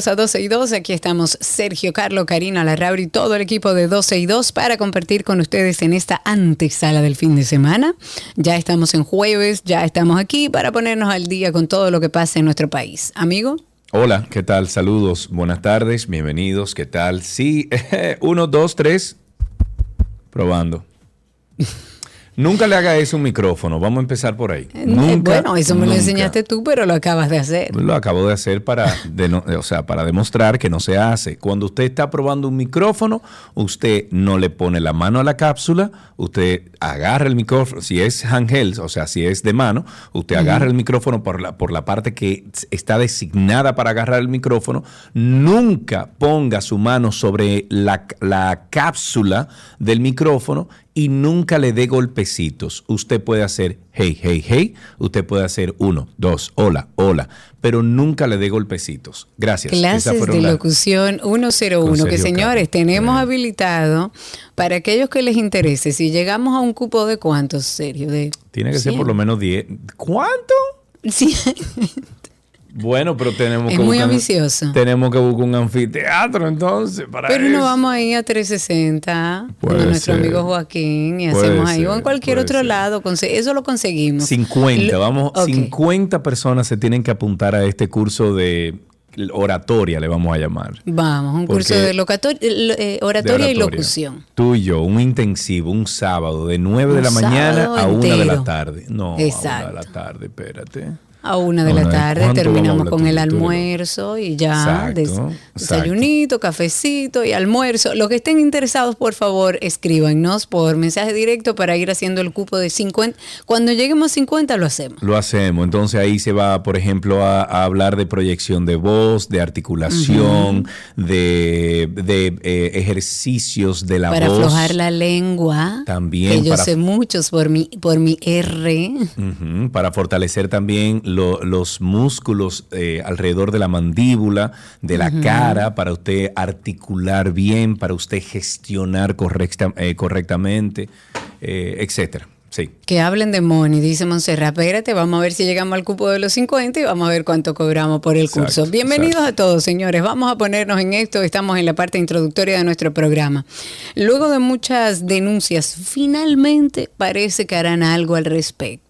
Bienvenidos a 12 y 2. Aquí estamos Sergio, Carlo, Karina Larrauri y todo el equipo de 12 y 2 para compartir con ustedes en esta antesala del fin de semana. Ya estamos en jueves, ya estamos aquí para ponernos al día con todo lo que pasa en nuestro país. Amigo. Hola, ¿qué tal? Saludos, buenas tardes, bienvenidos, ¿qué tal? Sí, uno, dos, tres, probando. Nunca le haga eso un micrófono, vamos a empezar por ahí. Eh, Nunca, bueno, eso me lo enseñaste tú, pero lo acabas de hacer. Lo acabo de hacer para, deno- o sea, para demostrar que no se hace. Cuando usted está probando un micrófono, usted no le pone la mano a la cápsula, usted agarra el micrófono, si es handheld, o sea, si es de mano, usted agarra el micrófono por la, por la parte que está designada para agarrar el micrófono, nunca ponga su mano sobre la, la cápsula del micrófono y nunca le dé golpecitos. Usted puede hacer hey, hey, hey, usted puede hacer uno, dos, hola, hola, pero nunca le dé golpecitos. Gracias. Clases de locución 101, Con que señores, tenemos habilitado para aquellos que les interese. Si llegamos a un cupo de cuántos, serio, de Tiene que ser por 100. lo menos 10. ¿Cuánto? Sí. Bueno, pero tenemos Es que muy buscar- ambicioso. Tenemos que buscar un anfiteatro entonces para Pero eso. no vamos ahí a 360 con Puede nuestro ser. amigo Joaquín y Puede hacemos ahí o en cualquier otro ser. lado. Eso lo conseguimos. 50, Lo- vamos, Ok. 50 personas se tienen que apuntar a este curso de oratoria, le vamos a llamar. Vamos, un curso de locator- eh, de oratoria y locución. Tú y yo, un intensivo, un sábado, de 9 de Un la mañana a 1 de la tarde. No, a 1 de Exacto. la tarde, espérate. A una de la tarde ¿cuánto terminamos con el almuerzo y ya Exacto, des- exacto. desayunito, cafecito y almuerzo. Los que estén interesados, por favor, escríbanos por mensaje directo para ir haciendo el cupo de 50. Cuando lleguemos a 50 lo hacemos. Lo hacemos. Entonces ahí se va, por ejemplo, a, a hablar de proyección de voz, de articulación, de, de, eh, ejercicios de la para voz. aflojar la lengua. También Que yo para- sé muchos por mi, por mi R. Para fortalecer también lo- los músculos eh, alrededor de la mandíbula, de la cara, para usted articular bien, para usted gestionar correcta- eh, correctamente, eh, etcétera. Sí. Que hablen de money, dice Montserrat. Espérate, vamos a ver si llegamos al cupo de los 50 y vamos a ver cuánto cobramos por el Exacto, curso. Bienvenidos exacto. a todos, señores. Vamos a ponernos en esto. Estamos en la parte introductoria de nuestro programa. Luego de muchas denuncias, finalmente parece que harán algo al respecto.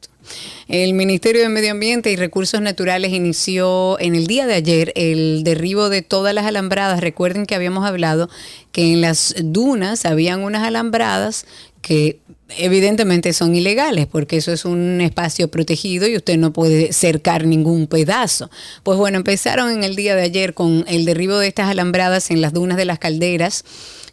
El Ministerio de Medio Ambiente y Recursos Naturales inició en el día de ayer el derribo de todas las alambradas. Recuerden que habíamos hablado que en las dunas habían unas alambradas que evidentemente son ilegales porque eso es un espacio protegido y usted no puede cercar ningún pedazo. Pues bueno, empezaron en el día de ayer con el derribo de estas alambradas en las dunas de las calderas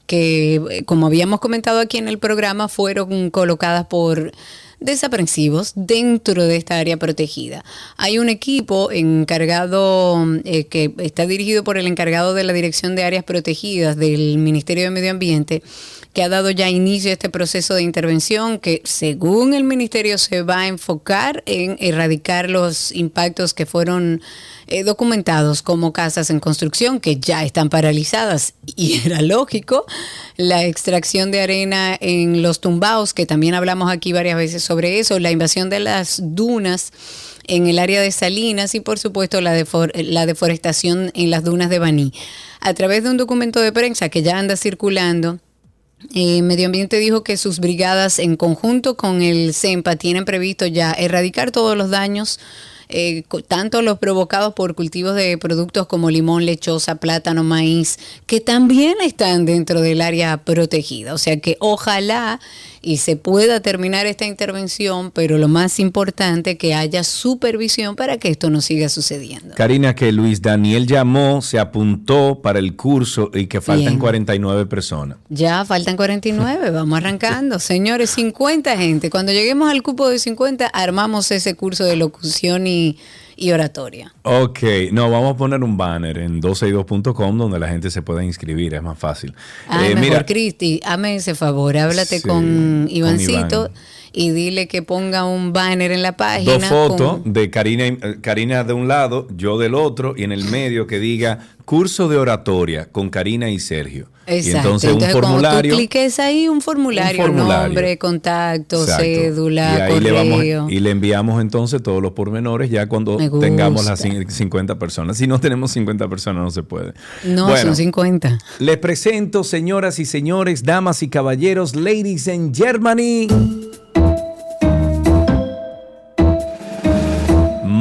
que, eh, como habíamos comentado aquí en el programa, fueron colocadas por desaprensivos dentro de esta área protegida. Hay un equipo encargado eh, que está dirigido por el encargado de la Dirección de Áreas Protegidas del Ministerio de Medio Ambiente que ha dado ya inicio a este proceso de intervención que según el ministerio se va a enfocar en erradicar los impactos que fueron eh, documentados como casas en construcción que ya están paralizadas y era lógico, la extracción de arena en los tumbaos, que también hablamos aquí varias veces sobre eso, la invasión de las dunas en el área de Salinas y por supuesto la, defor- la deforestación en las dunas de Baní. A través de un documento de prensa que ya anda circulando, eh, Medio Ambiente dijo que sus brigadas en conjunto con el CEMPA tienen previsto ya erradicar todos los daños, eh, tanto los provocados por cultivos de productos como limón, lechosa, plátano, maíz, que también están dentro del área protegida. O sea que ojalá y se pueda terminar esta intervención, pero lo más importante que haya supervisión para que esto no siga sucediendo. Karina, que Luis Daniel llamó, se apuntó para el curso y que faltan Bien. 49 personas. Ya faltan 49, vamos arrancando. Señores, 50 gente. Cuando lleguemos al cupo de 50, armamos ese curso de locución y, y oratoria. Ok, no, vamos a poner un banner en 12y2.com donde la gente se pueda inscribir, es más fácil. Ah, Eh, mejor, Cristi, hazme ese favor, háblate Sí, con con Ivancito Iván. Y dile que ponga un banner en la página. dos fotos con- de Karina, eh, Karina de un lado, yo del otro, y en el medio que diga curso de oratoria con Karina y Sergio. Exacto. Y entonces, un cuando formulario. tú cliques ahí, un formulario, Un formulario. nombre, contacto, Exacto. cédula, y correo. le vamos y le enviamos entonces todos los pormenores ya cuando tengamos las gusta. cin- 50 personas. Si no tenemos 50 personas no se puede. No, Bueno, son 50. Les presento, señoras y señores, damas y caballeros, ladies and Germany.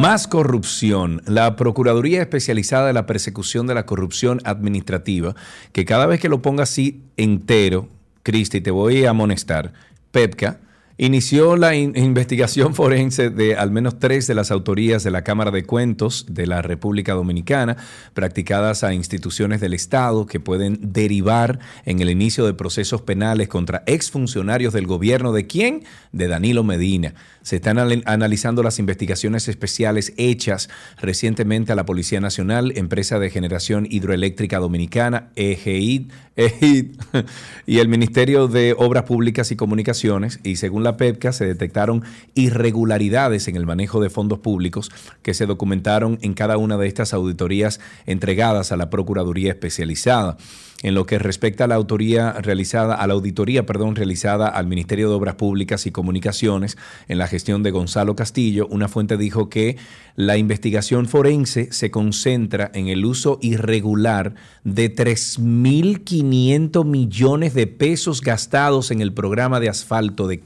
Más corrupción. La Procuraduría Especializada de la Persecución de la Corrupción Administrativa, que cada vez que lo ponga así entero, Cristi, te voy a amonestar, PEPCA, inició la in- investigación forense de al menos tres de las autorías de la Cámara de Cuentos de la República Dominicana, practicadas a instituciones del Estado que pueden derivar en el inicio de procesos penales contra exfuncionarios del gobierno. ¿De quién? De Danilo Medina. Se están anal- analizando las investigaciones especiales hechas recientemente a la Policía Nacional, Empresa de Generación Hidroeléctrica Dominicana, EGID, EGID, y el Ministerio de Obras Públicas y Comunicaciones. Y según la PEPCA, se detectaron irregularidades en el manejo de fondos públicos que se documentaron en cada una de estas auditorías entregadas a la Procuraduría Especializada. En lo que respecta a la autoría realizada, a la auditoría, perdón, realizada al Ministerio de Obras Públicas y Comunicaciones en la gestión de Gonzalo Castillo, una fuente dijo que la investigación forense se concentra en el uso irregular de 3.500 millones de pesos gastados en el programa de asfalto de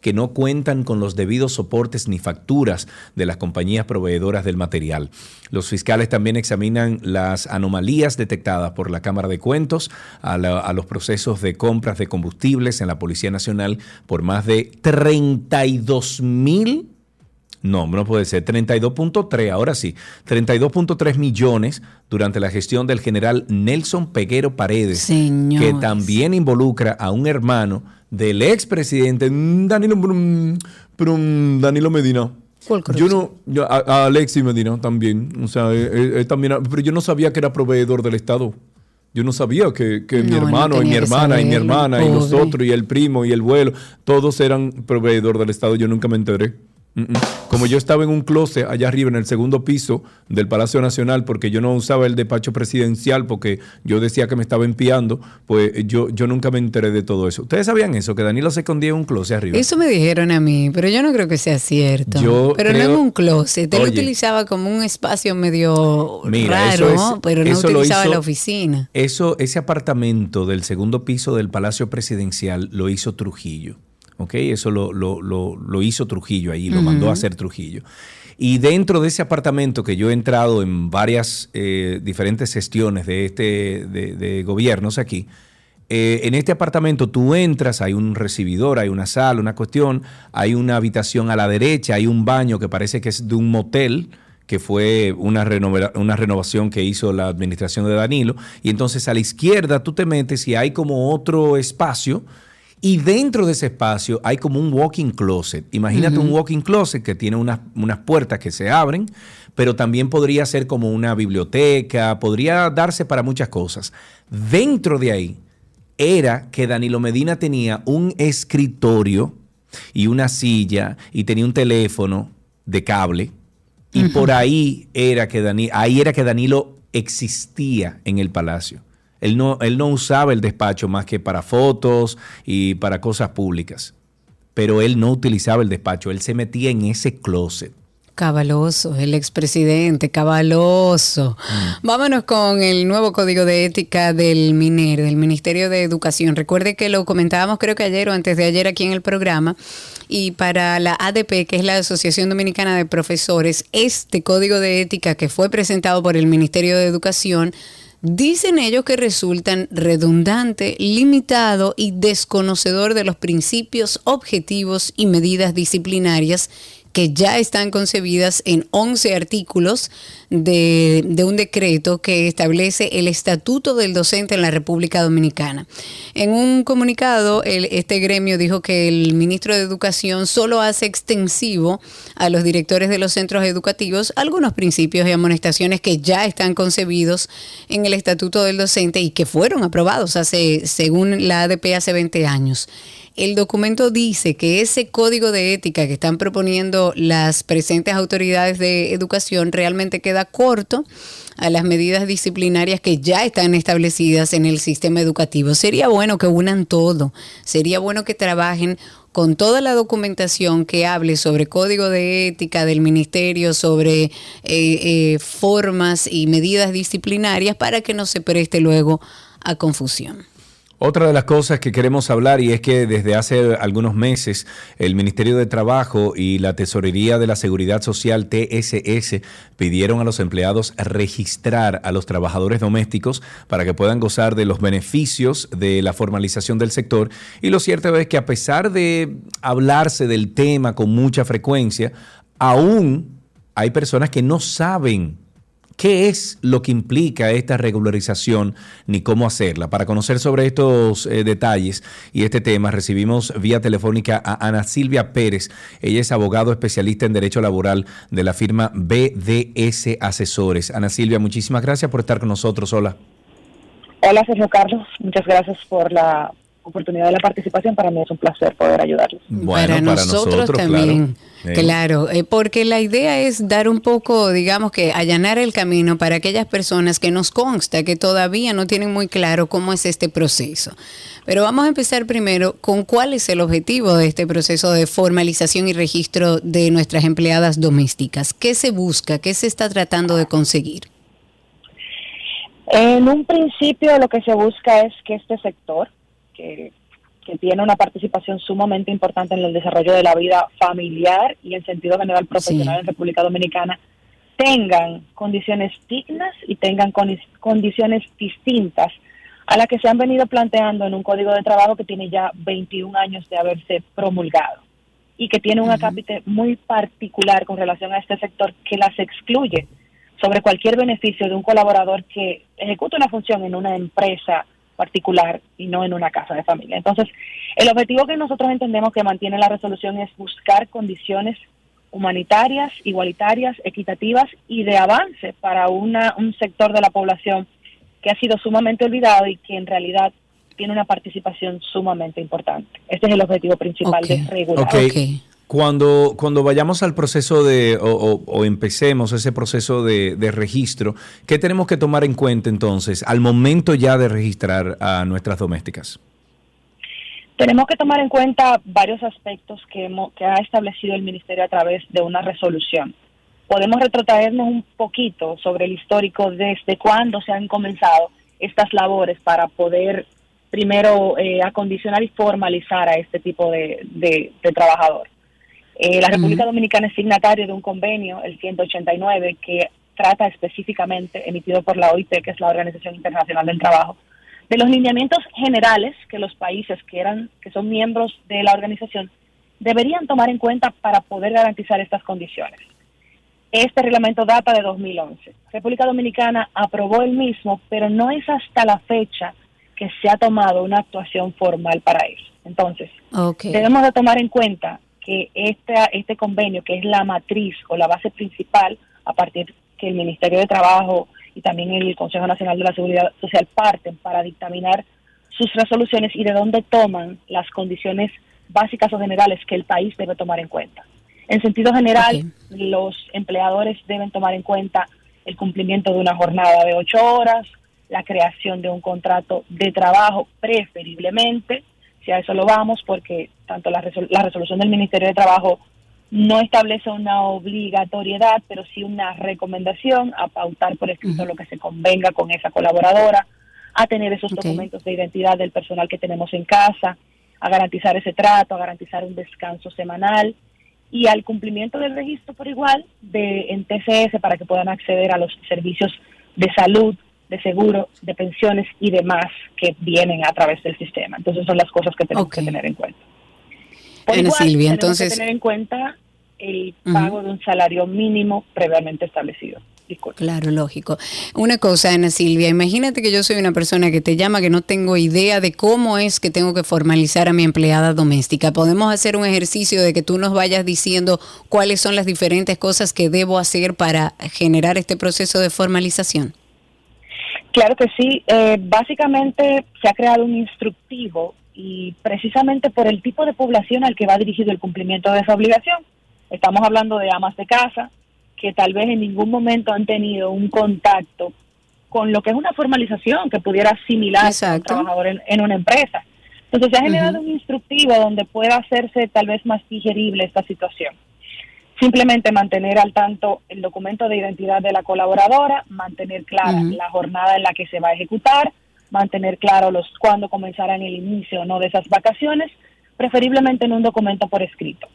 que no cuentan con los debidos soportes ni facturas de las compañías proveedoras del material. Los fiscales también examinan las anomalías detectadas por la Cámara de Cuentos a, a los procesos de compras de combustibles en la Policía Nacional por más de 32 mil no, no puede ser. 32.3, ahora sí. 32.3 millones durante la gestión del general Nelson Peguero Paredes, Señores. que también involucra a un hermano del expresidente mm, Danilo, Brum- Brum- Danilo Medina. ¿Cuál Yo no, yo- a, a Alexis Medina también. O sea, él- él- él también, pero yo no sabía que era proveedor del Estado. Yo no sabía que, que mi No, no hermano y mi hermana y mi hermana y los pobre. otros y el primo y el vuelo, todos eran proveedor del Estado. Yo nunca me enteré. Como yo estaba en un closet allá arriba en el segundo piso del Palacio Nacional porque yo no usaba el despacho presidencial porque yo decía que me estaba empiando, pues yo, yo nunca me enteré de todo eso. ¿Ustedes sabían eso? Que Danilo se escondía en un closet arriba. Eso me dijeron a mí, pero yo no creo que sea cierto. Yo pero no en un closet. Él Oye. utilizaba como un espacio medio Mira, raro, eso es- pero no eso utilizaba hizo- la oficina. Eso, ese apartamento del segundo piso del Palacio Presidencial lo hizo Trujillo. ¿Ok? Eso lo, lo- lo- lo hizo Trujillo ahí, lo mandó a hacer Trujillo. Y dentro de ese apartamento que yo he entrado en varias eh, diferentes gestiones de este de, de gobiernos aquí, eh, en este apartamento tú entras, hay un recibidor, hay una sala, una cuestión, hay una habitación a la derecha, hay un baño que parece que es de un motel, que fue una, renova- una renovación que hizo la administración de Danilo, y entonces a la izquierda tú te metes y hay como otro espacio, y dentro de ese espacio hay como un walking closet. Imagínate un walking closet que tiene unas, unas puertas que se abren, pero también podría ser como una biblioteca, podría darse para muchas cosas. Dentro de ahí era que Danilo Medina tenía un escritorio y una silla y tenía un teléfono de cable y por ahí era que ahí era que Danilo existía en el palacio. Él no, él no usaba el despacho más que para fotos y para cosas públicas. Pero él no utilizaba el despacho, él se metía en ese closet. Cabaloso, el expresidente, cabaloso. Mm. Vámonos con el nuevo código de ética del MINER, del Ministerio de Educación. Recuerde que lo comentábamos creo que ayer o antes de ayer aquí en el programa. Y para la ADP, que es la Asociación Dominicana de Profesores, este código de ética que fue presentado por el Ministerio de Educación, dicen ellos que resultan redundante, limitado y desconocedor de los principios, objetivos y medidas disciplinarias que ya están concebidas en 11 artículos de, un decreto que establece el estatuto del docente en la República Dominicana. En un comunicado, este gremio dijo que el ministro de Educación solo hace extensivo a los directores de los centros educativos algunos principios y amonestaciones que ya están concebidos en el estatuto del docente y que fueron aprobados hace, según la ADP, hace 20 años. El documento dice que ese código de ética que están proponiendo las presentes autoridades de educación realmente queda corto a las medidas disciplinarias que ya están establecidas en el sistema educativo. Sería bueno que unan todo, sería bueno que trabajen con toda la documentación que hable sobre código de ética del ministerio, sobre eh, eh, formas y medidas disciplinarias para que no se preste luego a confusión. Otra de las cosas que queremos hablar y es que desde hace algunos meses el Ministerio de Trabajo y la Tesorería de la Seguridad Social TSS pidieron a los empleados registrar a los trabajadores domésticos para que puedan gozar de los beneficios de la formalización del sector. Y lo cierto es que a pesar de hablarse del tema con mucha frecuencia, aún hay personas que no saben ¿Qué es lo que implica esta regularización ni cómo hacerla? Para conocer sobre estos eh, detalles y este tema, recibimos vía telefónica a Ana Silvia Pérez. Ella es abogado especialista en Derecho Laboral de la firma BDS Asesores. Ana Silvia, muchísimas gracias por estar con nosotros. Hola. Hola, Sergio Carlos. Muchas gracias por la oportunidad de la participación. Para mí es un placer poder ayudarles. para, nosotros, también. Claro, eh, porque la idea es dar un poco, digamos que allanar el camino para aquellas personas que nos consta que todavía no tienen muy claro cómo es este proceso. Pero vamos a empezar primero con cuál es el objetivo de este proceso de formalización y registro de nuestras empleadas domésticas. ¿Qué se busca? ¿Qué se está tratando de conseguir? En un principio lo que se busca es que este sector, que, tiene una participación sumamente importante en el desarrollo de la vida familiar y en sentido general profesional en República Dominicana, tengan condiciones dignas y tengan condiciones distintas a las que se han venido planteando en un código de trabajo que tiene ya 21 años de haberse promulgado y que tiene un acápite muy particular con relación a este sector que las excluye sobre cualquier beneficio de un colaborador que ejecuta una función en una empresa particular y no en una casa de familia. Entonces, el objetivo que nosotros entendemos que mantiene la resolución es buscar condiciones humanitarias, igualitarias, equitativas y de avance para una, un sector de la población que ha sido sumamente olvidado y que en realidad tiene una participación sumamente importante. Este es el objetivo principal de regular. Cuando, cuando vayamos al proceso de, o, empecemos ese proceso de, registro, ¿qué tenemos que tomar en cuenta entonces al momento ya de registrar a nuestras domésticas? Tenemos que tomar en cuenta varios aspectos que, que ha establecido el Ministerio a través de una resolución. Podemos retrotraernos un poquito sobre el histórico desde cuándo se han comenzado estas labores para poder primero eh, acondicionar y formalizar a este tipo de, de trabajador. Eh, la República Dominicana es signatario de un convenio, el 189, que trata específicamente, emitido por la OIT, que es la Organización Internacional del Trabajo, de los lineamientos generales que los países que eran que son miembros de la organización deberían tomar en cuenta para poder garantizar estas condiciones. Este reglamento data de 2011. República Dominicana aprobó el mismo, pero no es hasta la fecha que se ha tomado una actuación formal para eso. Entonces, debemos de tomar en cuenta que este convenio, que es la matriz o la base principal, a partir que el Ministerio de Trabajo y también el Consejo Nacional de la Seguridad Social parten para dictaminar sus resoluciones y de dónde toman las condiciones básicas o generales que el país debe tomar en cuenta. En sentido general, los empleadores deben tomar en cuenta el cumplimiento de una jornada de ocho horas, la creación de un contrato de trabajo preferiblemente, si a eso lo vamos, porque tanto la, la resolución del Ministerio de Trabajo no establece una obligatoriedad, pero sí una recomendación a pautar por escrito lo que se convenga con esa colaboradora, a tener esos documentos de identidad del personal que tenemos en casa, a garantizar ese trato, a garantizar un descanso semanal y al cumplimiento del registro por igual de en TCS para que puedan acceder a los servicios de salud, de seguro, de pensiones y demás que vienen a través del sistema. Entonces son las cosas que tenemos que tener en cuenta. Por igual, Silvia, tenemos entonces... que tener en cuenta el pago de un salario mínimo previamente establecido. Claro, lógico. Una cosa, Ana Silvia, imagínate que yo soy una persona que te llama que no tengo idea de cómo es que tengo que formalizar a mi empleada doméstica. ¿Podemos hacer un ejercicio de que tú nos vayas diciendo cuáles son las diferentes cosas que debo hacer para generar este proceso de formalización? Claro que sí. Eh, básicamente se ha creado un instructivo y precisamente por el tipo de población al que va dirigido el cumplimiento de esa obligación. Estamos hablando de amas de casa, que tal vez en ningún momento han tenido un contacto con lo que es una formalización que pudiera asimilar a un trabajador en, una empresa. Entonces se ha generado un instructivo donde pueda hacerse tal vez más digerible esta situación. Simplemente mantener al tanto el documento de identidad de la colaboradora, mantener clara la jornada en la que se va a ejecutar, mantener claro los cuándo comenzarán el inicio o no de esas vacaciones, preferiblemente en un documento por escrito.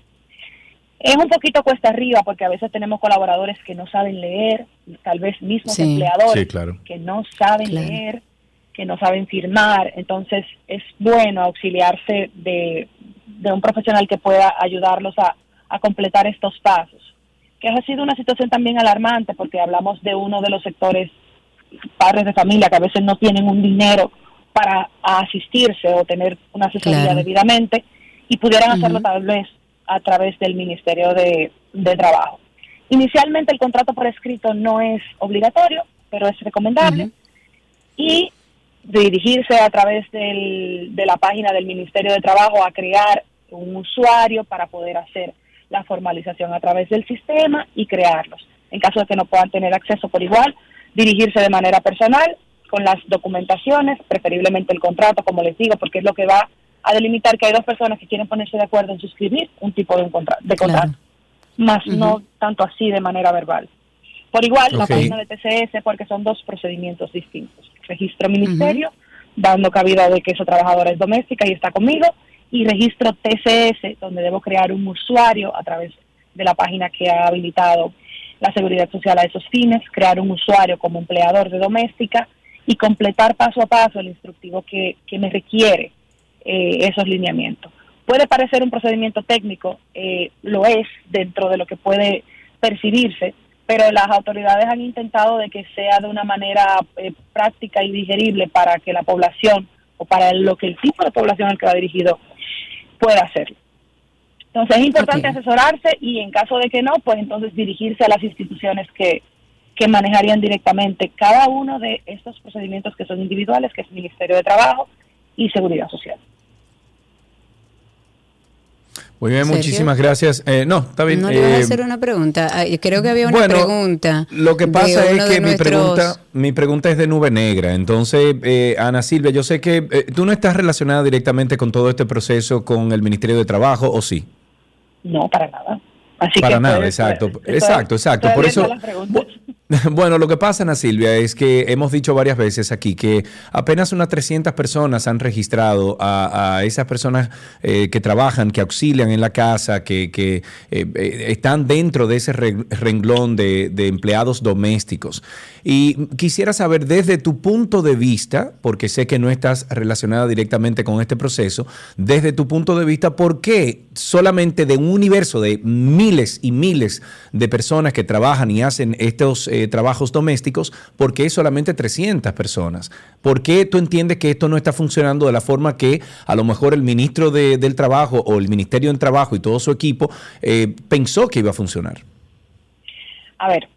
Es un poquito cuesta arriba porque a veces tenemos colaboradores que no saben leer, tal vez mismos empleadores que no saben leer, que no saben firmar. Entonces es bueno auxiliarse de, un profesional que pueda ayudarlos a, a completar estos pasos. Que ha sido una situación también alarmante porque hablamos de uno de los sectores padres de familia que a veces no tienen un dinero para asistirse o tener una asesoría debidamente y pudieran hacerlo tal vez a través del Ministerio de, Trabajo. Inicialmente el contrato por escrito no es obligatorio, pero es recomendable. Y dirigirse a través del, de la página del Ministerio de Trabajo a crear un usuario para poder hacer la formalización a través del sistema y crearlos. En caso de que no puedan tener acceso por igual, dirigirse de manera personal con las documentaciones, preferiblemente el contrato, como les digo, porque es lo que va a delimitar que hay dos personas que quieren ponerse de acuerdo en suscribir un tipo de, un de contrato, más no tanto así de manera verbal. Por igual, la página de TCS, porque son dos procedimientos distintos. Registro ministerio, dando cabida de que esa trabajadora es doméstica y está conmigo, y registro TCS, donde debo crear un usuario a través de la página que ha habilitado la Seguridad Social a esos fines, crear un usuario como empleador de doméstica y completar paso a paso el instructivo que, que me requiere eh, esos lineamientos. Puede parecer un procedimiento técnico, eh, lo es dentro de lo que puede percibirse, pero las autoridades han intentado de que sea de una manera eh, práctica y digerible para que la población o para lo que el tipo de población al que va dirigido pueda hacerlo. Entonces es importante asesorarse y en caso de que no, pues entonces dirigirse a las instituciones que, que manejarían directamente cada uno de estos procedimientos que son individuales, que es el Ministerio de Trabajo y Seguridad Social. Muy bien, muchísimas gracias. Eh, no, está bien. No le voy a eh, hacer una pregunta. Creo que había una pregunta. Lo que pasa es que mi, pregunta, mi pregunta es de nube negra. Entonces, eh, Ana Silvia, yo sé que tú no estás relacionada directamente con todo este proceso con el Ministerio de Trabajo, ¿o sí? No, para nada. para nada, exacto. exacto, exacto. Por eso. Bueno, lo que pasa, Ana Silvia, es que hemos dicho varias veces aquí que apenas unas 300 personas han registrado a, esas personas eh, que trabajan, que auxilian en la casa, que, eh, eh, están dentro de ese renglón de, empleados domésticos. Y quisiera saber desde tu punto de vista, porque sé que no estás relacionada directamente con este proceso, desde tu punto de vista, ¿por qué solamente de un universo de miles y miles de personas que trabajan y hacen estos trabajos domésticos, ¿por qué solamente 300 personas? ¿Por qué tú entiendes que esto no está funcionando de la forma que a lo mejor el ministro del Trabajo o el Ministerio del Trabajo y todo su equipo eh, pensó que iba a funcionar? A ver,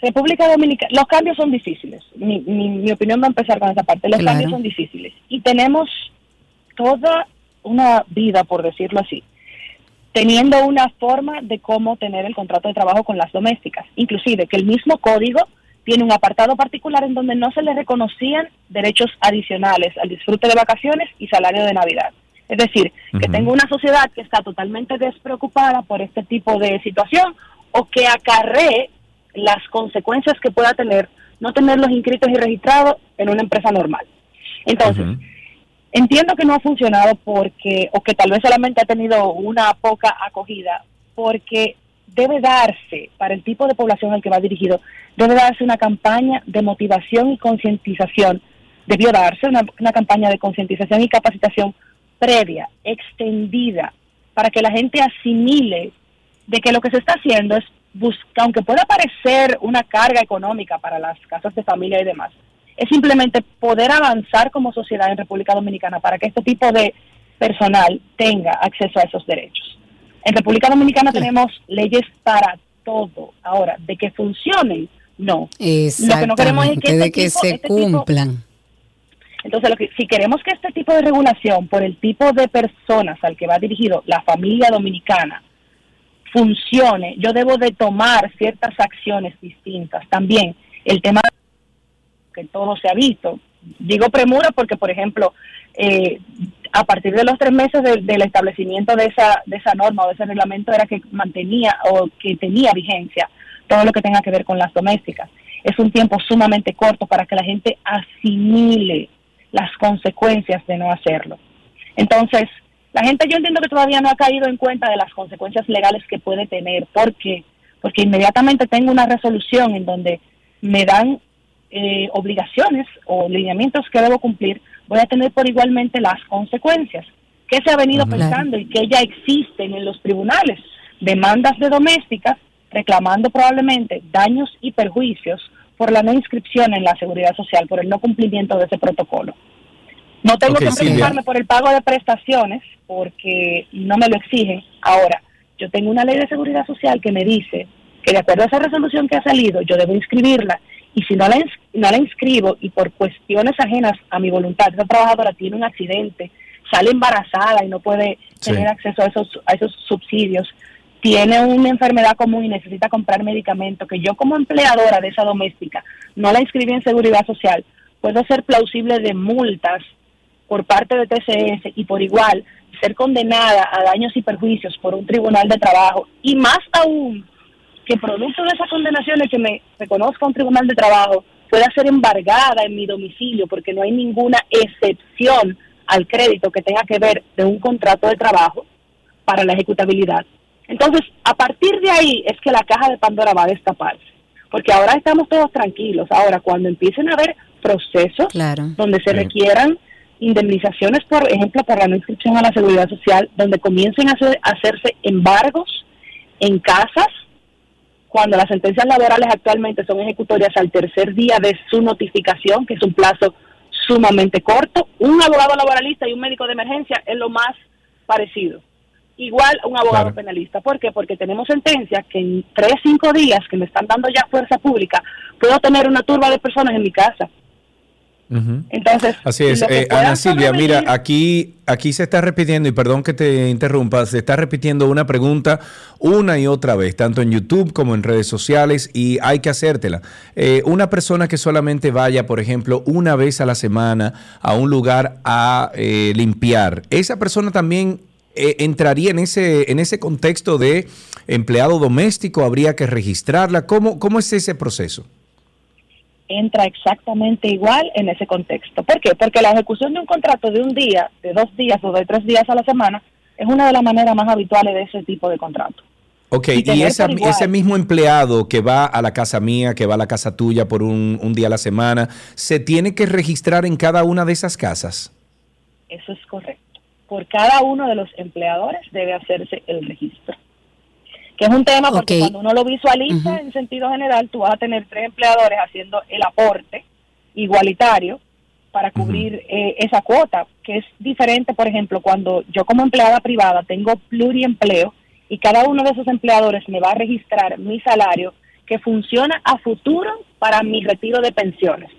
República Dominicana, los cambios son difíciles. Mi, mi, opinión va a empezar con esa parte. Los cambios son difíciles. Y tenemos toda una vida, por decirlo así, teniendo una forma de cómo tener el contrato de trabajo con las domésticas. Inclusive que el mismo código tiene un apartado particular en donde no se le reconocían derechos adicionales al disfrute de vacaciones y salario de Navidad. Es decir, que tengo una sociedad que está totalmente despreocupada por este tipo de situación o que acarree las consecuencias que pueda tener no tenerlos inscritos y registrados en una empresa normal. Entonces, Entiendo que no ha funcionado porque, o que tal vez solamente ha tenido una poca acogida, porque debe darse, para el tipo de población al que va dirigido, debe darse una campaña de motivación y concientización. Debió darse una, una campaña de concientización y capacitación previa, extendida, para que la gente asimile de que lo que se está haciendo es buscar, aunque pueda parecer una carga económica para las casas de familia y demás, es simplemente poder avanzar como sociedad en República Dominicana para que este tipo de personal tenga acceso a esos derechos. En República Dominicana tenemos leyes para todo. Ahora, de que funcionen, no. Lo que no queremos es que, este que se este cumplan. entonces, lo que, si queremos que este tipo de regulación, por el tipo de personas al que va dirigido la familia dominicana, funcione, yo debo de tomar ciertas acciones distintas. También el tema todo se ha visto. Digo premura porque, por ejemplo, eh, a partir de los tres meses del establecimiento de esa, de esa norma o de ese reglamento era que mantenía o que tenía vigencia todo lo que tenga que ver con las domésticas. Es un tiempo sumamente corto para que la gente asimile las consecuencias de no hacerlo. Entonces, la gente yo entiendo que todavía no ha caído en cuenta de las consecuencias legales que puede tener. ¿Por qué? Porque inmediatamente tengo una resolución en donde me dan eh, obligaciones o lineamientos que debo cumplir, voy a tener por igualmente las consecuencias. ¿Qué se ha venido pensando y que ya existen en los tribunales? Demandas de domésticas reclamando probablemente daños y perjuicios por la no inscripción en la seguridad social, por el no cumplimiento de ese protocolo. No tengo que preocuparme por el pago de prestaciones porque no me lo exigen. Ahora, yo tengo una ley de seguridad social que me dice que de acuerdo a esa resolución que ha salido, yo debo inscribirla y si no la, no la inscribo y por cuestiones ajenas a mi voluntad, esa trabajadora tiene un accidente, sale embarazada y no puede tener acceso a esos, a esos subsidios, tiene una enfermedad común y necesita comprar medicamento, que yo como empleadora de esa doméstica no la inscribí en seguridad social, puedo ser plausible de multas por parte de TCS y por igual ser condenada a daños y perjuicios por un tribunal de trabajo y más aún que producto de esas condenaciones que me reconozca un tribunal de trabajo pueda ser embargada en mi domicilio porque no hay ninguna excepción al crédito que tenga que ver de un contrato de trabajo para la ejecutabilidad. Entonces, a partir de ahí es que la caja de Pandora va a destaparse, porque ahora estamos todos tranquilos. Ahora, cuando empiecen a haber procesos donde se requieran indemnizaciones, por ejemplo, por la no inscripción a la seguridad social, donde comiencen a, a hacerse embargos en casas cuando las sentencias laborales actualmente son ejecutorias al tercer día de su notificación, que es un plazo sumamente corto, un abogado laboralista y un médico de emergencia es lo más parecido. Igual un abogado penalista. ¿Por qué? Porque tenemos sentencias que en tres, cinco días que me están dando ya fuerza pública, puedo tener una turba de personas en mi casa entonces, así es, eh, Ana Silvia, mira, aquí, aquí se está repitiendo, y perdón que te interrumpa, se está repitiendo una pregunta una y otra vez, tanto en YouTube como en redes sociales, y hay que hacértela. Eh, una persona que solamente vaya, por ejemplo, una vez a la semana a un lugar a eh, limpiar, esa persona también entraría en ese, en ese contexto de empleado doméstico, habría que registrarla. ¿Cómo, cómo es ese proceso? Entra exactamente igual en ese contexto. ¿Por qué? Porque la ejecución de un contrato de un día, de dos días o de tres días a la semana es una de las maneras más habituales de ese tipo de contrato. Ok, y, ese mismo empleado que va a la casa mía, que va a la casa tuya por un, un día a la semana, ¿se tiene que registrar en cada una de esas casas? Eso es correcto. Por cada uno de los empleadores debe hacerse el registro que es un tema porque cuando uno lo visualiza en sentido general, tú vas a tener tres empleadores haciendo el aporte igualitario para cubrir eh, esa cuota, que es diferente, por ejemplo, cuando yo como empleada privada tengo pluriempleo y cada uno de esos empleadores me va a registrar mi salario que funciona a futuro para mi retiro de pensiones.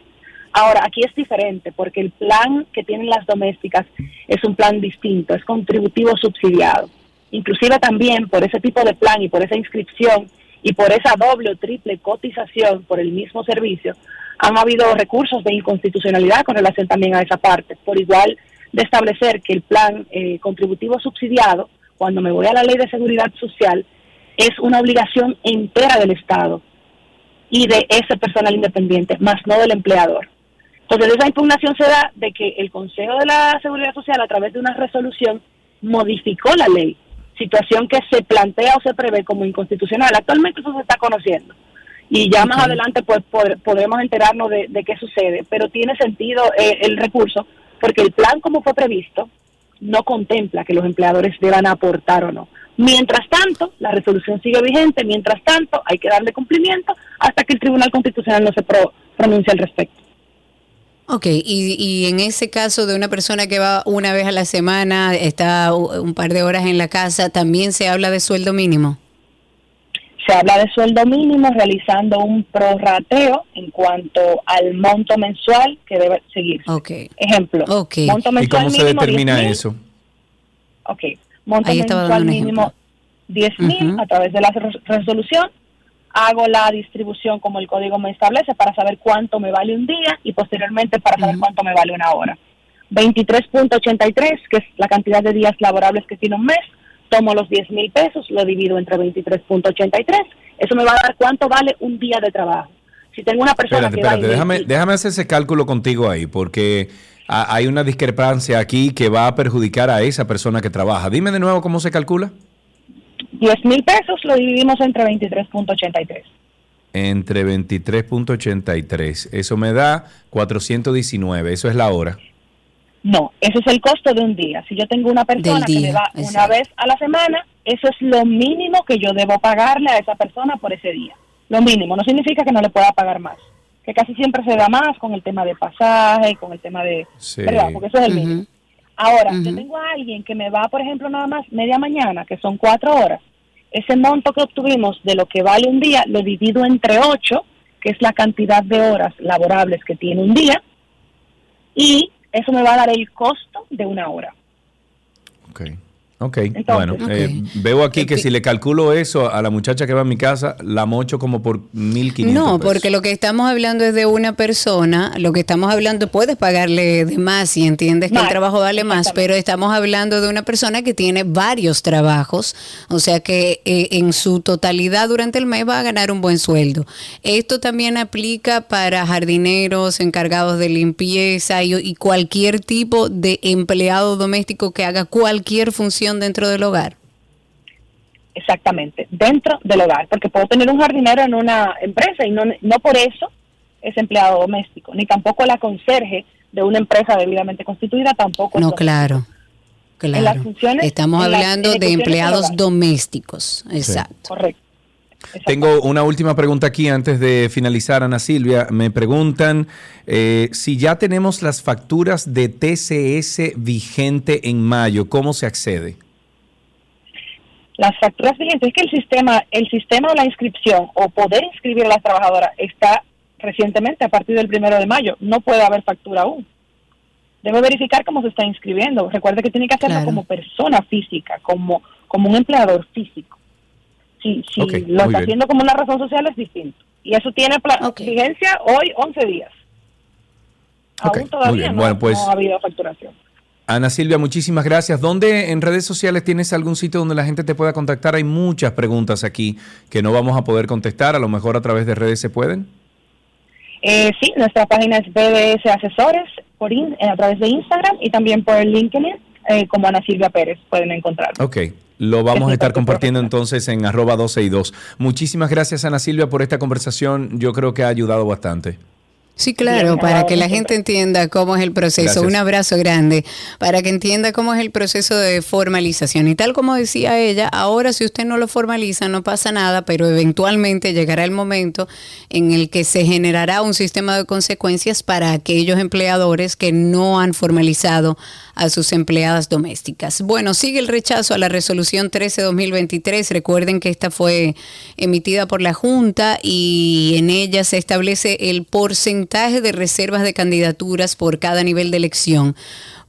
Ahora, aquí es diferente porque el plan que tienen las domésticas es un plan distinto, es contributivo subsidiado inclusive también por ese tipo de plan y por esa inscripción y por esa doble o triple cotización por el mismo servicio, han habido recursos de inconstitucionalidad con relación también a esa parte, por igual de establecer que el plan eh, contributivo subsidiado, cuando me voy a la ley de seguridad social, es una obligación entera del Estado y de ese personal independiente, más no del empleador. Entonces, esa impugnación se da de que el Consejo de la Seguridad Social, a través de una resolución, modificó la ley situación que se plantea o se prevé como inconstitucional. Actualmente eso se está conociendo y ya más adelante pues podremos enterarnos de, qué sucede, pero tiene sentido eh, el recurso porque el plan como fue previsto no contempla que los empleadores deban aportar o no. Mientras tanto, la resolución sigue vigente, mientras tanto, hay que darle cumplimiento hasta que el Tribunal Constitucional no se pronuncie al respecto. Ok, y, y, en ese caso de una persona que va una vez a la semana, está un par de horas en la casa, ¿también se habla de sueldo mínimo? Se habla de sueldo mínimo realizando un prorrateo en cuanto al monto mensual que debe seguir. Okay. Ejemplo, monto mensual ¿Y cómo se determina eso? Ok, monto mensual mínimo 10 mil a través de la resolución. Hago la distribución como el código me establece para saber cuánto me vale un día y posteriormente para saber cuánto me vale una hora. 23.83, que es la cantidad de días laborables que tiene un mes, tomo los 10 mil pesos, lo divido entre 23.83, eso me va a dar cuánto vale un día de trabajo. Si tengo una persona espérate, espérate, déjame, déjame hacer ese cálculo contigo ahí, porque hay una discrepancia aquí que va a perjudicar a esa persona que trabaja. Dime de nuevo cómo se calcula. 10 mil pesos lo dividimos entre 23.83. Entre 23.83. Eso me da 419. Eso es la hora. No, eso es el costo de un día. Si yo tengo una persona que me va una vez a la semana, eso es lo mínimo que yo debo pagarle a esa persona por ese día. Lo mínimo, no significa que no le pueda pagar más. Que casi siempre se da más con el tema de pasaje, con el tema de... ¿Verdad? Porque eso es el mínimo. Ahora, yo tengo a alguien que me va, por ejemplo, nada más media mañana, que son cuatro horas. Ese monto que obtuvimos de lo que vale un día, lo divido entre ocho, que es la cantidad de horas laborables que tiene un día, y eso me va a dar el costo de una hora. Ok, bueno, eh, veo aquí que si le calculo eso a la muchacha que va a mi casa, la mocho como por 1.500 No, porque lo que estamos hablando es de una persona, lo que estamos hablando, puedes pagarle de más si entiendes que el trabajo vale más, pero estamos hablando de una persona que tiene varios trabajos, o sea que eh, en su totalidad durante el mes va a ganar un buen sueldo. Esto también aplica para jardineros, encargados de limpieza y cualquier tipo de empleado doméstico que haga cualquier función dentro del hogar? Exactamente, dentro del hogar, porque puedo tener un jardinero en una empresa y no, no por eso es empleado doméstico, ni tampoco la conserje de una empresa debidamente constituida tampoco. No, claro. Claro. Estamos hablando de empleados domésticos. Exacto. Correcto. Tengo una última pregunta aquí antes de finalizar, Ana Silvia. Me preguntan eh, si ya tenemos las facturas de TCS vigente en mayo, ¿cómo se accede? Las facturas vigentes es que el sistema, el sistema de la inscripción o poder inscribir a las trabajadoras está recientemente a partir del primero de mayo. No puede haber factura aún. Debe verificar cómo se está inscribiendo. Recuerde que tiene que hacerlo como persona física, como, como un empleador físico. Si, si lo está haciendo como una razón social es distinto. Y eso tiene vigencia hoy 11 días. Aún todavía no, pues, ha habido facturación. Ana Silvia, muchísimas gracias. ¿Dónde en redes sociales tienes algún sitio donde la gente te pueda contactar? Hay muchas preguntas aquí que no vamos a poder contestar. A lo mejor a través de redes se pueden. Eh, sí, nuestra página es BBS Asesores por eh, a través de Instagram y también por LinkedIn eh, como Ana Silvia Pérez pueden encontrar. Ok, lo vamos a estar compartiendo entonces en arroba 12 y 2. Muchísimas gracias Ana Silvia por esta conversación. Yo creo que ha ayudado bastante. Sí, claro, para que la gente entienda cómo es el proceso. Un abrazo grande, para que entienda cómo es el proceso de formalización. Y tal como decía ella, ahora si usted no lo formaliza no pasa nada, pero eventualmente llegará el momento en el que se generará un sistema de consecuencias para aquellos empleadores que no han formalizado a sus empleadas domésticas. Bueno, sigue el rechazo a la resolución 13-2023. Recuerden que esta fue emitida por la Junta y en ella se establece el porcentaje de reservas de candidaturas por cada nivel de elección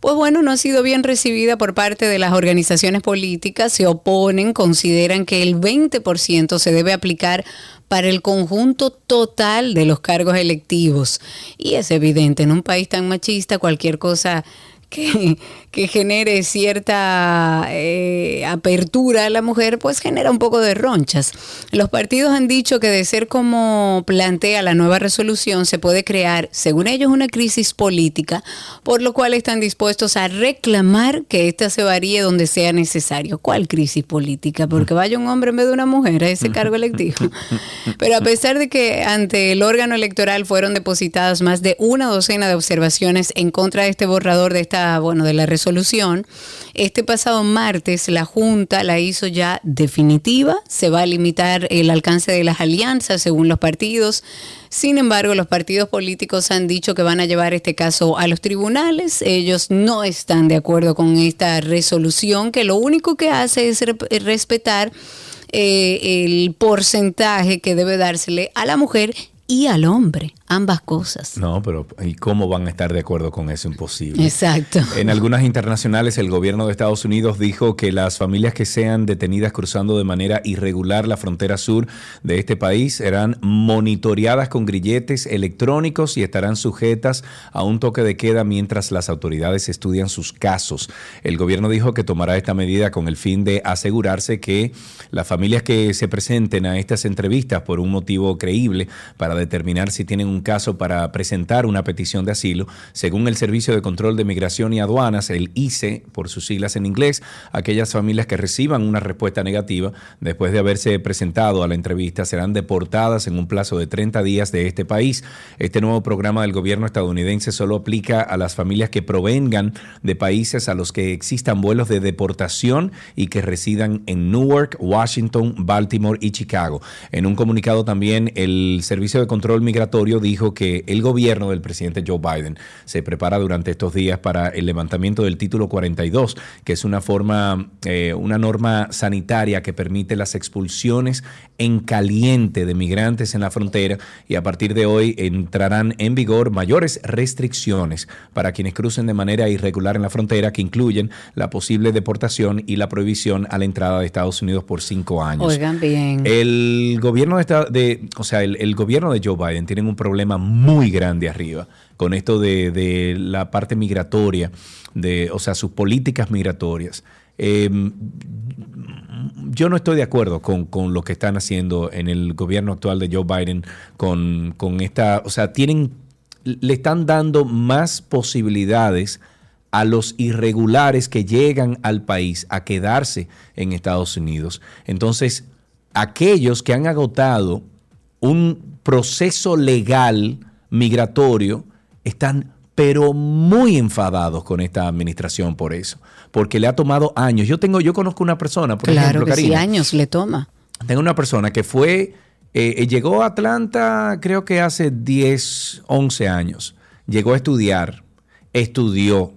pues bueno, no ha sido bien recibida por parte de las organizaciones políticas, se oponen, consideran que el 20% se debe aplicar para el conjunto total de los cargos electivos. Y es evidente, en un país tan machista, cualquier cosa que, que genere cierta eh, apertura a la mujer, pues genera un poco de ronchas. Los partidos han dicho que de ser como plantea la nueva resolución, se puede crear, según ellos, una crisis política, por lo cual están dispuestos a reclamar que ésta se varíe donde sea necesario. ¿Cuál crisis política? Porque vaya un hombre en vez de una mujer a ese cargo electivo. Pero a pesar de que ante el órgano electoral fueron depositadas más de una docena de observaciones en contra de este borrador de esta bueno, de la resolución, este pasado martes la Junta la hizo ya definitiva, se va a limitar el alcance de las alianzas según los partidos. Sin embargo, los partidos políticos han dicho que van a llevar este caso a los tribunales. Ellos no están de acuerdo con esta resolución, que lo único que hace es respetar eh, el porcentaje que debe dársele a la mujer y al hombre ambas cosas. No, pero ¿y cómo van a estar de acuerdo con eso? Imposible. Exacto. En algunas internacionales, el gobierno de Estados Unidos dijo que las familias que sean detenidas cruzando de manera irregular la frontera sur de este país serán monitoreadas con grilletes electrónicos y estarán sujetas a un toque de queda mientras las autoridades estudian sus casos. El gobierno dijo que tomará esta medida con el fin de asegurarse que las familias que se presenten a estas entrevistas por un motivo creíble para determinar si tienen un caso para presentar una petición de asilo, según el Servicio de Control de Migración y Aduanas, el ICE, por sus siglas en inglés, aquellas familias que reciban una respuesta negativa después de haberse presentado a la entrevista serán deportadas en un plazo de 30 días de este país. Este nuevo programa del gobierno estadounidense solo aplica a las familias que provengan de países a los que existan vuelos de deportación y que residan en Newark, Washington, Baltimore y Chicago. En un comunicado también el Servicio de Control Migratorio dijo que el gobierno del presidente Joe Biden se prepara durante estos días para el levantamiento del título 42, que es una forma, eh, una norma sanitaria que permite las expulsiones en caliente de migrantes en la frontera y a partir de hoy entrarán en vigor mayores restricciones para quienes crucen de manera irregular en la frontera que incluyen la posible deportación y la prohibición a la entrada de Estados Unidos por cinco años. Oigan bien. El gobierno de, de o sea, el, el gobierno de Joe Biden tiene un problema muy grande arriba con esto de, la parte migratoria, de, o sea, sus políticas migratorias. Em, yo no estoy de acuerdo con, lo que están haciendo en el gobierno actual de Joe Biden con, con esta, o sea, tienen, le están dando más posibilidades a los irregulares que llegan al país a quedarse en Estados Unidos. Entonces, aquellos que han agotado un proceso legal migratorio están pero muy enfadados con esta administración por eso, porque le ha tomado años. Yo tengo, yo conozco una persona, por claro ejemplo, que años le toma. Tengo una persona que fue, eh, eh, llegó a Atlanta, creo que hace 10, 11 años. Llegó a estudiar, estudió.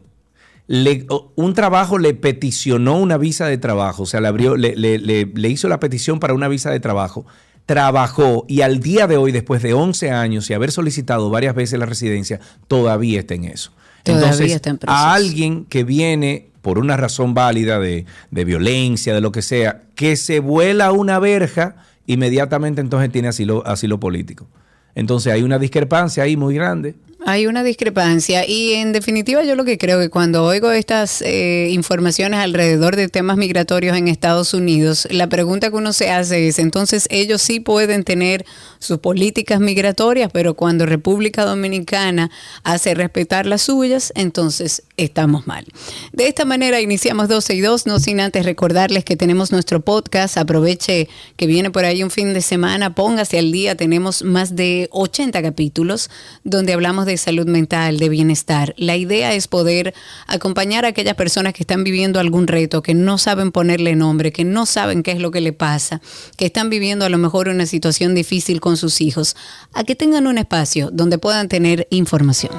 un trabajo le peticionó una visa de trabajo, o sea, le, abrió, le, le hizo la petición para una visa de trabajo trabajó y al día de hoy, después de 11 años y haber solicitado varias veces la residencia, todavía está en eso. Entonces, a alguien que viene por una razón válida de, de, violencia, de lo que sea, que se vuela una verja, inmediatamente entonces tiene asilo, asilo político. Entonces hay una discrepancia ahí muy grande. Hay una discrepancia y en definitiva yo lo que creo que cuando oigo estas eh, informaciones alrededor de temas migratorios en Estados Unidos, la pregunta que uno se hace es, entonces ellos sí pueden tener sus políticas migratorias, pero cuando República Dominicana hace respetar las suyas, entonces estamos mal. De esta manera iniciamos 12 y 2, no sin antes recordarles que tenemos nuestro podcast, aproveche que viene por ahí un fin de semana, póngase al día, tenemos más de 80 capítulos donde hablamos de salud mental, de bienestar. La idea es poder acompañar a aquellas personas que están viviendo algún reto, que no saben ponerle nombre, que no saben qué es lo que le pasa, que están viviendo a lo mejor una situación difícil con sus hijos, a que tengan un espacio donde puedan tener información.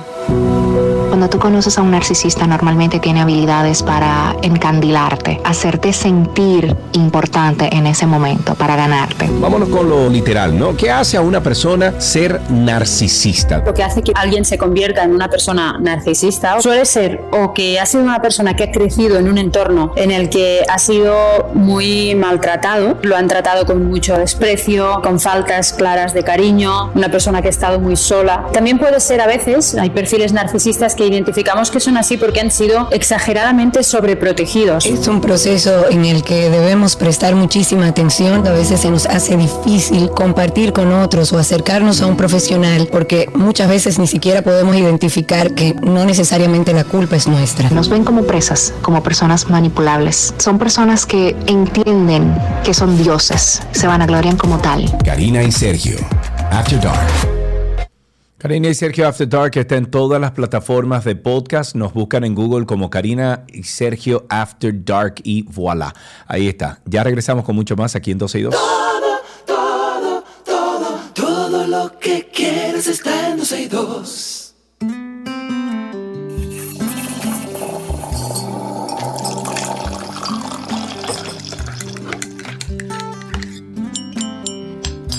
Cuando tú conoces a un narcisista normalmente tiene habilidades para encandilarte, hacerte sentir importante en ese momento, para ganarte. Vámonos con lo literal, ¿no? ¿Qué hace a una persona ser narcisista? Lo que hace que alguien se convierta en una persona narcisista suele ser o que ha sido una persona que ha crecido en un entorno en el que ha sido muy maltratado, lo han tratado con mucho desprecio, con faltas claras de cariño, una persona que ha estado muy sola. También puede ser a veces, hay perfiles narcisistas que identificamos que son así porque han sido exageradamente sobreprotegidos. Es un proceso en el que debemos prestar muchísima atención. A veces se nos hace difícil compartir con otros o acercarnos a un profesional porque muchas veces ni siquiera podemos identificar que no necesariamente la culpa es nuestra. Nos ven como presas, como personas manipulables. Son personas que entienden que son dioses, se van a vanaglorian como tal. Karina y Sergio, After Dark. Karina y Sergio After Dark está en todas las plataformas de podcast. Nos buscan en Google como Karina y Sergio After Dark y voilà. Ahí está. Ya regresamos con mucho más aquí en 12 y 2. Todo, todo, todo, todo lo que quieres está en 12 y 2.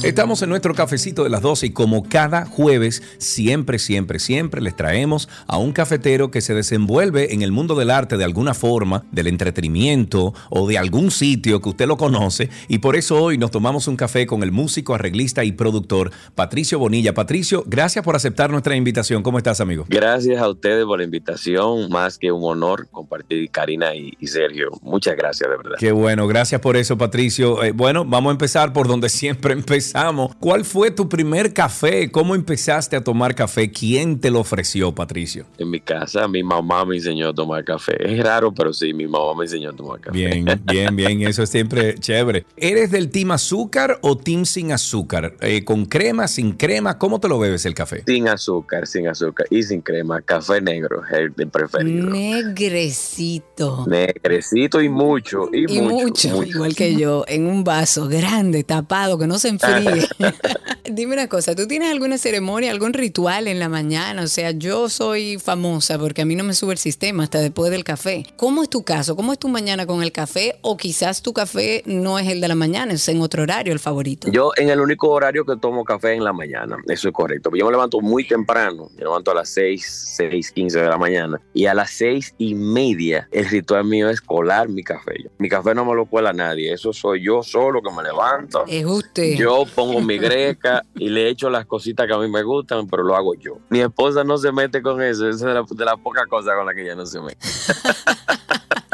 Estamos en nuestro cafecito de las 12 y como cada jueves, siempre, siempre, siempre les traemos a un cafetero que se desenvuelve en el mundo del arte de alguna forma, del entretenimiento o de algún sitio que usted lo conoce. Y por eso hoy nos tomamos un café con el músico, arreglista y productor Patricio Bonilla. Patricio, gracias por aceptar nuestra invitación. ¿Cómo estás, amigo? Gracias a ustedes por la invitación. Más que un honor compartir Karina y, y Sergio. Muchas gracias, de verdad. Qué bueno, gracias por eso, Patricio. Eh, bueno, vamos a empezar por donde siempre empezamos. ¿Cuál fue tu primer café? ¿Cómo empezaste a tomar café? ¿Quién te lo ofreció, Patricio? En mi casa, mi mamá me enseñó a tomar café. Es raro, pero sí, mi mamá me enseñó a tomar café. Bien, bien, bien. Eso es siempre chévere. ¿Eres del team azúcar o team sin azúcar? Eh, ¿Con crema, sin crema? ¿Cómo te lo bebes el café? Sin azúcar, sin azúcar y sin crema. Café negro es el de preferido. Negrecito. Negrecito y mucho. Y, Y mucho, mucho, mucho. igual que yo, en un vaso grande, tapado, que no se enfríe. Dime una cosa, ¿tú tienes alguna ceremonia, algún ritual en la mañana? O sea, yo soy famosa porque a mí no me sube el sistema hasta después del café. ¿Cómo es tu caso? ¿Cómo es tu mañana con el café? O quizás tu café no es el de la mañana, es en otro horario el favorito. Yo en el único horario que tomo café en la mañana, eso es correcto. Yo me levanto muy temprano, me levanto a las 6, 6, 15 de la mañana y a las 6 y media el ritual mío es colar mi café. Mi café no me lo cuela nadie, eso soy yo solo que me levanto. Es usted. Yo pongo mi greca y le echo las cositas que a mí me gustan, pero lo hago yo. Mi esposa no se mete con eso, esa es de la, de la poca cosa con la que ella no se mete.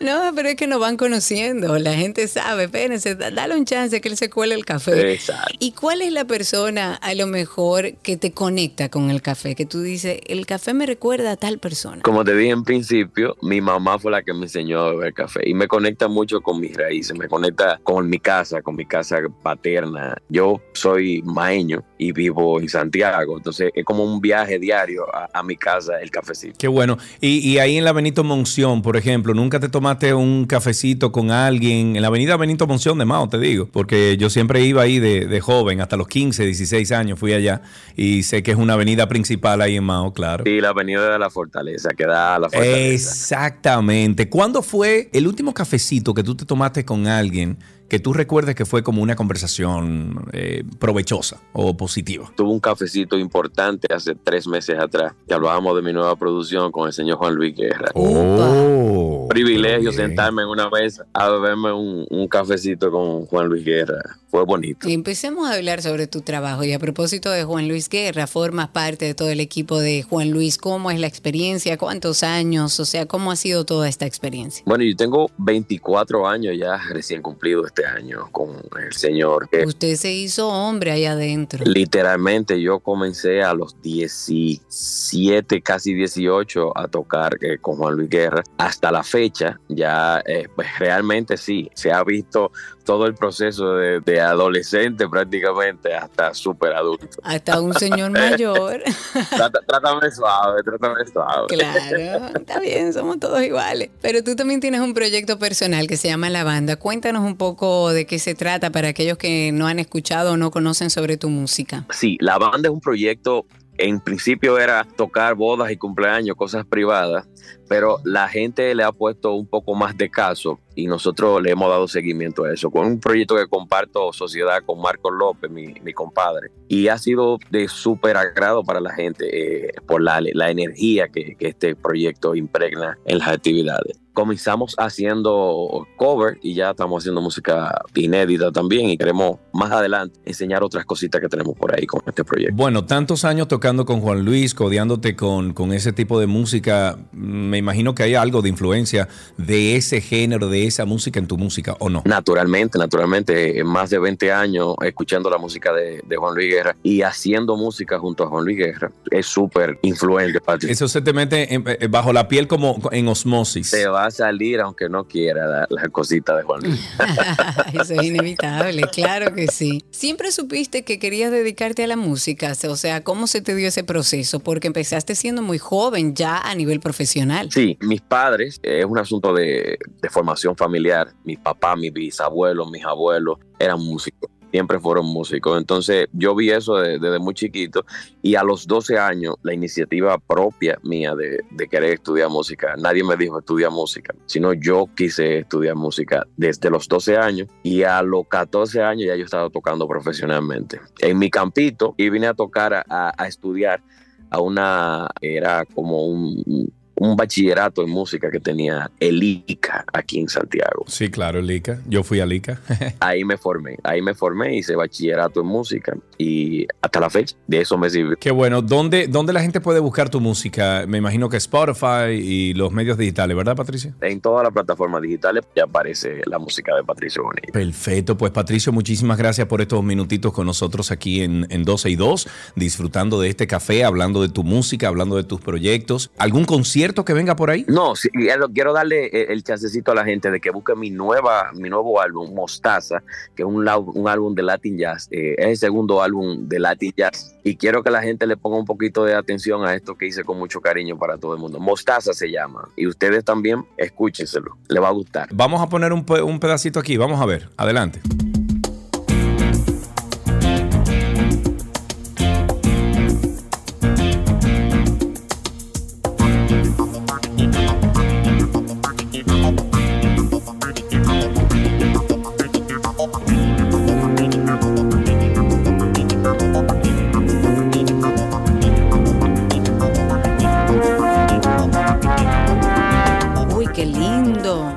No, pero es que nos van conociendo, la gente sabe, espérense, da- dale un chance que él se cuele el café. Exacto. ¿Y cuál es la persona a lo mejor que te conecta con el café? Que tú dices, el café me recuerda a tal persona. Como te dije en principio, mi mamá fue la que me enseñó a beber café y me conecta mucho con mis raíces, me conecta con mi casa, con mi casa paterna. Yo soy maeño y vivo en Santiago, entonces es como un viaje diario a, a mi casa el cafecito. Qué bueno. Y, y ahí en la Benito Monción, por ejemplo, ¿nunca te tomaste un cafecito con alguien? En la avenida Benito Monción de Mao, te digo, porque yo siempre iba ahí de, de joven, hasta los 15, 16 años fui allá y sé que es una avenida principal ahí en Mao, claro. Sí, la avenida de la Fortaleza, que da a la Fortaleza. Exactamente. ¿Cuándo fue el último cafecito que tú te tomaste con alguien que tú recuerdes que fue como una conversación eh, provechosa o positiva? Tuve un cafecito importante hace tres meses atrás, que hablábamos de mi nueva producción con el señor Juan Luis Guerra. Oh, Privilegio sentarme en una mesa a beberme un, un cafecito con Juan Luis Guerra. Fue bonito. Y empecemos a hablar sobre tu trabajo. Y a propósito de Juan Luis Guerra, formas parte de todo el equipo de Juan Luis. ¿Cómo es la experiencia? ¿Cuántos años? O sea, ¿cómo ha sido toda esta experiencia? Bueno, yo tengo 24 años ya recién cumplido este año con el señor. que Usted se hizo hombre ahí adentro. Literalmente yo comencé a los 17, casi 18 a tocar eh, con Juan Luis Guerra. Hasta la fecha ya eh, pues realmente sí, se ha visto todo el proceso de, de adolescente prácticamente hasta súper adulto. Hasta un señor mayor. Trátame suave, trátame suave. Claro, está bien, somos todos iguales. Pero tú también tienes un proyecto personal que se llama La Banda. Cuéntanos un poco de qué se trata para aquellos que no han escuchado o no conocen sobre tu música. Sí, la banda es un proyecto, en principio era tocar bodas y cumpleaños, cosas privadas, pero la gente le ha puesto un poco más de caso y nosotros le hemos dado seguimiento a eso, con un proyecto que comparto sociedad con Marcos López, mi, mi compadre, y ha sido de súper agrado para la gente eh, por la, la energía que, que este proyecto impregna en las actividades. Comenzamos haciendo cover y ya estamos haciendo música inédita también y queremos más adelante enseñar otras cositas que tenemos por ahí con este proyecto. Bueno, tantos años tocando con Juan Luis, codeándote con, con ese tipo de música, me imagino que hay algo de influencia de ese género, de esa música en tu música o no? Naturalmente, naturalmente, en más de 20 años escuchando la música de, de Juan Luis Guerra y haciendo música junto a Juan Luis Guerra, es súper influente, Patrick. Eso se te mete en- eh, bajo la piel como en osmosis. Te va a salir aunque no quiera la, la cosita de Juan Luis. Eso es inevitable, claro que sí. ¿Siempre supiste que querías dedicarte a la música? O sea, ¿cómo se te dio ese proceso? Porque empezaste siendo muy joven ya a nivel profesional. Sí, mis padres, eh, es un asunto de, formación familiar. Mi papá, mis bisabuelos, mis abuelos eran músicos. Siempre fueron músicos. Entonces yo vi eso de- desde muy chiquito y a los 12 años la iniciativa propia mía de, querer estudiar música, nadie me dijo estudiar música, sino yo quise estudiar música desde los 12 años y a los 14 años ya yo estaba tocando profesionalmente. En mi campito y vine a tocar a estudiar a una, era como un, un bachillerato en música que tenía el ICA aquí en Santiago. Sí, claro, Lica. Yo fui a Lica. Ahí me formé, ahí me formé, hice bachillerato en música y hasta la fecha de eso me sirve. Qué bueno. ¿Dónde, ¿Dónde la gente puede buscar tu música? Me imagino que Spotify y los medios digitales, ¿verdad, Patricio? En todas las plataformas digitales ya aparece la música de Patricio Bonilla. Perfecto, pues Patricio, muchísimas gracias por estos minutitos con nosotros aquí en, en 12 y 2, disfrutando de este café, hablando de tu música, hablando de tus proyectos. ¿Algún concierto que venga por ahí? No, sí, quiero darle eh, el chancecito a la gente de que busque mi nueva, mi nuevo álbum, Mostaza, que es un, álbum de Latin Jazz. eh, es el segundo álbum de Latin Jazz. Y quiero que la gente le ponga un poquito de atención a esto que hice con mucho cariño para todo el mundo. Mostaza se llama. Y ustedes también escúchenselo. Le va a gustar. Vamos a poner un pedacito aquí, vamos a ver, adelante.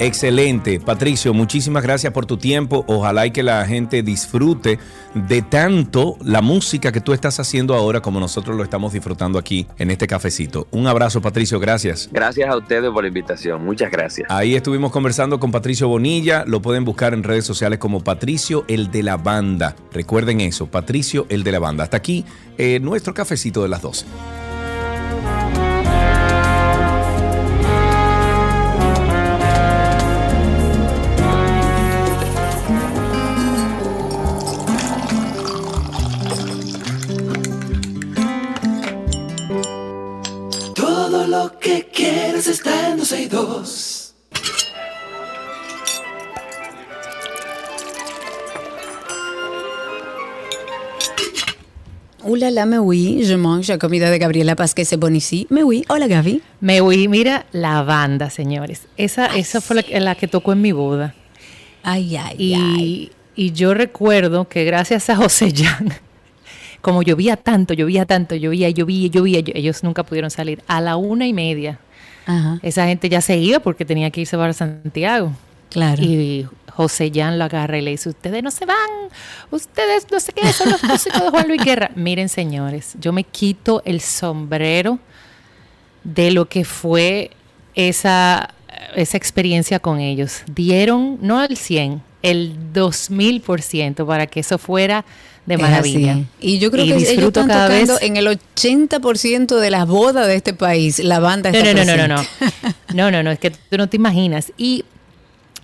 Excelente. Patricio, muchísimas gracias por tu tiempo. Ojalá y que la gente disfrute de tanto la música que tú estás haciendo ahora como nosotros lo estamos disfrutando aquí en este cafecito. Un abrazo, Patricio. Gracias. Gracias a ustedes por la invitación. Muchas gracias. Ahí estuvimos conversando con Patricio Bonilla. Lo pueden buscar en redes sociales como Patricio el de la banda. Recuerden eso, Patricio el de la banda. Hasta aquí eh, nuestro cafecito de las 12. Quieres está en 12 y 2. Hola, la me oui, je mange la comida de Gabriela Pásquez c'est bon ici. Me oui, hola Gaby. Me oí, mira, la banda, señores. Esa, esa fue la, que- la que tocó en mi boda. Ay, ay, Y, ay. y yo recuerdo que gracias a José Jan, como llovía tanto, llovía tanto, llovía, llovía, llovía, ellos nunca pudieron salir. A la una y media, Ajá, esa gente ya se iba porque tenía que irse para Santiago. claro. Y José Jan lo agarra y le dice, ustedes no se van, ustedes no sé qué, son los músicos de Juan Luis Guerra. Miren, señores, yo me quito el sombrero de lo que fue esa, esa experiencia con ellos. Dieron, no el 100, el 2000% para que eso fuera de maravilla. Y yo creo Y que ellos están cada tocando vez- en el 80% de las bodas de este país. La banda No, está no, no, no, no, no. No, no, no, es que tú no te imaginas. Y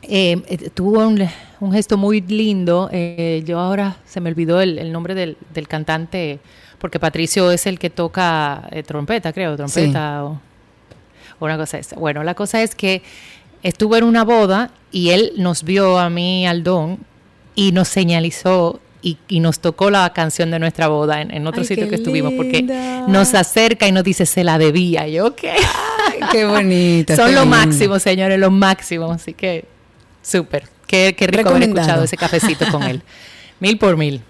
eh, eh, tuvo un, un gesto muy lindo. eh, yo ahora se me olvidó el, el nombre del, del cantante, porque Patricio es el que toca eh, trompeta, creo, trompeta o, o una cosa esa. Bueno, la cosa es que estuvo en una boda y él nos vio a mí, al don, y nos señalizó. Y, y nos tocó la canción de nuestra boda en, en otro Ay, sitio que estuvimos, porque nos acerca y nos dice, se la debía. Y yo, ¿qué? Ay, qué bonita. Son qué lo máximo, señores, lo máximo. Así que, súper. Qué, qué rico haber escuchado ese cafecito con él. Mil por mil.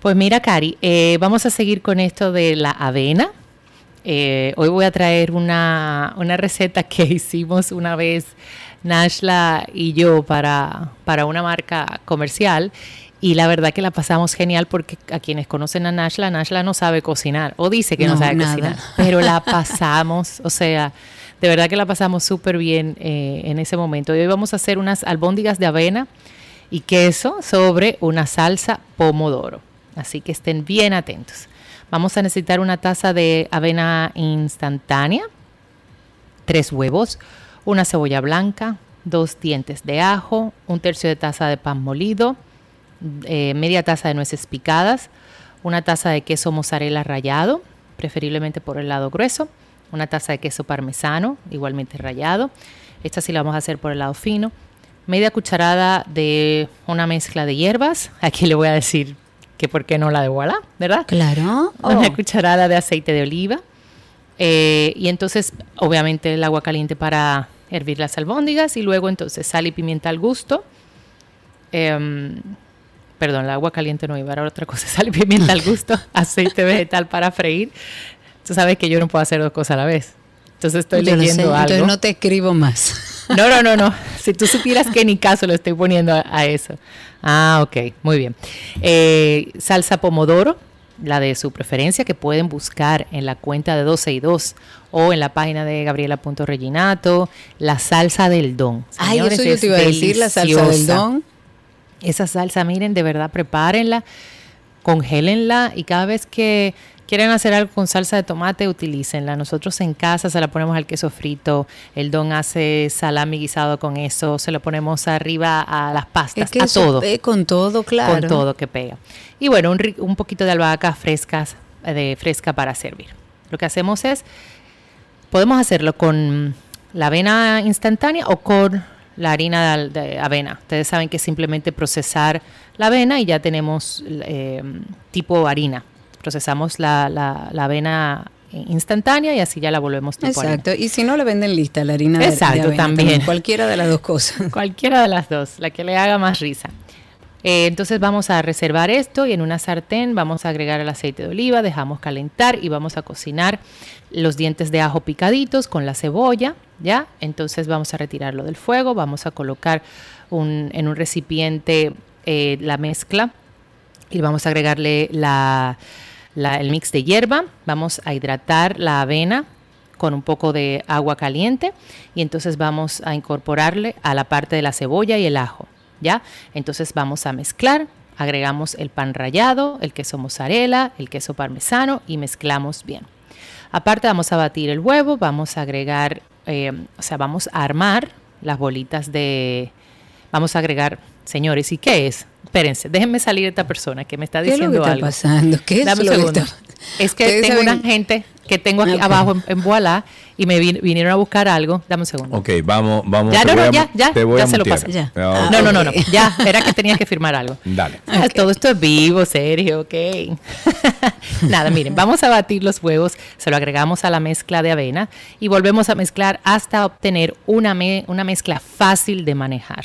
Pues mira, Cari, eh, vamos a seguir con esto de la avena. Eh, hoy voy a traer una, una receta que hicimos una vez Nashla y yo para, para una marca comercial. Y la verdad que la pasamos genial porque a quienes conocen a Nashla, Nashla no sabe cocinar o dice que no, No, sabe nada. cocinar, pero la pasamos, o sea, De verdad que la pasamos súper bien eh, en ese momento. Y hoy vamos a hacer unas albóndigas de avena y queso sobre una salsa pomodoro. Así que estén bien atentos. Vamos a necesitar una taza de avena instantánea, tres huevos, una cebolla blanca, dos dientes de ajo, un tercio de taza de pan molido, eh, media taza de nueces picadas, una taza de queso mozzarella rallado, preferiblemente por el lado grueso, una taza de queso parmesano, igualmente rallado. Esta sí la vamos a hacer por el lado fino. Media cucharada de una mezcla de hierbas. Aquí le voy a decir que por qué no la de voilà, ¿verdad? Claro. Una Oh. cucharada de aceite de oliva. Eh, y entonces, obviamente, el agua caliente para hervir las albóndigas. Y luego, entonces, sal y pimienta al gusto. Em, perdón, el agua caliente no iba, era otra cosa. Sal y pimienta al gusto. aceite vegetal para freír. Tú sabes que yo no puedo hacer dos cosas a la vez. Entonces, estoy Yo leyendo algo. Entonces no te escribo más. No, no, no, no. Si tú supieras que ni caso lo estoy poniendo a, a eso. Ah, ok, muy bien. Eh, salsa pomodoro, la de su preferencia, que pueden buscar en la cuenta de 12 y 2 o en la página de Gabriela.reginato. La salsa del don. Ay, eso yo te iba a decir, la salsa del don. Esa salsa, miren, de verdad, prepárenla, congélenla y cada vez que quieren hacer algo con salsa de tomate, utilícenla. Nosotros en casa se la ponemos al queso frito, el don hace salami guisado con eso, se lo ponemos arriba a las pastas, Es que a eso todo, con todo, claro. con todo que pega. Y bueno, un, poquito de albahaca frescas, de fresca para servir. Lo que hacemos es, podemos hacerlo con la avena instantánea o con la harina de, de avena. Ustedes saben que es simplemente procesar la avena y ya tenemos eh, tipo harina. Procesamos la, la- la avena instantánea y así ya la volvemos tipo harina. Exacto. Y si no, le venden lista la harina de- de, Exacto, avena también. Cualquiera de las dos cosas. Cualquiera de las dos, la que le haga más risa. Eh, entonces vamos a reservar esto y en una sartén vamos a agregar el aceite de oliva, dejamos calentar y vamos a cocinar los dientes de ajo picaditos con la cebolla, ¿ya? Entonces vamos a retirarlo del fuego, vamos a colocar en un recipiente eh, la mezcla y vamos a agregarle el mix de hierba, vamos a hidratar la avena con un poco de agua caliente y entonces vamos a incorporarle a la parte de la cebolla y el ajo, ¿ya? Entonces vamos a mezclar, agregamos el pan rallado, el queso mozzarella, el queso parmesano y mezclamos bien. Aparte vamos a batir el huevo, vamos a agregar, eh, o sea, vamos a armar las bolitas de, vamos a agregar, señores, ¿y qué es? Espérense, déjenme salir esta persona que me está ¿Qué es lo diciendo que está algo. pasando? ¿Qué es Dame un lo que segundo. está- Es que tengo saben- una gente que tengo aquí abajo en, en Voilà y me vin- vinieron a buscar algo. Dame un segundo. Ok, vamos, vamos. Ya, no, no, a- ya, ya, te voy ya a se lo pasé. Ya. Ah, No, no, no. Ya, era que tenía que firmar algo. Dale. Ah, Todo esto es vivo, serio, ok. Nada, miren, vamos a batir los huevos, se lo agregamos a la mezcla de avena y volvemos a mezclar hasta obtener una, me- una mezcla fácil de manejar.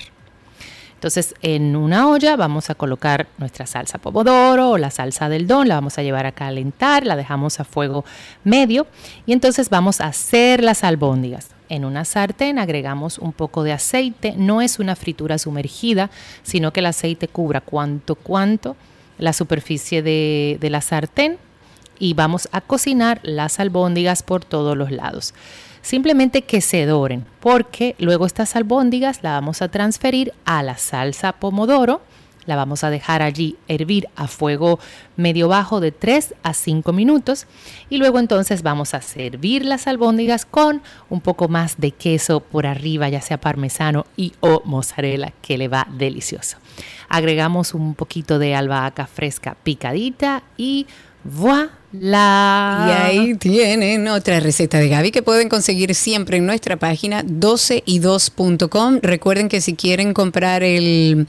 Entonces, en una olla vamos a colocar nuestra salsa pomodoro o la salsa del don, la vamos a llevar a calentar, la dejamos a fuego medio y entonces vamos a hacer las albóndigas. En una sartén agregamos un poco de aceite, no es una fritura sumergida, sino que el aceite cubra cuanto cuanto la superficie de, de la sartén y vamos a cocinar las albóndigas por todos los lados. Simplemente que se doren, porque luego estas albóndigas la vamos a transferir a la salsa pomodoro, la vamos a dejar allí hervir a fuego medio bajo de 3 a 5 minutos y luego entonces vamos a servir las albóndigas con un poco más de queso por arriba, ya sea parmesano y o mozzarella, que le va delicioso. Agregamos un poquito de albahaca fresca picadita y voilà. Y ahí tienen otra receta de Gaby que pueden conseguir siempre en nuestra página 12y2.com. Recuerden que si quieren comprar el,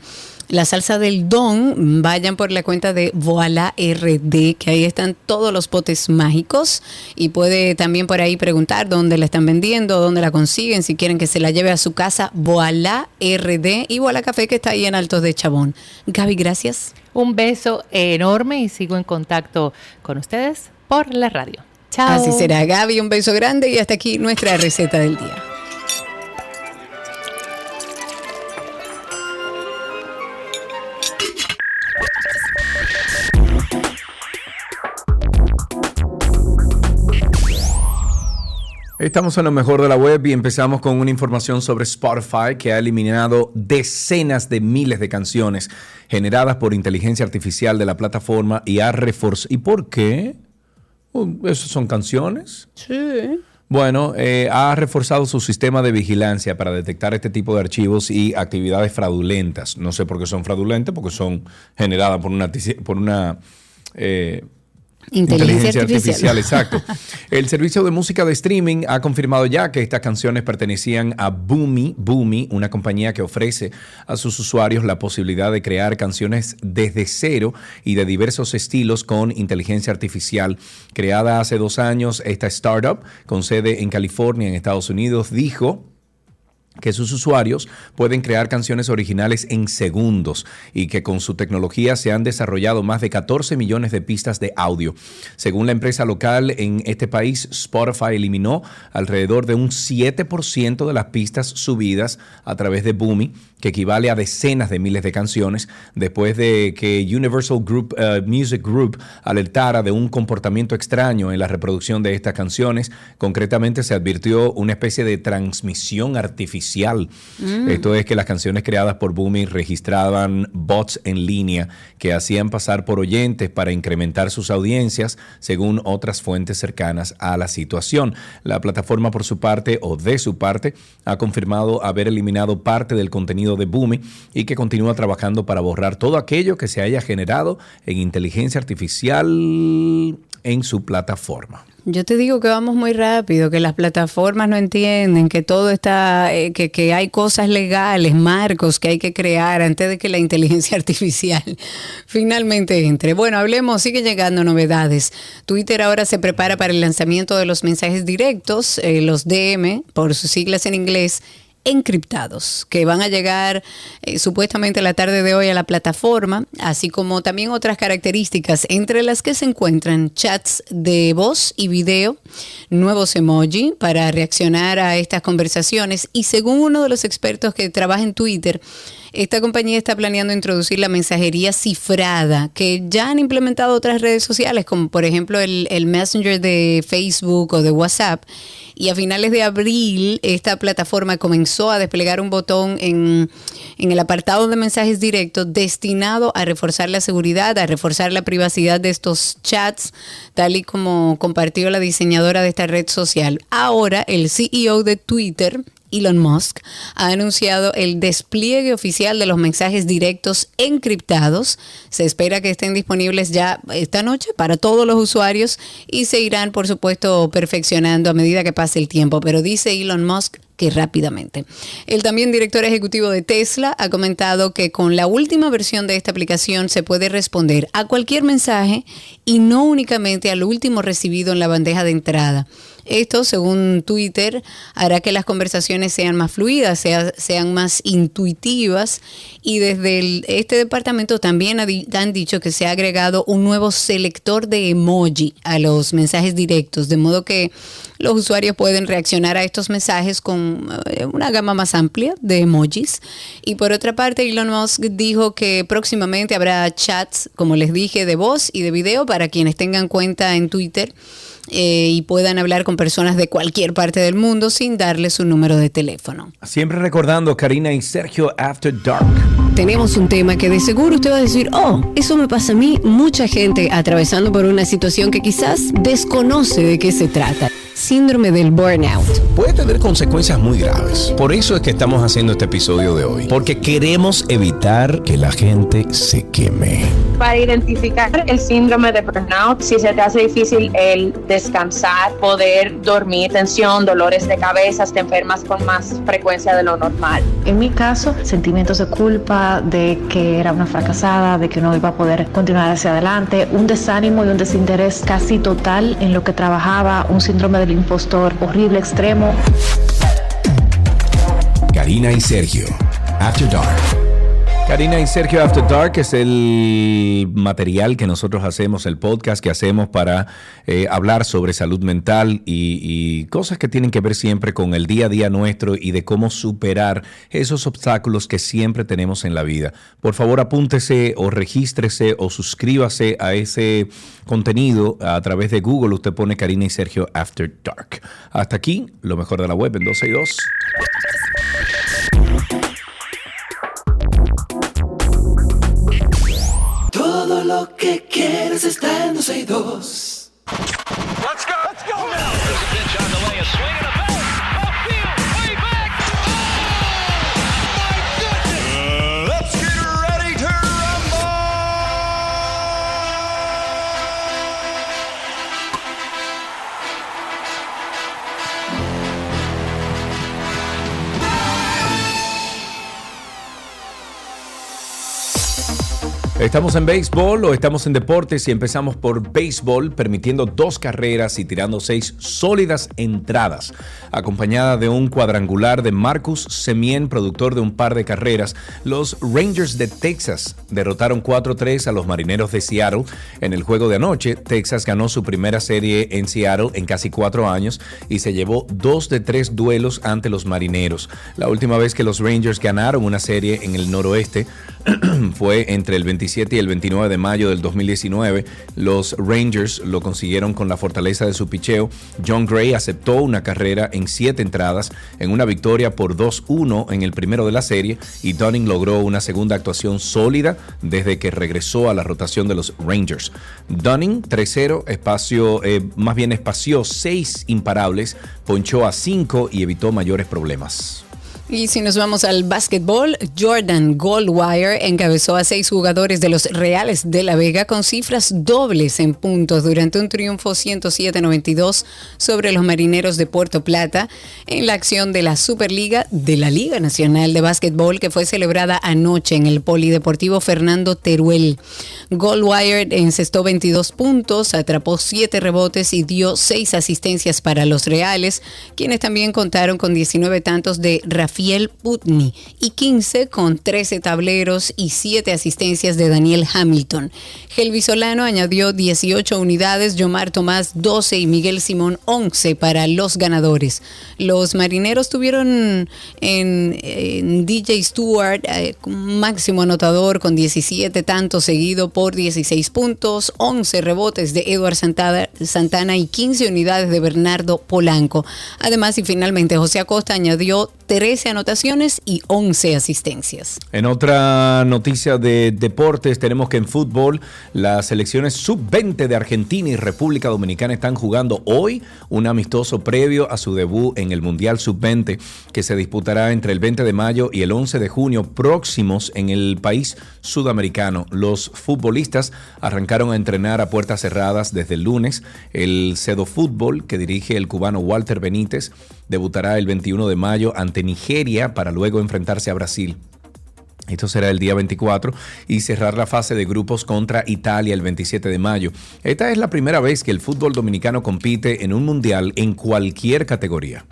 la salsa del don, vayan por la cuenta de Voila RD, que ahí están todos los potes mágicos. Y puede también por ahí preguntar dónde la están vendiendo, dónde la consiguen, si quieren que se la lleve a su casa. Voila RD y Voila Café, que está ahí en Altos de Chabón. Gaby, gracias. Un beso enorme y sigo en contacto con ustedes por la radio. Chao. Así será, Gaby. Un beso grande y hasta aquí nuestra receta del día. Estamos en lo mejor de la web y empezamos con una información sobre Spotify que ha eliminado decenas de miles de canciones generadas por inteligencia artificial de la plataforma y ha reforzado. ¿Y por qué? Oh, ¿Esas son canciones? Sí. Bueno, eh, ha reforzado su sistema de vigilancia para detectar este tipo de archivos y actividades fraudulentas. No sé por qué son fraudulentas, porque son generadas por una, por una eh, Inteligencia, artificial. exacto. El servicio de música de streaming ha confirmado ya que estas canciones pertenecían a Boomy, Boomy, una compañía que ofrece a sus usuarios la posibilidad de crear canciones desde cero y de diversos estilos con inteligencia artificial. Creada hace dos años, esta startup con sede en California, en Estados Unidos, dijo que sus usuarios pueden crear canciones originales en segundos y que con su tecnología se han desarrollado más de 14 millones de pistas de audio. Según la empresa local en este país, Spotify eliminó alrededor de un 7% de las pistas subidas a través de Boomy, que equivale a decenas de miles de canciones, después de que Universal Group, uh, Music Group alertara de un comportamiento extraño en la reproducción de estas canciones. Concretamente se advirtió una especie de transmisión artificial Mm. Esto es que las canciones creadas por Boomy registraban bots en línea que hacían pasar por oyentes para incrementar sus audiencias, según otras fuentes cercanas a la situación. La plataforma, por su parte, o de su parte, ha confirmado haber eliminado parte del contenido de Boomy y que continúa trabajando para borrar todo aquello que se haya generado en inteligencia artificial en su plataforma. Yo te digo que vamos muy rápido, que las plataformas no entienden, que todo está, eh, que, que, hay cosas legales, marcos que hay que crear antes de que la inteligencia artificial finalmente entre. Bueno, hablemos, sigue llegando novedades. Twitter ahora se prepara para el lanzamiento de los mensajes directos, eh, los DM, por sus siglas en inglés encriptados que van a llegar eh, supuestamente la tarde de hoy a la plataforma, así como también otras características entre las que se encuentran chats de voz y video, nuevos emoji para reaccionar a estas conversaciones. Y según uno de los expertos que trabaja en Twitter, esta compañía está planeando introducir la mensajería cifrada que ya han implementado otras redes sociales, como por ejemplo el, el Messenger de Facebook o de WhatsApp. Y a finales de abril, esta plataforma comenzó a desplegar un botón en, en el apartado de mensajes directos destinado a reforzar la seguridad, a reforzar la privacidad de estos chats, tal y como compartió la diseñadora de esta red social. Ahora, el CEO de Twitter, Elon Musk ha anunciado el despliegue oficial de los mensajes directos encriptados. Se espera que estén disponibles ya esta noche para todos los usuarios y se irán, por supuesto, perfeccionando a medida que pase el tiempo. Pero dice Elon Musk que rápidamente. El también director ejecutivo de Tesla ha comentado que con la última versión de esta aplicación se puede responder a cualquier mensaje y no únicamente al último recibido en la bandeja de entrada. Esto, según Twitter, hará que las conversaciones sean más fluidas, sean más intuitivas y desde este departamento también han dicho que se ha agregado un nuevo selector de emoji a los mensajes directos, de modo que los usuarios pueden reaccionar a estos mensajes con eh, una gama más amplia de emojis. Y por otra parte, Elon Musk dijo que próximamente habrá chats, como les dije, de voz y de video para quienes tengan cuenta en Twitter eh, y puedan hablar con personas de cualquier parte del mundo sin darle su número de teléfono. Siempre recordando Karina y Sergio After Dark. Tenemos un tema que de seguro usted va a decir, oh, eso me pasa a mí, mucha gente atravesando por una situación que quizás desconoce de qué se trata síndrome del burnout. Puede tener consecuencias muy graves. Por eso es que estamos haciendo este episodio de hoy. Porque queremos evitar que la gente se queme. Para identificar el síndrome de burnout, si se te hace difícil el descansar, poder dormir, tensión, dolores de cabeza, te enfermas con más frecuencia de lo normal. En mi caso, sentimientos de culpa, de que era una fracasada, de que no iba a poder continuar hacia adelante, un desánimo y un desinterés casi total en lo que trabajaba, un síndrome de impostor horrible, extremo. Karina y Sergio, After Dark. Karina y Sergio After Dark es el material que nosotros hacemos, el podcast que hacemos para eh, hablar sobre salud mental y, y cosas que tienen que ver siempre con el día a día nuestro y de cómo superar esos obstáculos que siempre tenemos en la vida. Por favor, apúntese o regístrese o suscríbase a ese contenido a través de Google. Usted pone Karina y Sergio After Dark. Hasta aquí, lo mejor de la web en 262. Todo lo que quieres está en 262. Let's go. Let's go now. Estamos en béisbol o estamos en deportes y empezamos por béisbol, permitiendo dos carreras y tirando seis sólidas entradas, acompañada de un cuadrangular de Marcus Semien, productor de un par de carreras. Los Rangers de Texas derrotaron 4-3 a los Marineros de Seattle en el juego de anoche. Texas ganó su primera serie en Seattle en casi cuatro años y se llevó dos de tres duelos ante los Marineros. La última vez que los Rangers ganaron una serie en el noroeste fue entre el 27 y el 29 de mayo del 2019. Los Rangers lo consiguieron con la fortaleza de su picheo. John Gray aceptó una carrera en siete entradas en una victoria por 2-1 en el primero de la serie y Dunning logró una segunda actuación sólida desde que regresó a la rotación de los Rangers. Dunning 3-0, espacio, eh, más bien espació seis imparables, ponchó a cinco y evitó mayores problemas. Y si nos vamos al básquetbol, Jordan Goldwire encabezó a seis jugadores de los Reales de la Vega con cifras dobles en puntos durante un triunfo 107-92 sobre los Marineros de Puerto Plata en la acción de la Superliga de la Liga Nacional de Básquetbol que fue celebrada anoche en el Polideportivo Fernando Teruel. Goldwire encestó 22 puntos, atrapó 7 rebotes y dio 6 asistencias para los Reales, quienes también contaron con 19 tantos de Rafael Rafael Putney y 15 con 13 tableros y 7 asistencias de Daniel Hamilton. Gelby Solano añadió 18 unidades, Yomar Tomás 12 y Miguel Simón 11 para los ganadores. Los marineros tuvieron en, en DJ Stewart eh, máximo anotador con 17 tantos seguido por 16 puntos, 11 rebotes de Eduard Santana, Santana y 15 unidades de Bernardo Polanco. Además y finalmente José Acosta añadió 13 anotaciones y 11 asistencias. En otra noticia de deportes, tenemos que en fútbol las selecciones sub-20 de Argentina y República Dominicana están jugando hoy un amistoso previo a su debut en el Mundial sub-20 que se disputará entre el 20 de mayo y el 11 de junio próximos en el país sudamericano. Los futbolistas arrancaron a entrenar a puertas cerradas desde el lunes. El Cedo Fútbol, que dirige el cubano Walter Benítez, debutará el 21 de mayo ante Nigeria para luego enfrentarse a Brasil. Esto será el día 24 y cerrar la fase de grupos contra Italia el 27 de mayo. Esta es la primera vez que el fútbol dominicano compite en un mundial en cualquier categoría.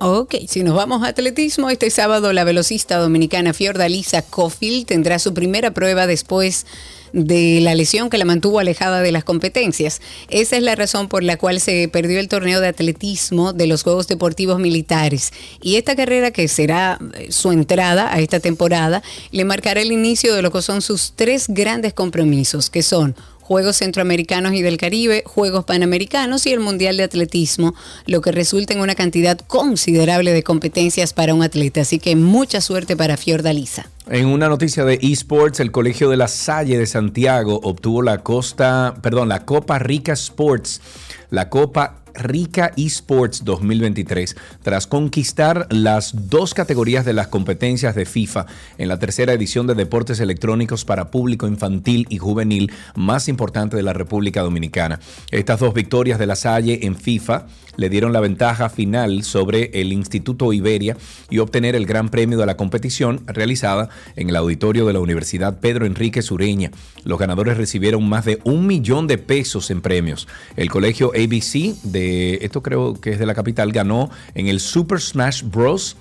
Ok, si nos vamos a atletismo, este sábado la velocista dominicana Fiordalisa Cofield tendrá su primera prueba después de la lesión que la mantuvo alejada de las competencias. Esa es la razón por la cual se perdió el torneo de atletismo de los Juegos Deportivos Militares. Y esta carrera, que será eh, su entrada a esta temporada, le marcará el inicio de lo que son sus tres grandes compromisos, que son Juegos Centroamericanos y del Caribe, Juegos Panamericanos y el Mundial de Atletismo, lo que resulta en una cantidad considerable de competencias para un atleta. Así que mucha suerte para Fiordalisa. En una noticia de esports, el Colegio de la Salle de Santiago obtuvo la costa, perdón, la Copa Rica Sports, la Copa Rica Esports 2023 tras conquistar las dos categorías de las competencias de FIFA en la tercera edición de deportes electrónicos para público infantil y juvenil más importante de la República Dominicana. Estas dos victorias de la Salle en FIFA le dieron la ventaja final sobre el Instituto Iberia y obtener el gran premio de la competición realizada en el auditorio de la Universidad Pedro Enrique Sureña. Los ganadores recibieron más de un millón de pesos en premios. El colegio ABC de esto creo que es de la capital ganó en el Super Smash Bros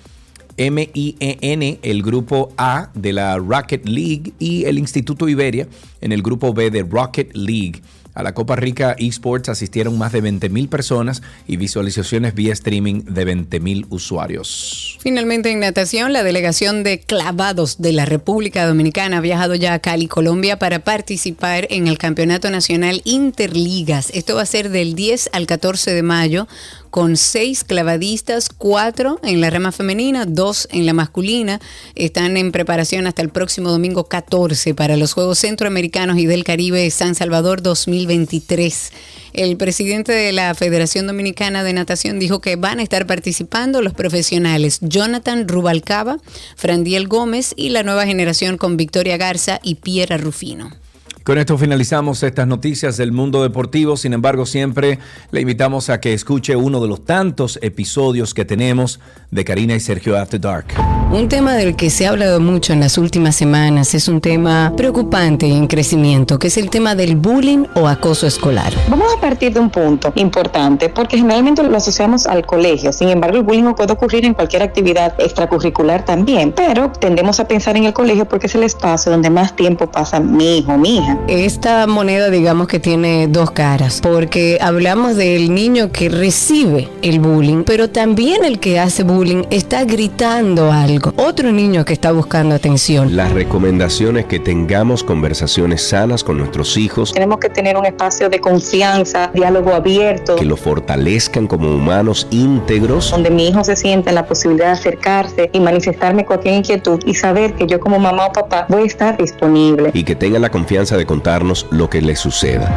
MIEN, el grupo A de la Rocket League y el Instituto Iberia en el grupo B de Rocket League. A la Copa Rica Esports asistieron más de 20.000 personas y visualizaciones vía streaming de 20.000 usuarios. Finalmente en natación, la delegación de clavados de la República Dominicana ha viajado ya a Cali, Colombia, para participar en el Campeonato Nacional Interligas. Esto va a ser del 10 al 14 de mayo con seis clavadistas, cuatro en la rama femenina, dos en la masculina. Están en preparación hasta el próximo domingo 14 para los Juegos Centroamericanos y del Caribe San Salvador 2023. El presidente de la Federación Dominicana de Natación dijo que van a estar participando los profesionales Jonathan Rubalcaba, Frandiel Gómez y la nueva generación con Victoria Garza y Piera Rufino. Con esto finalizamos estas noticias del mundo deportivo. Sin embargo, siempre le invitamos a que escuche uno de los tantos episodios que tenemos de Karina y Sergio After Dark. Un tema del que se ha hablado mucho en las últimas semanas es un tema preocupante y en crecimiento, que es el tema del bullying o acoso escolar. Vamos a partir de un punto importante, porque generalmente lo asociamos al colegio. Sin embargo, el bullying puede ocurrir en cualquier actividad extracurricular también, pero tendemos a pensar en el colegio porque es el espacio donde más tiempo pasa mi hijo, mi hija. Esta moneda digamos que tiene dos caras, porque hablamos del niño que recibe el bullying, pero también el que hace bullying está gritando algo. Otro niño que está buscando atención. La recomendación es que tengamos conversaciones sanas con nuestros hijos, Tenemos que tener un espacio de confianza, diálogo abierto, que lo fortalezcan como humanos íntegros donde mi hijo se sienta en la posibilidad de acercarse y manifestarme cualquier inquietud y saber que yo como mamá o papá voy a estar disponible. y que tengan la confianza de contarnos lo que les suceda.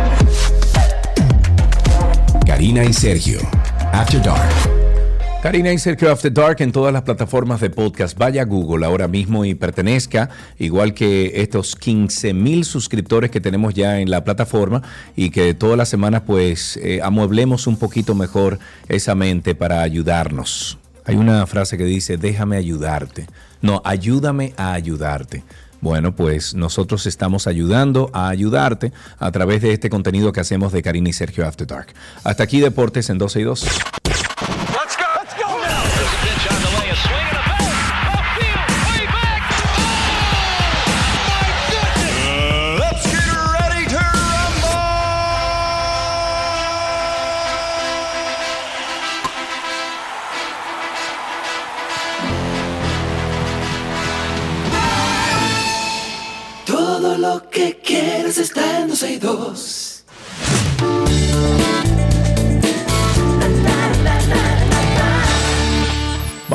Karina y Sergio, After Dark. Karina y Sergio After Dark en todas las plataformas de podcast. Vaya a Google ahora mismo y pertenezca, igual que estos 15 mil suscriptores que tenemos ya en la plataforma y que todas las semanas pues eh, amueblemos un poquito mejor esa mente para ayudarnos. Hay una frase que dice, déjame ayudarte. No, ayúdame a ayudarte. Bueno, pues nosotros estamos ayudando a ayudarte a través de este contenido que hacemos de Karina y Sergio After Dark. Hasta aquí Deportes en 12 y 2.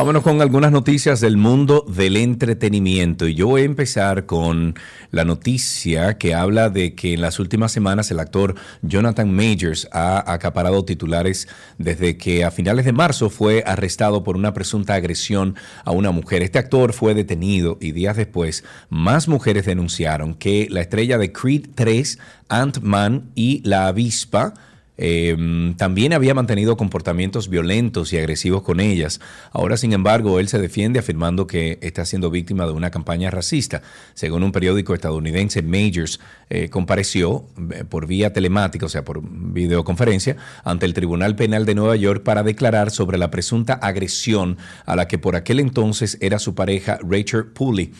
Vámonos con algunas noticias del mundo del entretenimiento. Y yo voy a empezar con la noticia que habla de que en las últimas semanas el actor Jonathan Majors ha acaparado titulares desde que a finales de marzo fue arrestado por una presunta agresión a una mujer. Este actor fue detenido y días después más mujeres denunciaron que la estrella de Creed 3, Ant-Man y la avispa, eh, también había mantenido comportamientos violentos y agresivos con ellas. Ahora, sin embargo, él se defiende afirmando que está siendo víctima de una campaña racista. Según un periódico estadounidense, Majors eh, compareció eh, por vía telemática, o sea, por videoconferencia, ante el Tribunal Penal de Nueva York para declarar sobre la presunta agresión a la que por aquel entonces era su pareja Rachel Pulley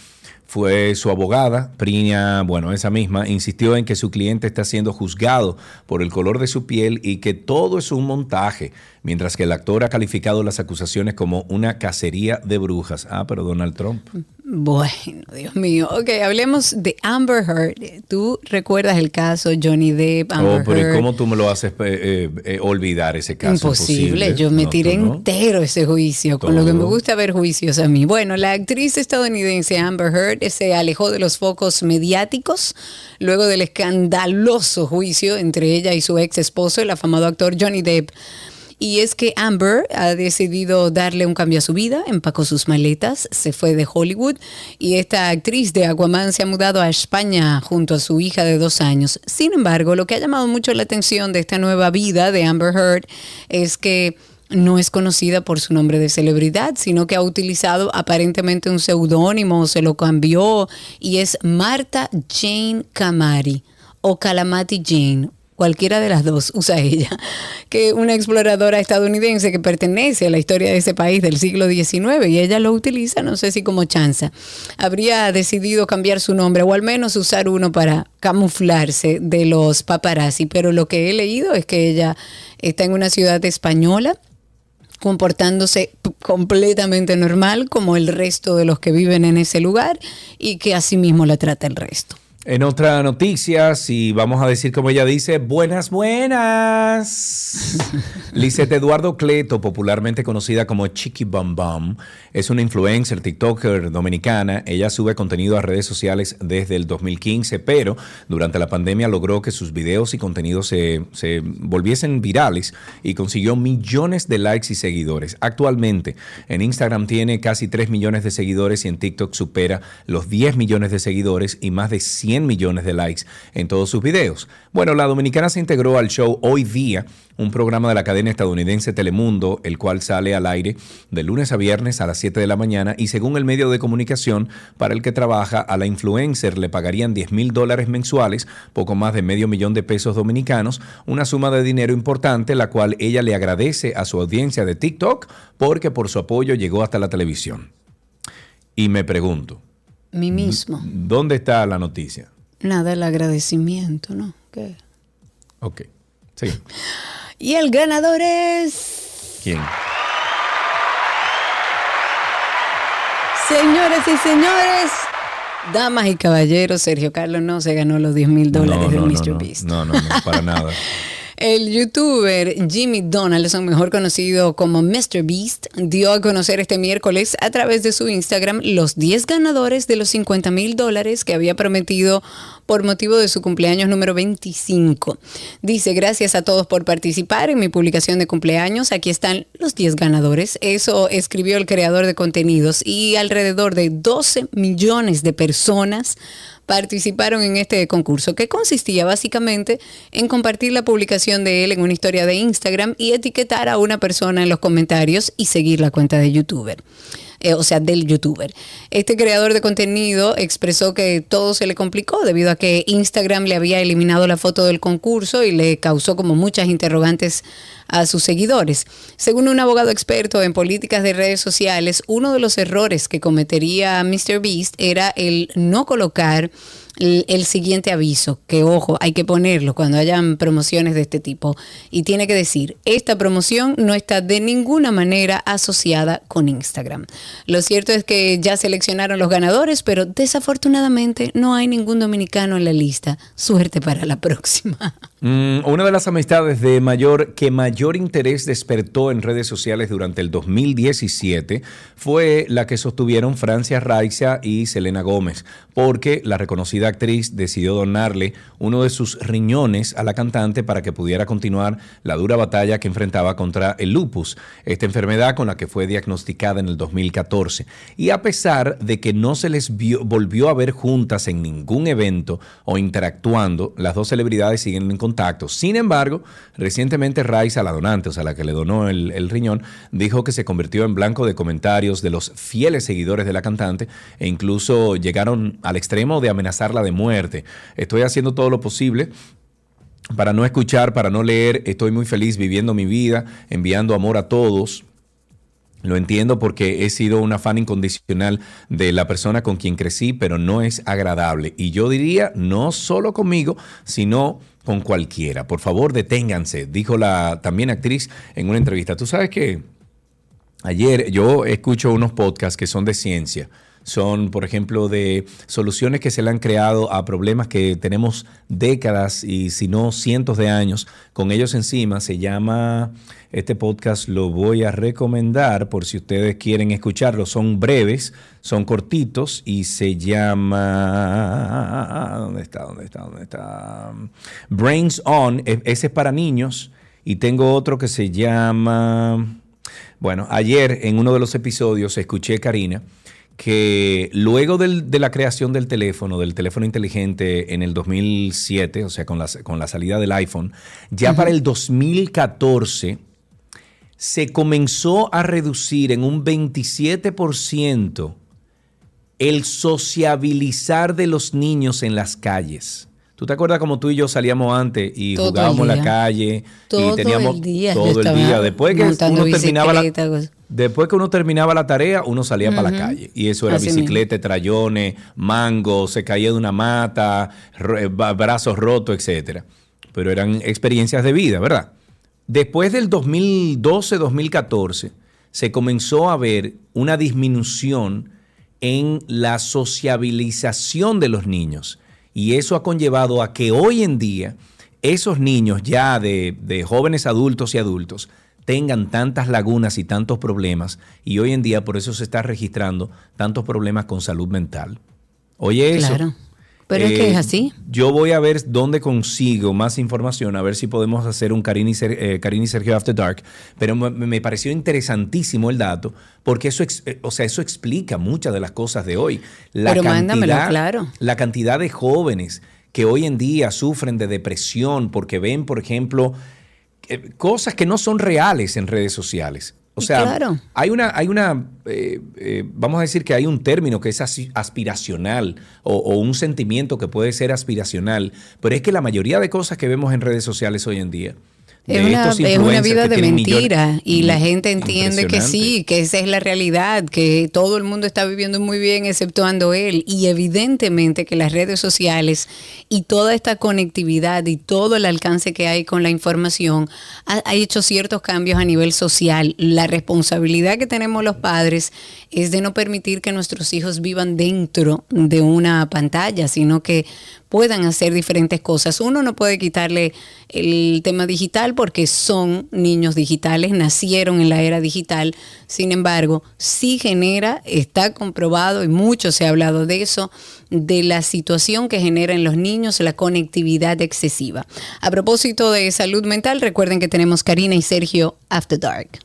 fue su abogada, Priña, bueno, esa misma, insistió en que su cliente está siendo juzgado por el color de su piel y que todo es un montaje, mientras que el actor ha calificado las acusaciones como una cacería de brujas. Ah, pero Donald Trump. Bueno, Dios mío. Ok, hablemos de Amber Heard. ¿Tú recuerdas el caso Johnny Depp, Amber oh, pero ¿y Heard? ¿cómo tú me lo haces eh, eh, olvidar ese caso? Imposible, yo me No, tiré no. entero ese juicio, con lo que me gusta ver juicios a mí. Bueno, la actriz estadounidense Amber Heard se alejó de los focos mediáticos luego del escandaloso juicio entre ella y su ex esposo, el afamado actor Johnny Depp. Y es que Amber ha decidido darle un cambio a su vida, empacó sus maletas, se fue de Hollywood y esta actriz de Aquaman se ha mudado a España junto a su hija de dos años. Sin embargo, lo que ha llamado mucho la atención de esta nueva vida de Amber Heard es que no es conocida por su nombre de celebridad, sino que ha utilizado aparentemente un seudónimo, se lo cambió y es Marta Jane Camari o Calamati Jane cualquiera de las dos usa ella, que una exploradora estadounidense que pertenece a la historia de ese país del siglo XIX y ella lo utiliza, no sé si como chanza, habría decidido cambiar su nombre o al menos usar uno para camuflarse de los paparazzi, pero lo que he leído es que ella está en una ciudad española comportándose completamente normal como el resto de los que viven en ese lugar y que así mismo la trata el resto. En otra noticia, si vamos a decir como ella dice, buenas, buenas. Lisette Eduardo Cleto, popularmente conocida como Chiqui Bum Bum, es una influencer, TikToker dominicana. Ella sube contenido a redes sociales desde el 2015, pero durante la pandemia logró que sus videos y contenidos se, se volviesen virales y consiguió millones de likes y seguidores. Actualmente en Instagram tiene casi 3 millones de seguidores y en TikTok supera los 10 millones de seguidores y más de 100 millones de likes en todos sus videos. Bueno, la dominicana se integró al show Hoy Día, un programa de la cadena estadounidense Telemundo, el cual sale al aire de lunes a viernes a las 7 de la mañana y según el medio de comunicación para el que trabaja, a la influencer le pagarían 10 mil dólares mensuales, poco más de medio millón de pesos dominicanos, una suma de dinero importante, la cual ella le agradece a su audiencia de TikTok porque por su apoyo llegó hasta la televisión. Y me pregunto, Mi mismo. ¿dónde está la noticia? Nada, el agradecimiento, ¿no? ¿Qué? Ok, sí. Y el ganador es... ¿Quién? Señores y señores, damas y caballeros, Sergio Carlos no se ganó los 10 mil dólares no, de no, Mr. Beast. No, no, no, para nada. El youtuber Jimmy Donaldson, mejor conocido como Mr. Beast, dio a conocer este miércoles a través de su Instagram los 10 ganadores de los 50 mil dólares que había prometido por motivo de su cumpleaños número 25. Dice, gracias a todos por participar en mi publicación de cumpleaños. Aquí están los 10 ganadores. Eso escribió el creador de contenidos y alrededor de 12 millones de personas participaron en este concurso, que consistía básicamente en compartir la publicación de él en una historia de Instagram y etiquetar a una persona en los comentarios y seguir la cuenta de youtuber. Eh, o sea, del youtuber. Este creador de contenido expresó que todo se le complicó debido a que Instagram le había eliminado la foto del concurso y le causó como muchas interrogantes a sus seguidores. Según un abogado experto en políticas de redes sociales, uno de los errores que cometería MrBeast era el no colocar el, siguiente aviso, que ojo, hay que ponerlo cuando hayan promociones de este tipo. Y tiene que decir, esta promoción no está de ninguna manera asociada con Instagram. Lo cierto es que ya seleccionaron los ganadores, pero desafortunadamente no hay ningún dominicano en la lista. Suerte para la próxima. Mm, una de las amistades de mayor que mayor interés despertó en redes sociales durante el 2017 fue la que sostuvieron Francia Raiza y Selena Gómez, porque la reconocida actriz decidió donarle uno de sus riñones a la cantante para que pudiera continuar la dura batalla que enfrentaba contra el lupus, esta enfermedad con la que fue diagnosticada en el 2014. Y a pesar de que no se les volvió a ver juntas en ningún evento o interactuando, las dos celebridades siguen en contacto. Sin embargo, recientemente Raiza, la donante, o sea, la que le donó el, el riñón, dijo que se convirtió en blanco de comentarios de los fieles seguidores de la cantante e incluso llegaron al extremo de amenazarla de muerte. Estoy haciendo todo lo posible para no escuchar, para no leer, estoy muy feliz viviendo mi vida, enviando amor a todos. Lo entiendo porque he sido una fan incondicional de la persona con quien crecí, pero no es agradable. Y yo diría, no solo conmigo, sino con cualquiera. Por favor, deténganse, dijo la también actriz en una entrevista. Tú sabes que ayer yo escucho unos podcasts que son de ciencia. Son, por ejemplo, de soluciones que se le han creado a problemas que tenemos décadas y si no cientos de años con ellos encima. Se llama, este podcast lo voy a recomendar por si ustedes quieren escucharlo. Son breves, son cortitos y se llama... ¿Dónde está? ¿Dónde está? ¿Dónde está? Brains On. E- Ese es para niños. Y tengo otro que se llama... Bueno, ayer en uno de los episodios escuché, Karina, que luego del- de la creación del teléfono, del teléfono inteligente en el 2007, o sea, con la, con la salida del iPhone, ya para el 2014 se comenzó a reducir en un 27% el sociabilizar de los niños en las calles. ¿Tú ¿Tú te acuerdas como tú y yo salíamos antes y Todo jugábamos en la calle Todo y teníamos el día. todo el día? Después que uno terminaba la. Después que uno terminaba la tarea, uno salía para la calle y eso era Así bicicleta, trayones, mango, se caía de una mata, eh, brazos rotos, etcétera. Pero eran experiencias de vida, ¿verdad? Después del 2012-2014 se comenzó a ver una disminución en la sociabilización de los niños. Y eso ha conllevado a que hoy en día esos niños ya de, de jóvenes adultos y adultos tengan tantas lagunas y tantos problemas. Y hoy en día por eso se está registrando tantos problemas con salud mental. Oye, eso. Claro. Pero es que Eh, es así. Yo voy a ver dónde consigo más información, a ver si podemos hacer un Karin y, Ser- eh, Karin y Sergio After Dark. Pero me, me pareció interesantísimo el dato, porque eso, ex- eh, o sea, eso explica muchas de las cosas de hoy. La Pero mándamelo, claro. La cantidad de jóvenes que hoy en día sufren de depresión porque ven, por ejemplo, eh, cosas que no son reales en redes sociales. O sea, claro. hay una, hay una eh, eh, vamos a decir que hay un término que es aspiracional o, o un sentimiento que puede ser aspiracional, pero es que la mayoría de cosas que vemos en redes sociales hoy en día, Es una, es una vida de mentira y la gente entiende que sí, que esa es la realidad, que todo el mundo está viviendo muy bien exceptuando él y evidentemente que las redes sociales y toda esta conectividad y todo el alcance que hay con la información ha, ha hecho ciertos cambios a nivel social. La responsabilidad que tenemos los padres es de no permitir que nuestros hijos vivan dentro de una pantalla, sino que puedan hacer diferentes cosas. Uno no puede quitarle el tema digital porque son niños digitales, nacieron en la era digital. Sin embargo, sí genera, está comprobado y mucho se ha hablado de eso, de la situación que genera en los niños la conectividad excesiva. A propósito de salud mental, recuerden que tenemos Karina y Sergio After Dark.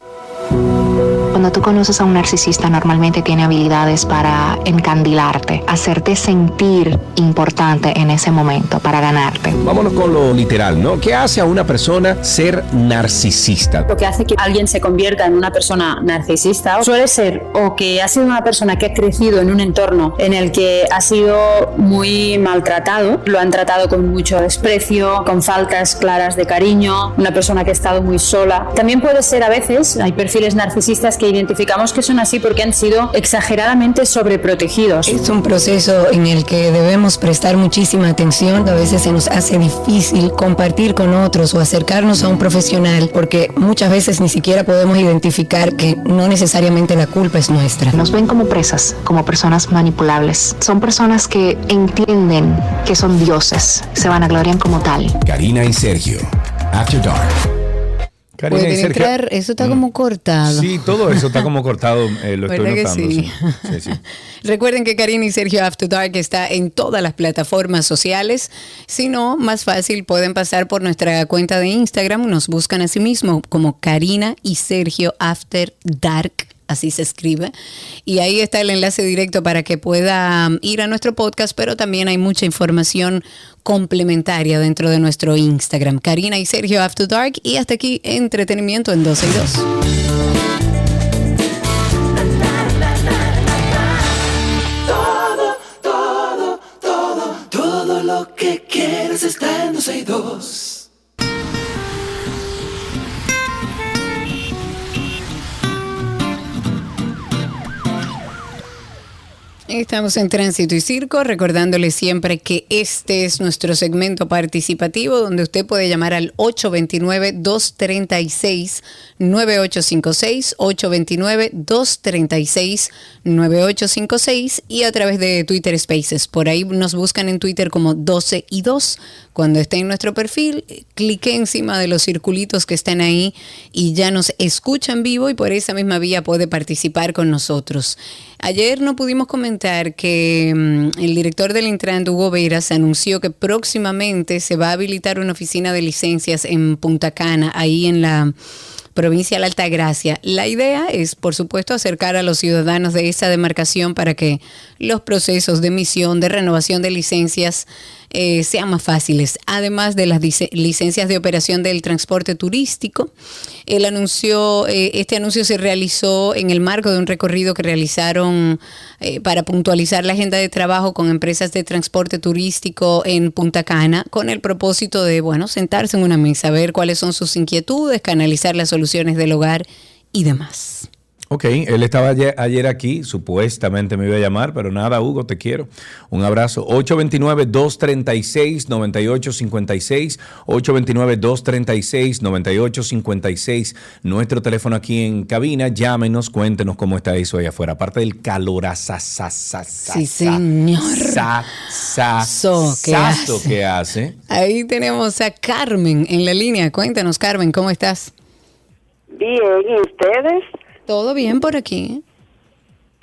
Cuando tú conoces a un narcisista normalmente tiene habilidades para encandilarte, hacerte sentir importante en ese momento, para ganarte. Vámonos con lo literal, ¿no? ¿Qué hace a una persona ser narcisista? Lo que hace que alguien se convierta en una persona narcisista suele ser o que ha sido una persona que ha crecido en un entorno en el que ha sido muy maltratado, lo han tratado con mucho desprecio, con faltas claras de cariño, una persona que ha estado muy sola. También puede ser a veces, hay perfiles narcisistas que identificamos que son así porque han sido exageradamente sobreprotegidos. Es un proceso en el que debemos prestar muchísima atención. A veces se nos hace difícil compartir con otros o acercarnos a un profesional porque muchas veces ni siquiera podemos identificar que no necesariamente la culpa es nuestra. Nos ven como presas, como personas manipulables. Son personas que entienden que son dioses, se vanaglorian como tal. Karina y Sergio, After Dark. Karina y Pueden Sergio- entrar, eso está como cortado. Sí, todo eso está como cortado, eh, lo estoy ¿Verdad que notando. sí? sí. Sí, sí. Recuerden que Karina y Sergio After Dark está en todas las plataformas sociales. Si no, más fácil, pueden pasar por nuestra cuenta de Instagram. Nos buscan a sí mismo como Karina y Sergio After Dark. Así se escribe. Y ahí está el enlace directo para que pueda um, ir a nuestro podcast, pero también hay mucha información complementaria dentro de nuestro Instagram. Karina y Sergio After Dark. Y hasta aquí, entretenimiento en 12 y 2. Todo, todo, todo, todo lo que está en 12 y 2. Estamos en Tránsito y Circo, recordándoles siempre que este es nuestro segmento participativo donde usted puede llamar al 829-236-9856, 829-236-9856 y a través de Twitter Spaces. Por ahí nos buscan en Twitter como 12 y 2. Cuando esté en nuestro perfil, clique encima de los circulitos que están ahí y ya nos escucha en vivo y por esa misma vía puede participar con nosotros. Ayer no pudimos comentar que mm, el director del Intran, Hugo Veras, anunció que próximamente se va a habilitar una oficina de licencias en Punta Cana, ahí en la provincia de la Altagracia. La idea es, por supuesto, acercar a los ciudadanos de esa demarcación para que los procesos de emisión, de renovación de licencias, eh, sean más fáciles. Además de las licencias de operación del transporte turístico, el anuncio, eh, este anuncio se realizó en el marco de un recorrido que realizaron eh, para puntualizar la agenda de trabajo con empresas de transporte turístico en Punta Cana, con el propósito de, bueno, sentarse en una mesa, ver cuáles son sus inquietudes, canalizar las soluciones del hogar y demás. Ok, él estaba ayer, ayer aquí, supuestamente me iba a llamar, pero nada, Hugo, te quiero. Un abrazo. 829-236-9856. 829-236-9856. Nuestro teléfono aquí en cabina. Llámenos, cuéntenos cómo está eso allá afuera. Aparte del calor, Sí, señor. Sa, sa, So, ¿qué sazo hace? que hace. Ahí tenemos a Carmen en la línea. Cuéntanos, Carmen, ¿cómo estás? Bien, ¿y ustedes? Todo bien por aquí.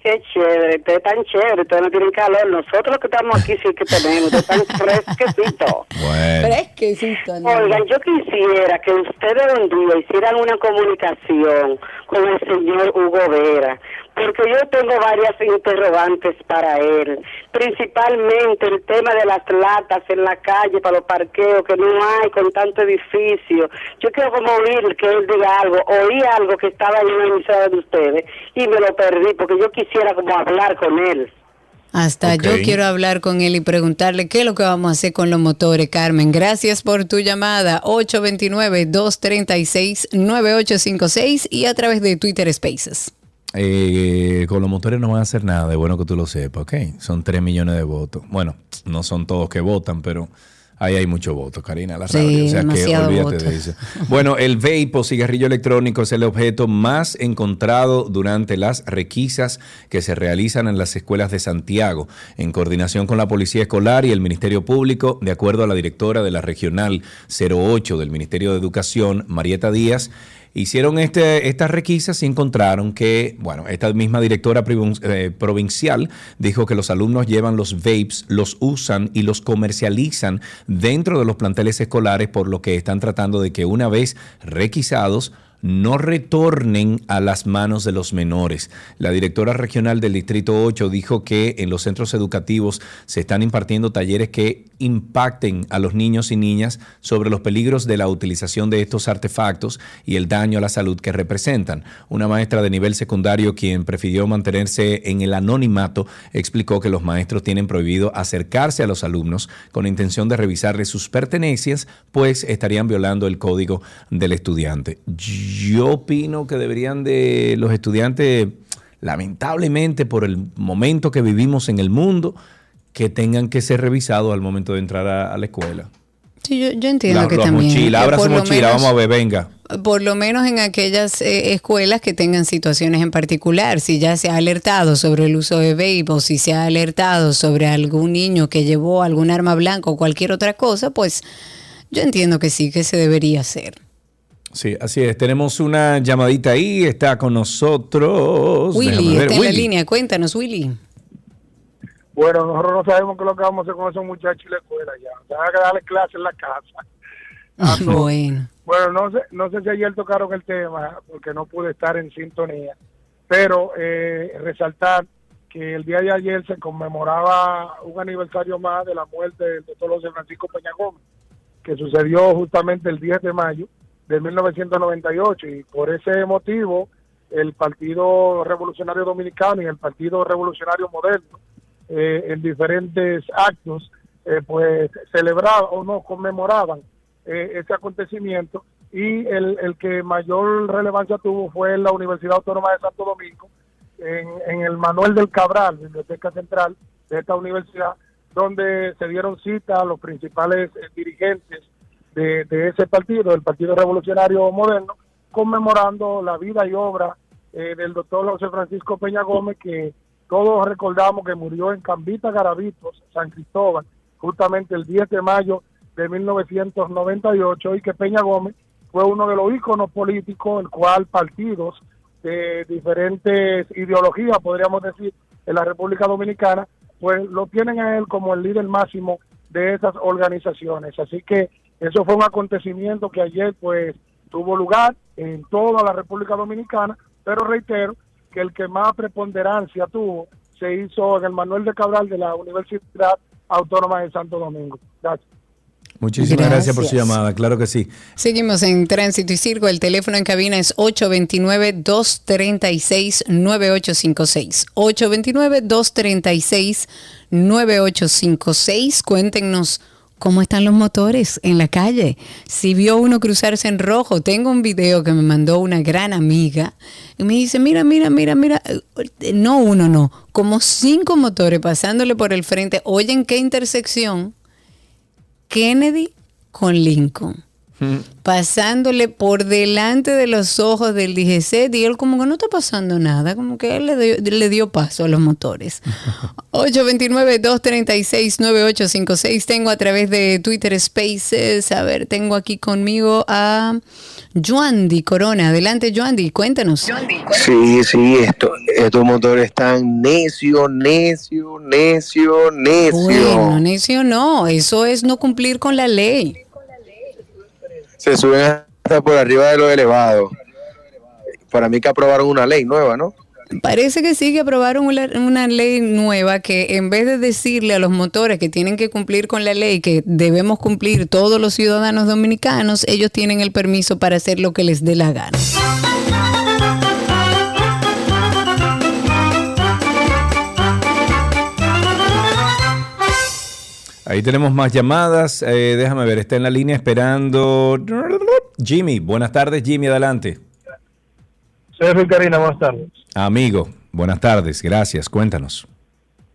Qué chévere, ustedes están chéveres, ustedes no tienen calor. Nosotros los que estamos aquí sí que tenemos, ustedes están fresquecitos. Bueno. Fresquecito. ¿no? Oigan, yo quisiera que ustedes un día hicieran una comunicación con el señor Hugo Vera, porque yo tengo varias interrogantes para él, principalmente el tema de las latas en la calle para los parqueos que no hay con tanto edificio. Yo quiero como oír que él diga algo, oí algo que estaba en una emisora de ustedes y me lo perdí porque yo quisiera como hablar con él. Hasta yo quiero hablar con él y preguntarle qué es lo que vamos a hacer con los motores, Carmen. Gracias por tu llamada. 829-236-9856 y a través de Twitter Spaces. Eh, con los motores no van a hacer nada, de bueno que tú lo sepas, ¿ok? Son 3 millones de votos. Bueno, no son todos que votan, pero ahí hay muchos votos, Karina. La Sí, o sea que olvídate voto. de eso. Bueno, el vape o cigarrillo electrónico es el objeto más encontrado durante las requisas que se realizan en las escuelas de Santiago, en coordinación con la Policía Escolar y el Ministerio Público, de acuerdo a la directora de la Regional 08 del Ministerio de Educación, Marieta Díaz. Hicieron este, estas requisas y encontraron que, bueno, esta misma directora eh, provincial dijo que los alumnos llevan los vapes, los usan y los comercializan dentro de los planteles escolares, por lo que están tratando de que una vez requisados, no retornen a las manos de los menores. La directora regional del Distrito 8 dijo que en los centros educativos se están impartiendo talleres que impacten a los niños y niñas sobre los peligros de la utilización de estos artefactos y el daño a la salud que representan. Una maestra de nivel secundario, quien prefirió mantenerse en el anonimato, explicó que los maestros tienen prohibido acercarse a los alumnos con intención de revisarles sus pertenencias, pues estarían violando el código del estudiante. Yo opino que deberían de los estudiantes, lamentablemente por el momento que vivimos en el mundo, que tengan que ser revisados al momento de entrar a, a la escuela. Sí, yo, yo entiendo La, que también. mochila, que abra su mochila, menos- vamos a ver, venga. Por lo menos en aquellas eh, escuelas que tengan situaciones en particular, si ya se ha alertado sobre el uso de vape o si se ha alertado sobre algún niño que llevó algún arma blanca o cualquier otra cosa, pues yo entiendo que sí, que se debería hacer. Sí, así es. Tenemos una llamadita ahí, está con nosotros. Willy, está en la Willy. línea, cuéntanos, Willy. Bueno, nosotros no sabemos qué es lo que vamos a hacer con esos muchachos en la escuela ya. O sea, hay que darle clase en la casa. Ah, no. bueno. Bueno, no sé, no sé si ayer tocaron el tema porque no pude estar en sintonía, pero eh, resaltar que el día de ayer se conmemoraba un aniversario más de la muerte del doctor José Francisco Peña Gómez, que sucedió justamente el 10 de mayo de 1998 y por ese motivo el Partido Revolucionario Dominicano y el Partido Revolucionario Moderno eh, en diferentes actos eh, pues celebraban o no conmemoraban eh, ese acontecimiento y el, el que mayor relevancia tuvo fue la Universidad Autónoma de Santo Domingo en, en el Manuel del Cabral, Biblioteca Central de esta universidad, donde se dieron cita a los principales dirigentes de, ese partido, del Partido Revolucionario Moderno, conmemorando la vida y obra eh, del doctor José Francisco Peña Gómez, que todos recordamos que murió en Cambita Garavitos, San Cristóbal, justamente el 10 de mayo de 1998, y que Peña Gómez fue uno de los íconos políticos, el cual partidos de diferentes ideologías, podríamos decir, en la República Dominicana, pues lo tienen a él como el líder máximo de esas organizaciones. Así que eso fue un acontecimiento que ayer pues tuvo lugar en toda la República Dominicana, pero reitero que el que más preponderancia tuvo se hizo en el Manuel de Cabral de la Universidad Autónoma de Santo Domingo. Gracias. Muchísimas gracias. por su llamada, claro que sí. Seguimos en Tránsito y Circo. El teléfono en cabina es 829-236-9856. 829-236-9856. Cuéntenos cómo están los motores en la calle. Si vio uno cruzarse en rojo, tengo un video que me mandó una gran amiga y me dice, mira, mira, mira, mira, no uno, no, como cinco motores pasándole por el frente. Oye, ¿en qué intersección? Kennedy con Lincoln pasándole por delante de los ojos del DGC y él como que no está pasando nada, como que él le dio, le dio paso a los motores. 829-236-9856. Tengo a través de Twitter Spaces, a ver, tengo aquí conmigo a Joandy Corona. Adelante, Joandy, cuéntanos. Sí, sí, esto, estos motores están necio, necio, necio, necio. Bueno, necio no, eso es no cumplir con la ley. Se suben hasta por arriba de los elevados. Para mí que aprobaron una ley nueva, ¿no? Parece que sí que aprobaron una, una ley nueva que en vez de decirle a los motores que tienen que cumplir con la ley, que debemos cumplir todos los ciudadanos dominicanos, ellos tienen el permiso para hacer lo que les dé la gana. Ahí tenemos más llamadas. Eh, déjame ver, está en la línea esperando. Jimmy, buenas tardes, Jimmy, adelante. Sergio y Karina, buenas tardes. Amigo, buenas tardes, gracias, cuéntanos.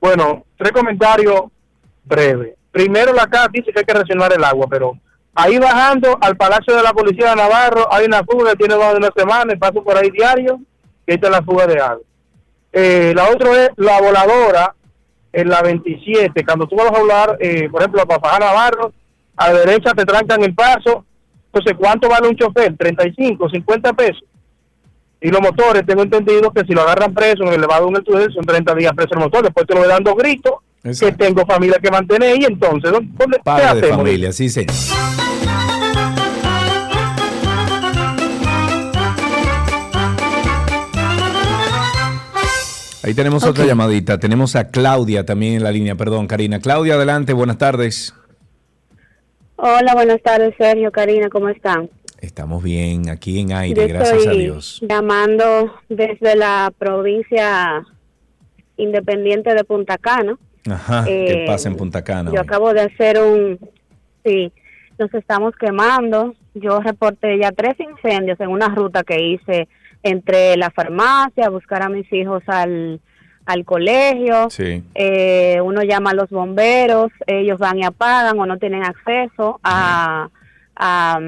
Bueno, tres comentarios breves. Primero, la CAT dice que hay que reservar el agua, pero ahí bajando al Palacio de la Policía de Navarro hay una fuga que tiene más de una semana y paso por ahí diario, que esta es la fuga de agua. Eh, la otra es la voladora en la 27. Cuando tú vas a hablar, eh, por ejemplo, para bajar Navarro, a la derecha te trancan el paso. Entonces, ¿cuánto vale un chofer? 35, 50 pesos. Y los motores, tengo entendido que si lo agarran preso en el elevado en el túnel, son 30 días preso el motor. Después te lo voy dando gritos, que tengo familia que mantener. Y entonces, ¿dónde, dónde- ¿qué Padre de hacemos? familia, sí, señor. Ahí tenemos otra Ok. llamadita. Tenemos a Claudia también en la línea. Perdón, Karina. Claudia, adelante. Buenas tardes. Hola, buenas tardes, Sergio, Karina, ¿cómo están? Estamos bien aquí en aire, Yo gracias a estoy Dios. llamando desde la provincia independiente de Punta Cana. Ajá. ¿Qué Eh, pasa en Punta Cana? Yo hoy? acabo de hacer un... Sí, nos estamos quemando. Yo reporté ya tres incendios en una ruta que hice entre la farmacia, buscar a mis hijos al, al colegio. Sí. Eh, uno llama a los bomberos, ellos van y apagan o no tienen acceso a, a,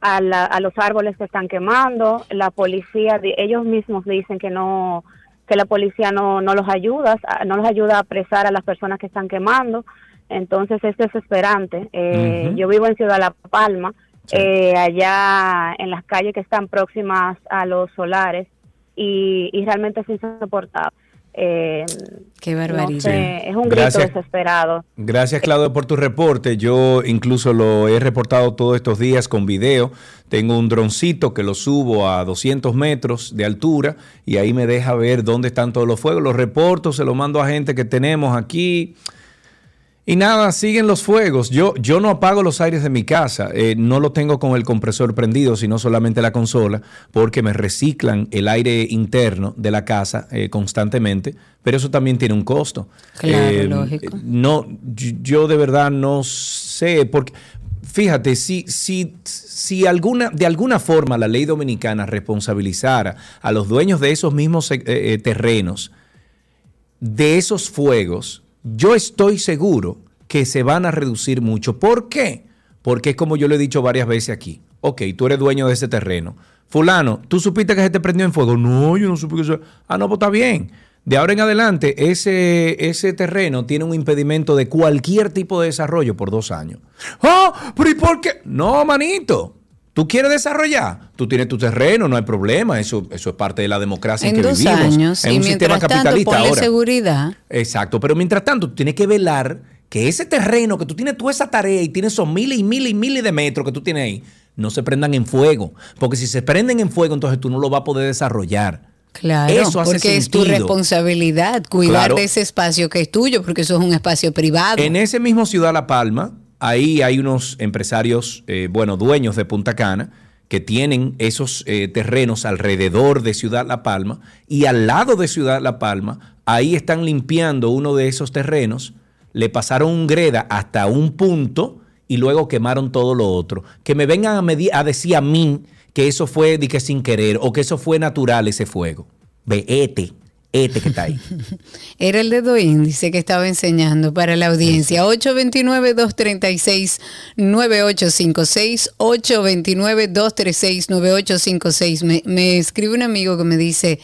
a la- a los árboles que están quemando. La policía, ellos mismos dicen que no que la policía no, no los ayuda, no los ayuda a apresar a las personas que están quemando. Entonces es desesperante. Eh. Yo vivo en Ciudad La Palma, eh, allá en las calles que están próximas a los solares y, y realmente es insoportable. Eh, Qué no barbaridad. sé, es un grito Gracias. desesperado. Gracias, Claudio, por tu reporte. Yo incluso lo he reportado todos estos días con video. Tengo un droncito que lo subo a 200 metros de altura y ahí me deja ver dónde están todos los fuegos. Los reporto, se los mando a gente que tenemos aquí. Y nada, siguen los fuegos. Yo, yo no apago los aires de mi casa. eh, no lo tengo con el compresor prendido, sino solamente la consola, porque me reciclan el aire interno de la casa eh, constantemente. Pero eso también tiene un costo. Claro, lógico. No, yo, de verdad no sé, porque fíjate, si, si, si alguna, de alguna forma la ley dominicana responsabilizara a los dueños de esos mismos eh, eh, terrenos, de esos fuegos, yo estoy seguro que se van a reducir mucho. ¿Por qué? Porque es como yo le he dicho varias veces aquí. Ok, tú eres dueño de ese terreno. Fulano, ¿tú supiste que se te prendió en fuego? No, yo no supe que se... Ah, no, pues está bien. De ahora en adelante, ese, ese terreno tiene un impedimento de cualquier tipo de desarrollo por dos años. ¡Ah! ¿Pero y por qué? No, manito. ¿Tú quieres desarrollar? Tú tienes tu terreno, no hay problema. Eso, eso es parte de la democracia en, En que dos vivimos. años, en y un sistema mientras capitalista ahora. seguridad. Exacto, pero mientras tanto, tú tienes que velar que ese terreno, que tú tienes toda esa tarea y tienes esos miles y miles y miles de metros que tú tienes ahí, no se prendan en fuego. Porque si se prenden en fuego, entonces tú no lo vas a poder desarrollar. Claro, Eso hace porque es tu responsabilidad cuidar Claro. de ese espacio que es tuyo, porque eso es un espacio privado. En ese mismo Ciudad La Palma, ahí hay unos empresarios, eh, bueno, dueños de Punta Cana, que tienen esos eh, terrenos alrededor de Ciudad La Palma y al lado de Ciudad La Palma, ahí están limpiando uno de esos terrenos, le pasaron un greda hasta un punto y luego quemaron todo lo otro. Que me vengan a, decir a mí que eso fue de que sin querer o que eso fue natural ese fuego. Ve, este, que está ahí. Era el dedo índice que estaba enseñando para la audiencia. 829-236-9856. 829-236-9856. Me, me escribe un amigo que me dice,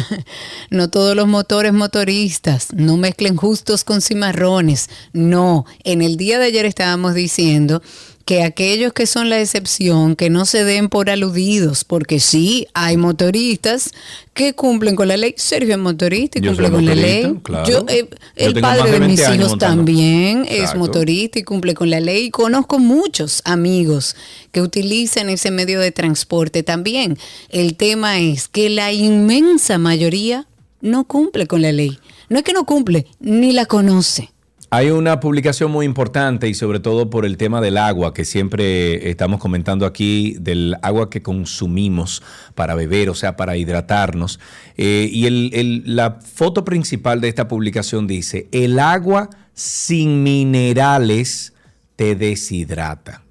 no todos los motores motoristas, no mezclen justos con cimarrones. No, en el día de ayer estábamos diciendo que aquellos que son la excepción, que no se den por aludidos, porque sí, hay motoristas que cumplen con la ley. Sergio es motorista y Yo cumple con la ley. claro. Yo, eh, Yo el padre de de, 20 mis hijos montando. también es motorista y cumple con la ley. Conozco muchos amigos que utilizan ese medio de transporte también. El tema es que la inmensa mayoría no cumple con la ley. No es que no cumple, ni la conoce. Hay una publicación muy importante y sobre todo por el tema del agua que siempre estamos comentando aquí, del agua que consumimos para beber, o sea, para hidratarnos. Eh, y el- el- la foto principal de esta publicación dice, el agua sin minerales te deshidrata.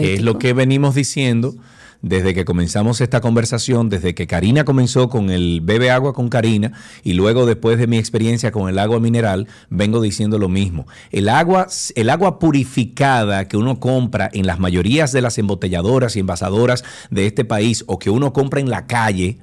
Que es lo que venimos diciendo desde que comenzamos esta conversación, desde que Karina comenzó con el bebe agua con Karina y luego después de mi experiencia con el agua mineral, vengo diciendo lo mismo. El agua, el agua purificada que uno compra en las mayorías de las embotelladoras y envasadoras de este país o que uno compra en la calle,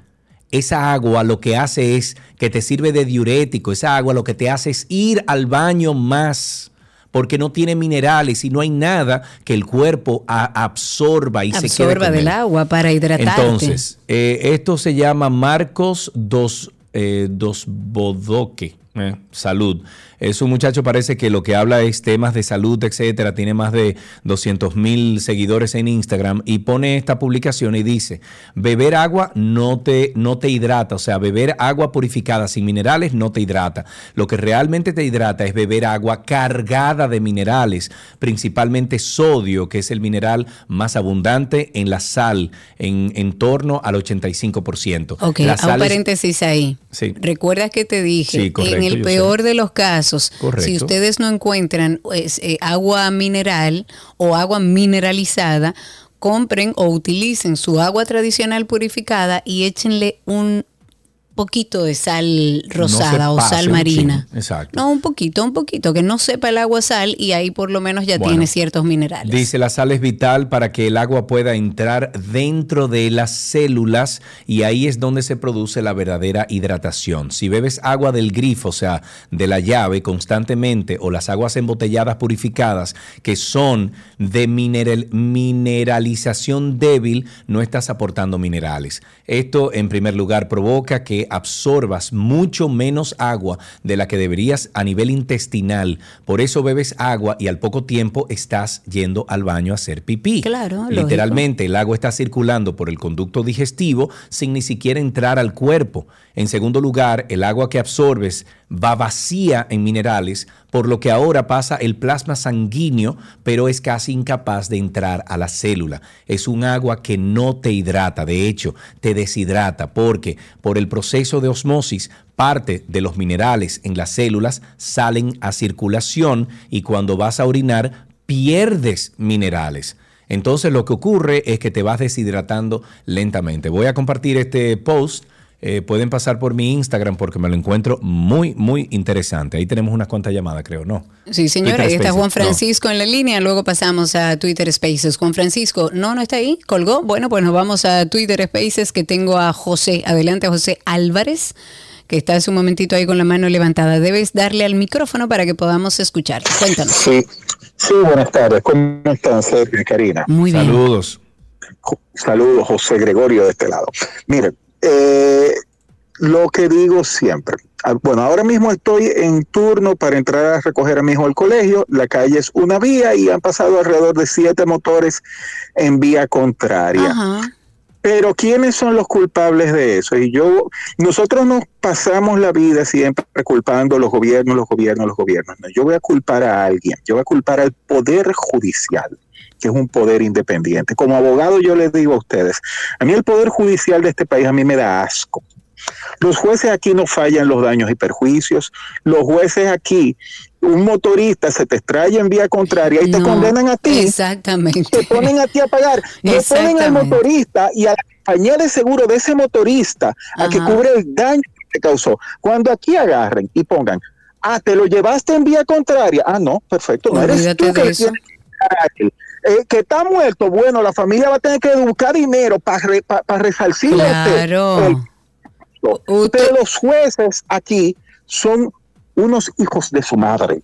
esa agua lo que hace es que te sirve de diurético, esa agua lo que te hace es ir al baño más. Porque no tiene minerales y no hay nada que el cuerpo a- absorba y se quede Absorba con del él. agua para hidratarte. Entonces, eh, esto se llama Marcos dos, eh, dos Bodoque. eh, salud. Es un muchacho, parece que lo que habla es temas de salud, etcétera. Tiene más de 200 mil seguidores en Instagram y pone esta publicación y dice: Beber agua no te, no te hidrata. O sea, beber agua purificada sin minerales no te hidrata. Lo que realmente te hidrata es beber agua cargada de minerales, principalmente sodio, que es el mineral más abundante en la sal, en, en torno al 85%. Ok, La un sal es- paréntesis ahí. Sí. ¿Recuerdas que te dije? Sí, correcto, en el peor de los casos, Correcto. si ustedes no encuentran pues, eh, agua mineral o agua mineralizada, compren o utilicen su agua tradicional purificada y échenle un poquito de sal rosada No o sal marina. chin, Exacto. No, un poquito, un poquito, que no sepa el agua sal y ahí por lo menos ya Bueno. tiene ciertos minerales. Dice la sal es vital para que el agua pueda entrar dentro de las células y ahí es donde se produce la verdadera hidratación. Si bebes agua del grifo, o sea, de la llave constantemente o las aguas embotelladas purificadas que son de mineral- mineralización débil, no estás aportando minerales. Esto en primer lugar provoca que absorbas mucho menos agua de la que deberías a nivel intestinal. Por eso bebes agua y al poco tiempo estás yendo al baño a hacer pipí. Claro, lógico. Literalmente el agua está circulando por el conducto digestivo sin ni siquiera entrar al cuerpo. En segundo lugar, el agua que absorbes va vacía en minerales, por lo que ahora pasa el plasma sanguíneo, pero es casi incapaz de entrar a la célula. Es un agua que no te hidrata, de hecho, te deshidrata, porque por el proceso de osmosis, parte de los minerales en las células salen a circulación y cuando vas a orinar, pierdes minerales. Entonces lo que ocurre es que te vas deshidratando lentamente. Voy a compartir este post. Eh, pueden pasar por mi Instagram porque me lo encuentro muy, muy interesante. Ahí tenemos unas cuantas llamadas, creo, ¿no? Sí, señora, ahí está Juan no. Francisco en la línea, luego pasamos a Twitter Spaces. Juan Francisco, no, no está ahí, colgó. Bueno, pues nos vamos a Twitter Spaces que tengo a José, adelante José Álvarez, que está hace un momentito ahí con la mano levantada. Debes darle al micrófono para que podamos escuchar. Cuéntanos. Sí, sí, buenas tardes. ¿Cómo están, Sergio y Karina? Muy bien. Saludos. Saludos, José Gregorio de este lado. Miren, eh, lo que digo siempre. ah, Bueno, ahora mismo estoy en turno para entrar a recoger a mi hijo al colegio. La calle es una vía y han pasado alrededor de siete motores en vía contraria. Ajá. Pero ¿quiénes son los culpables de eso? Y yo, nosotros nos pasamos la vida siempre culpando a los gobiernos, los gobiernos, los gobiernos. No, yo voy a culpar a alguien, yo voy a culpar al Poder Judicial, que es un poder independiente. Como abogado yo les digo a ustedes, a mí el Poder Judicial de este país a mí me da asco. Los jueces aquí no fallan los daños y perjuicios. Los jueces aquí, un motorista se te extrae en vía contraria y te condenan a ti. Exactamente. Te ponen a ti a pagar. Le ponen al motorista y a la compañía de seguro de ese motorista a que cubre el daño que te causó. Cuando aquí agarren y pongan, ah, te lo llevaste en vía contraria. Ah, no, perfecto. No eres tú que Eh, que está muerto, bueno, la familia va a tener que buscar dinero para resarcirle a usted Claro. el pero los jueces aquí son unos hijos de su madre.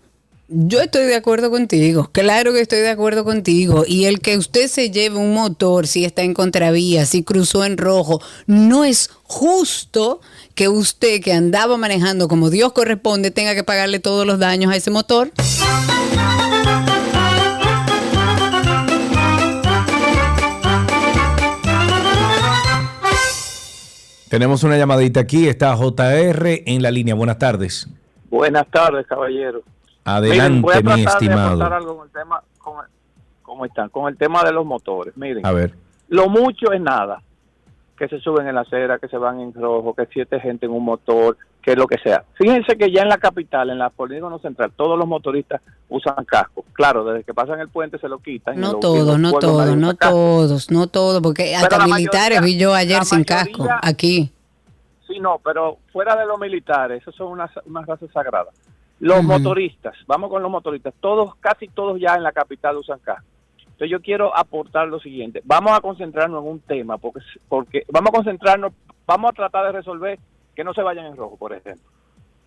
Yo estoy de acuerdo contigo, claro que estoy de acuerdo contigo. Y el que usted se lleve un motor si está en contravía, si cruzó en rojo, no es justo que usted que andaba manejando como Dios corresponde tenga que pagarle todos los daños a ese motor. Tenemos una llamadita aquí, está JR en la línea. Buenas tardes. Buenas tardes, caballero. Adelante, Miren, voy a mi tratar estimado. aportar algo con el tema, con el- ¿cómo están? Con el tema de los motores. Miren, A ver. lo mucho es nada. Que se suben en la acera, que se van en rojo, que siete gente en un motor, que lo que sea. Fíjense que ya en la capital, en la polígono central, todos los motoristas usan casco. Claro, desde que pasan el puente se lo quitan. No todos, no todos, no todos, no todos, porque Pero hasta militares vi yo ayer sin mayoría- casco, aquí. Sí, no, pero fuera de los militares, esos son unas, unas razas sagradas. Los motoristas, vamos con los motoristas, todos, casi todos ya en la capital usan casco. Entonces yo quiero aportar lo siguiente, vamos a concentrarnos en un tema, porque, porque vamos a concentrarnos, vamos a tratar de resolver que no se vayan en rojo, por ejemplo.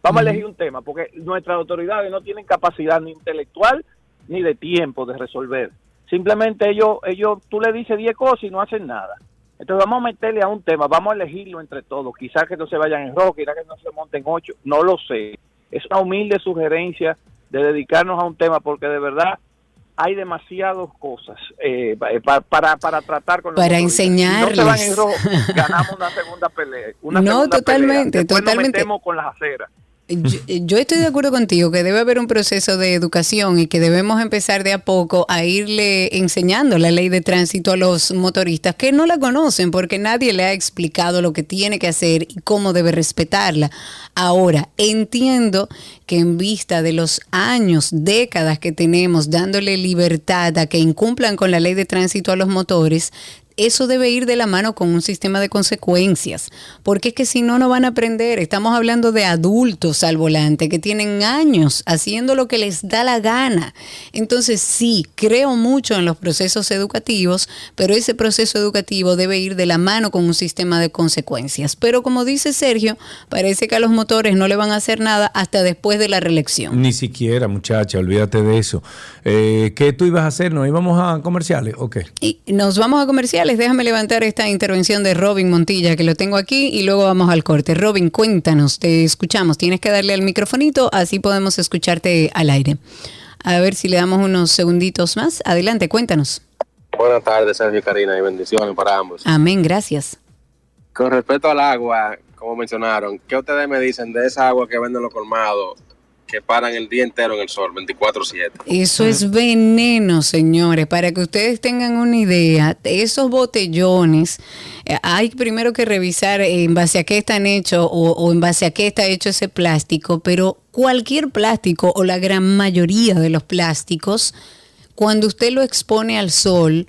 Vamos a elegir un tema, porque nuestras autoridades no tienen capacidad ni intelectual ni de tiempo de resolver. Simplemente ellos, ellos tú le dices 10 cosas y no hacen nada. Entonces vamos a meterle a un tema, vamos a elegirlo entre todos. Quizás que no se vayan en rojo, quizás que no se monten ocho, no lo sé. Es una humilde sugerencia de dedicarnos a un tema porque de verdad hay demasiadas cosas eh, pa- eh, pa- para, para tratar con los Para. Si no se van enseñarles. en rojo, ganamos una segunda pelea. Una No, segunda totalmente, pelea. Totalmente. Nos metemos con las aceras. Yo, yo estoy de acuerdo contigo que debe haber un proceso de educación y que debemos empezar de a poco a irle enseñando la ley de tránsito a los motoristas que no la conocen porque nadie le ha explicado lo que tiene que hacer y cómo debe respetarla. Ahora, entiendo que en vista de los años, décadas que tenemos dándole libertad a que incumplan con la ley de tránsito a los motores, eso debe ir de la mano con un sistema de consecuencias, porque es que si no, no van a aprender. Estamos hablando de adultos al volante que tienen años haciendo lo que les da la gana. Entonces, sí, creo mucho en los procesos educativos, pero ese proceso educativo debe ir de la mano con un sistema de consecuencias. Pero como dice Sergio, parece que a los motores no le van a hacer nada hasta después de la reelección. Ni siquiera, muchacha, olvídate de eso. Eh, ¿Qué tú ibas a hacer? ¿Nos íbamos a comerciales? Ok. Y nos vamos a comerciales. Déjame levantar esta intervención de Robin Montilla, que lo tengo aquí, y luego vamos al corte. Robin, cuéntanos, te escuchamos. Tienes que darle al microfonito, así podemos escucharte al aire. A ver si le damos unos segunditos más. Adelante, cuéntanos. Buenas tardes, Sergio y Karina, y bendiciones para ambos. Amén, gracias. Con respecto al agua, como mencionaron, ¿qué ustedes me dicen de esa agua que venden los colmados que paran el día entero en el sol, 24-7? Eso es veneno, señores. Para que ustedes tengan una idea, esos botellones, eh, hay primero que revisar en base a qué están hechos o, o en base a qué está hecho ese plástico, pero cualquier plástico o la gran mayoría de los plásticos, cuando usted lo expone al sol,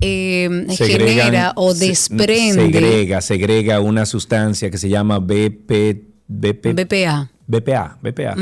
eh, Segregan- genera o se- desprende Segrega, segrega una sustancia que se llama BP, BP, BPA. BPA, BPA,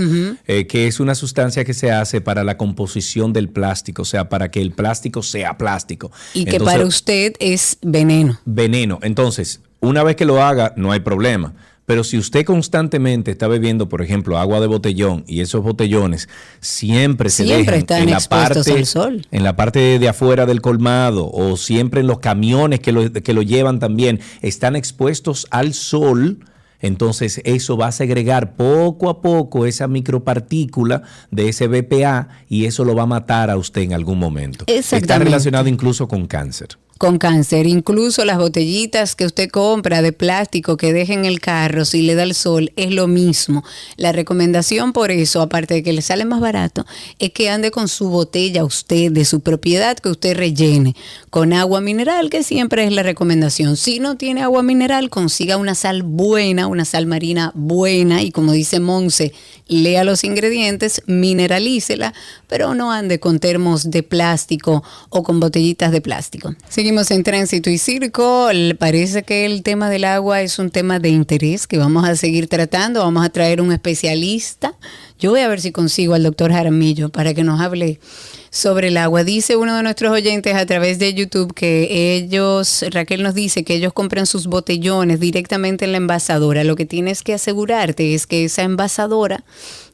eh, que es una sustancia que se hace para la composición del plástico, o sea, para que el plástico sea plástico. Y que para usted es veneno. veneno. Entonces, una vez que lo haga, no hay problema. Pero si usted constantemente está bebiendo, por ejemplo, agua de botellón y esos botellones siempre se Siempre dejan están en la parte al sol. en la parte de afuera del colmado o siempre en los camiones que lo, que lo llevan también están expuestos al sol. Entonces eso va a segregar poco a poco esa micropartícula de ese BPA y eso lo va a matar a usted en algún momento. Está relacionado incluso con cáncer. Con cáncer. Incluso las botellitas que usted compra de plástico que deja en el carro si le da el sol es lo mismo. La recomendación por eso, aparte de que le sale más barato, es que ande con su botella usted de su propiedad que usted rellene con agua mineral, que siempre es la recomendación. Si no tiene agua mineral, consiga una sal buena, una sal marina buena y como dice Monse, lea los ingredientes, mineralícela, pero no ande con termos de plástico o con botellitas de plástico. Seguimos en tránsito y circo. Parece que el tema del agua es un tema de interés que vamos a seguir tratando. Vamos a traer un especialista. Yo voy a ver si consigo al doctor Jaramillo para que nos hable sobre el agua. Dice uno de nuestros oyentes a través de YouTube que ellos, Raquel nos dice que ellos compran sus botellones directamente en la envasadora. Lo que tienes que asegurarte es que esa envasadora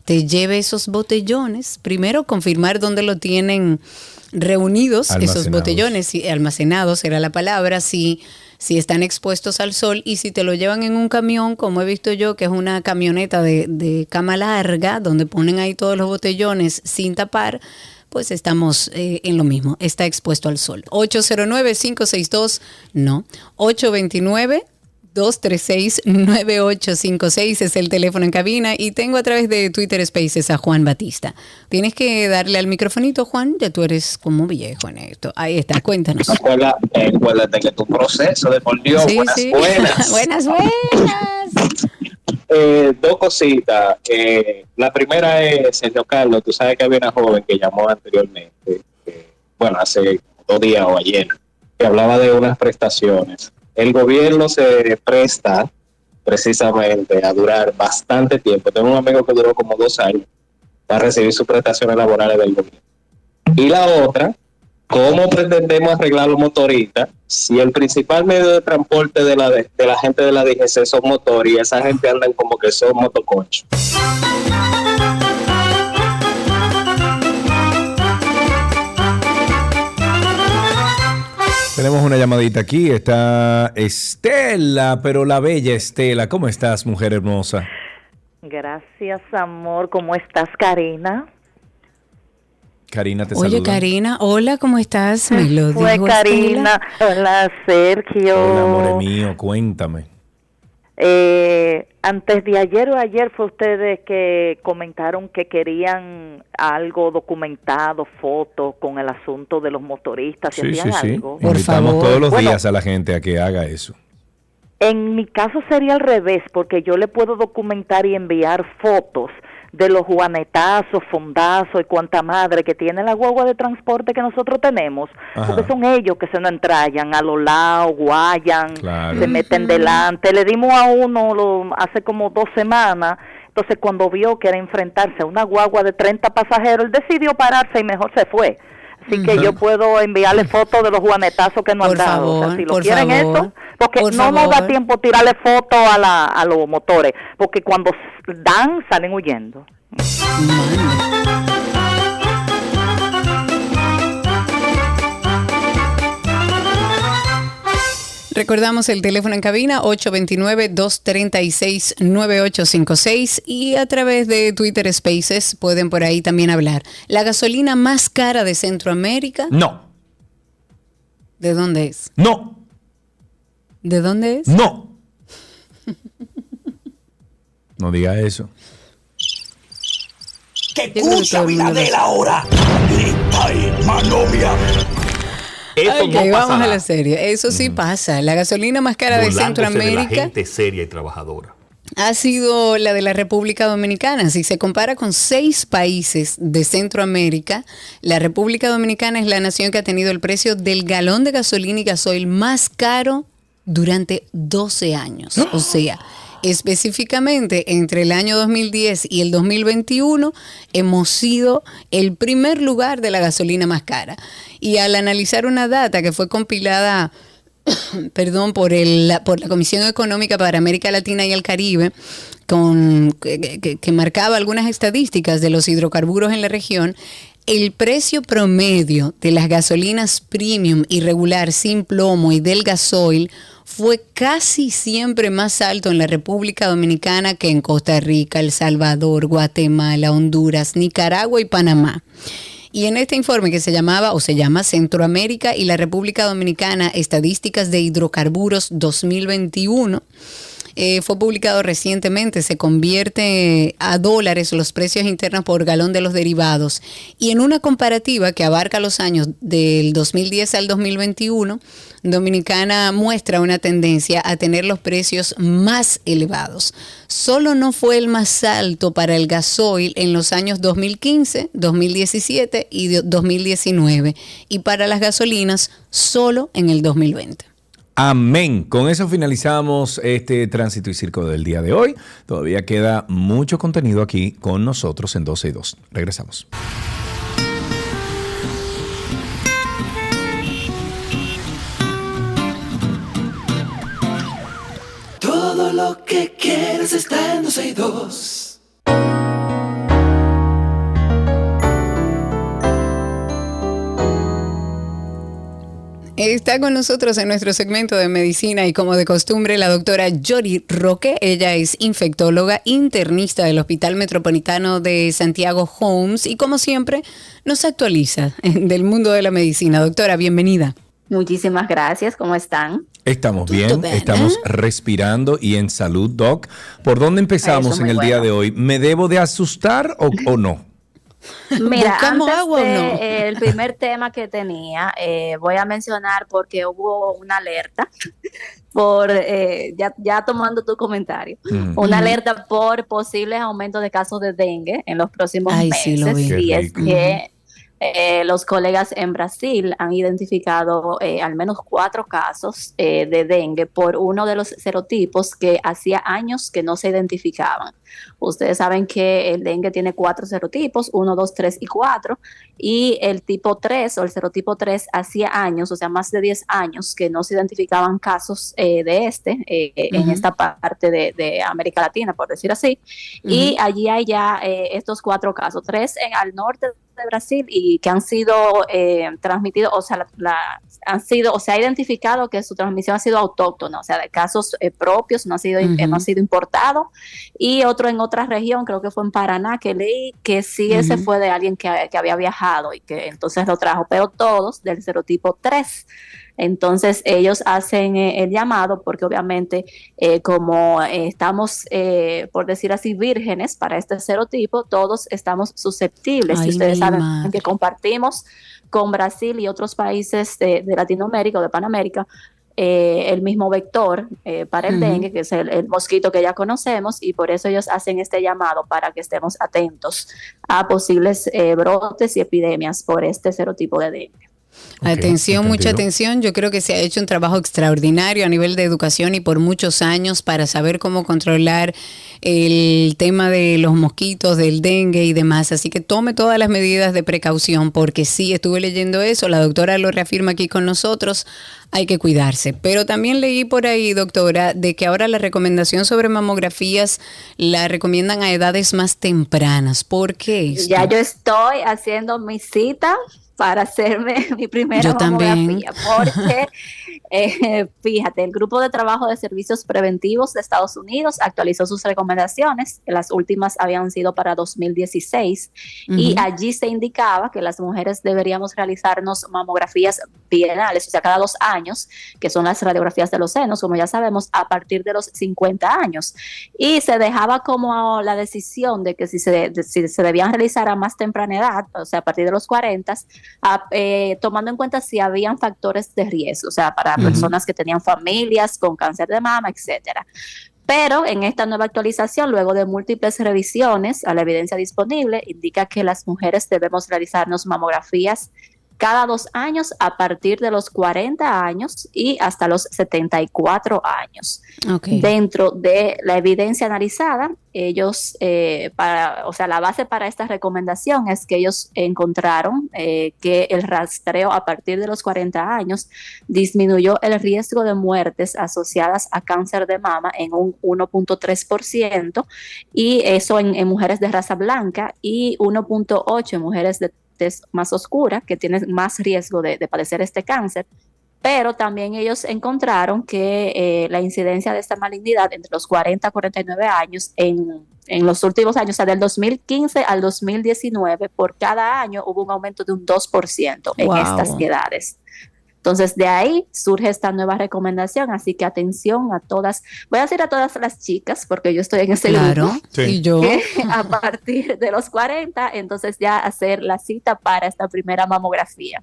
te lleve esos botellones. Primero, confirmar dónde lo tienen reunidos esos botellones, si- almacenados era la palabra, si, si están expuestos al sol y si te lo llevan en un camión, como he visto yo, que es una camioneta de, de cama larga, donde ponen ahí todos los botellones sin tapar, pues estamos eh, en lo mismo, está expuesto al sol. 809-562, no, 829. 236-9856 es el teléfono en cabina y tengo a través de Twitter Spaces a Juan Batista. Tienes que darle al microfonito, Juan, ya tú eres como viejo en esto. Ahí está, cuéntanos. Acuérdate, acuérdate que tu proceso de por Dios, Sí, buenas, sí. buenas. buenas, buenas. Eh, dos cositas. Eh, la primera es, Sergio Carlos, tú sabes que había una joven que llamó anteriormente, eh, bueno, hace dos días o ayer, que hablaba de unas prestaciones. El gobierno se presta precisamente a durar bastante tiempo. Tengo un amigo que duró como dos años para recibir sus prestaciones laborales del gobierno. Y la otra, ¿cómo pretendemos arreglar los motoristas si el principal medio de transporte de la, gente de la DGC son motores y esa gente andan como que son motoconchos? Tenemos una llamadita aquí, está Estela, pero la bella Estela. ¿Cómo estás, mujer hermosa? Gracias, amor. ¿Cómo estás, Karina? Karina te Oye, saluda. Karina, hola, ¿cómo estás? Me lo Fue Karina. Hola, Sergio. Hola, amor mío, cuéntame. Eh, antes de ayer o ayer fue ustedes que comentaron que querían algo documentado, fotos con el asunto de los motoristas, Sí, sí, hacían sí. algo. Invitamos todos los Bueno, días a la gente a que haga eso. En mi caso sería al revés, porque yo le puedo documentar y enviar fotos de los juanetazos, fondazos y cuanta madre que tiene la guagua de transporte que nosotros tenemos, Ajá. porque son ellos que se nos entrayan a los lados, guayan, Claro. se meten delante. Le dimos a uno lo- hace como dos semanas, entonces cuando vio que era enfrentarse a una guagua de 30 pasajeros, él decidió pararse y mejor se fue. Así que yo puedo enviarle fotos de los juanetazos que nos Por han dado. O sea, favor, si lo por quieren favor, eso, porque por no nos da tiempo tirarle fotos a, la, a los motores, porque cuando dan salen huyendo. Recordamos el teléfono en cabina 829-236-9856 y a través de Twitter Spaces pueden por ahí también hablar. La gasolina más cara de Centroamérica, No, ¿de dónde es? no, ¿De dónde es? no. No diga eso. ¡Qué escucha, Abinadel, ahora! ¡Grita y manovia! Eso Ok, no pasa vamos a la serie. Eso sí pasa. La gasolina más cara de Burlándose de la Centroamérica gente seria y trabajadora. ha sido la de la República Dominicana. Si se compara con seis países de Centroamérica, la República Dominicana es la nación que ha tenido el precio del galón de gasolina y gasoil más caro durante 12 años. O sea, específicamente entre el año 2010 y el 2021 hemos sido el primer lugar de la gasolina más cara. Y al analizar una data que fue compilada perdón, por, el, por la Comisión Económica para América Latina y el Caribe, con, que, que- que marcaba algunas estadísticas de los hidrocarburos en la región, el precio promedio de las gasolinas premium y regular sin plomo y del gasoil fue casi siempre más alto en la República Dominicana que en Costa Rica, El Salvador, Guatemala, Honduras, Nicaragua y Panamá. Y en este informe que se llamaba o se llama Centroamérica y la República Dominicana, Estadísticas de Hidrocarburos 2021, eh, fue publicado recientemente, se convierte a dólares los precios internos por galón de los derivados. Y en una comparativa que abarca los años del 2010 al 2021, Dominicana muestra una tendencia a tener los precios más elevados. Solo no fue el más alto para el gasoil en los años 2015, 2017 y de- 2019 y para las gasolinas solo en el 2020. Amén. Con eso finalizamos este tránsito y circo del día de hoy. Todavía queda mucho contenido aquí con nosotros en 12 y 2. Regresamos. Todo lo que quieres está en 12 y 2. Está con nosotros en nuestro segmento de medicina y como de costumbre la doctora Yori Roque. Ella es infectóloga internista del Hospital Metropolitano de Santiago Holmes y como siempre nos actualiza del mundo de la medicina. Doctora, bienvenida. Muchísimas gracias, ¿cómo están? Estamos bien, estamos respirando y en salud, Doc. ¿Por dónde empezamos en el día de hoy? ¿Me debo de asustar o, o no? Mira, ¿Buscamos antes agua o de, no? eh, el primer tema que tenía, eh, voy a mencionar porque hubo una alerta por, eh, ya, ya tomando tu comentario, Mm. una alerta por posibles aumentos de casos de dengue en los próximos Ay, meses. sí, lo vi. Qué y es rico. que eh, los colegas en Brasil han identificado eh, al menos cuatro casos eh, de dengue por uno de los serotipos que hacía años que no se identificaban. Ustedes saben que el dengue tiene cuatro serotipos, 1, 2, 3 y 4, y el tipo 3 o el serotipo 3 hacía años, o sea, más de 10 años que no se identificaban casos de este eh, en esta parte de, de América Latina, por decir así. Y allí hay ya estos cuatro casos, tres en, al norte de Brasil y que han sido eh, transmitidos, o sea, la, la- han sido, o se ha identificado que su transmisión ha sido autóctona, o sea, de casos eh, propios, no ha sido, Ujú. no ha sido importado, y otro en otra región, creo que fue en Paraná, que leí que sí ese fue de alguien que, que había viajado y que entonces lo trajo, pero todos del serotipo 3. Entonces ellos hacen eh, el llamado porque obviamente eh, como eh, estamos, eh, por decir así, vírgenes para este serotipo, todos estamos susceptibles. Ay, y ustedes saben madre. que compartimos con Brasil y otros países de, de Latinoamérica o de Panamérica eh, el mismo vector eh, para el dengue, que es el, el mosquito que ya conocemos, y por eso ellos hacen este llamado para que estemos atentos a posibles eh, brotes y epidemias por este serotipo de dengue. Atención, mucha atención. Yo creo que se ha hecho un trabajo extraordinario a nivel de educación y por muchos años para saber cómo controlar el tema de los mosquitos, del dengue y demás. Así que tome todas las medidas de precaución porque sí, estuve leyendo eso. La doctora lo reafirma aquí con nosotros. Hay que cuidarse. Pero también leí por ahí, doctora, de que ahora la recomendación sobre mamografías la recomiendan a edades más tempranas. ¿Por qué? esto? Ya yo estoy haciendo mi cita para hacerme mi primera Yo mamografía, porque eh, fíjate, el grupo de trabajo de servicios preventivos de Estados Unidos actualizó sus recomendaciones, las últimas habían sido para 2016 y Ujú. allí se indicaba que las mujeres deberíamos realizarnos mamografías bienales, o sea, cada dos años, que son las radiografías de los senos, como ya sabemos, a partir de los 50 años. Y se dejaba como la decisión de que si se, de- si se debían realizar a más temprana edad, o sea, a partir de los 40, a- eh, tomando en cuenta si habían factores de riesgo, o sea, para personas que tenían familias con cáncer de mama, etcétera. Pero en esta nueva actualización, luego de múltiples revisiones a la evidencia disponible, indica que las mujeres debemos realizarnos mamografías cada dos años a partir de los 40 años y hasta los 74 años. Dentro de la evidencia analizada, ellos, eh, para, o sea, la base para esta recomendación es que ellos encontraron eh, que el rastreo a partir de los 40 años disminuyó el riesgo de muertes asociadas a cáncer de mama en un 1.3% y eso en, en mujeres de raza blanca y 1.8 en mujeres de tez más oscura que tienen más riesgo de, de padecer este cáncer pero también ellos encontraron que eh, la incidencia de esta malignidad entre los 40 a 49 años en, en los últimos años, o sea, del 2015 al 2019, por cada año hubo un aumento de un 2% en Wow. estas edades. Entonces, de ahí surge esta nueva recomendación, así que atención a todas, voy a decir a todas las chicas, porque yo estoy en ese Claro, grupo, Sí. y yo. que a partir de los 40, entonces ya hacer la cita para esta primera mamografía.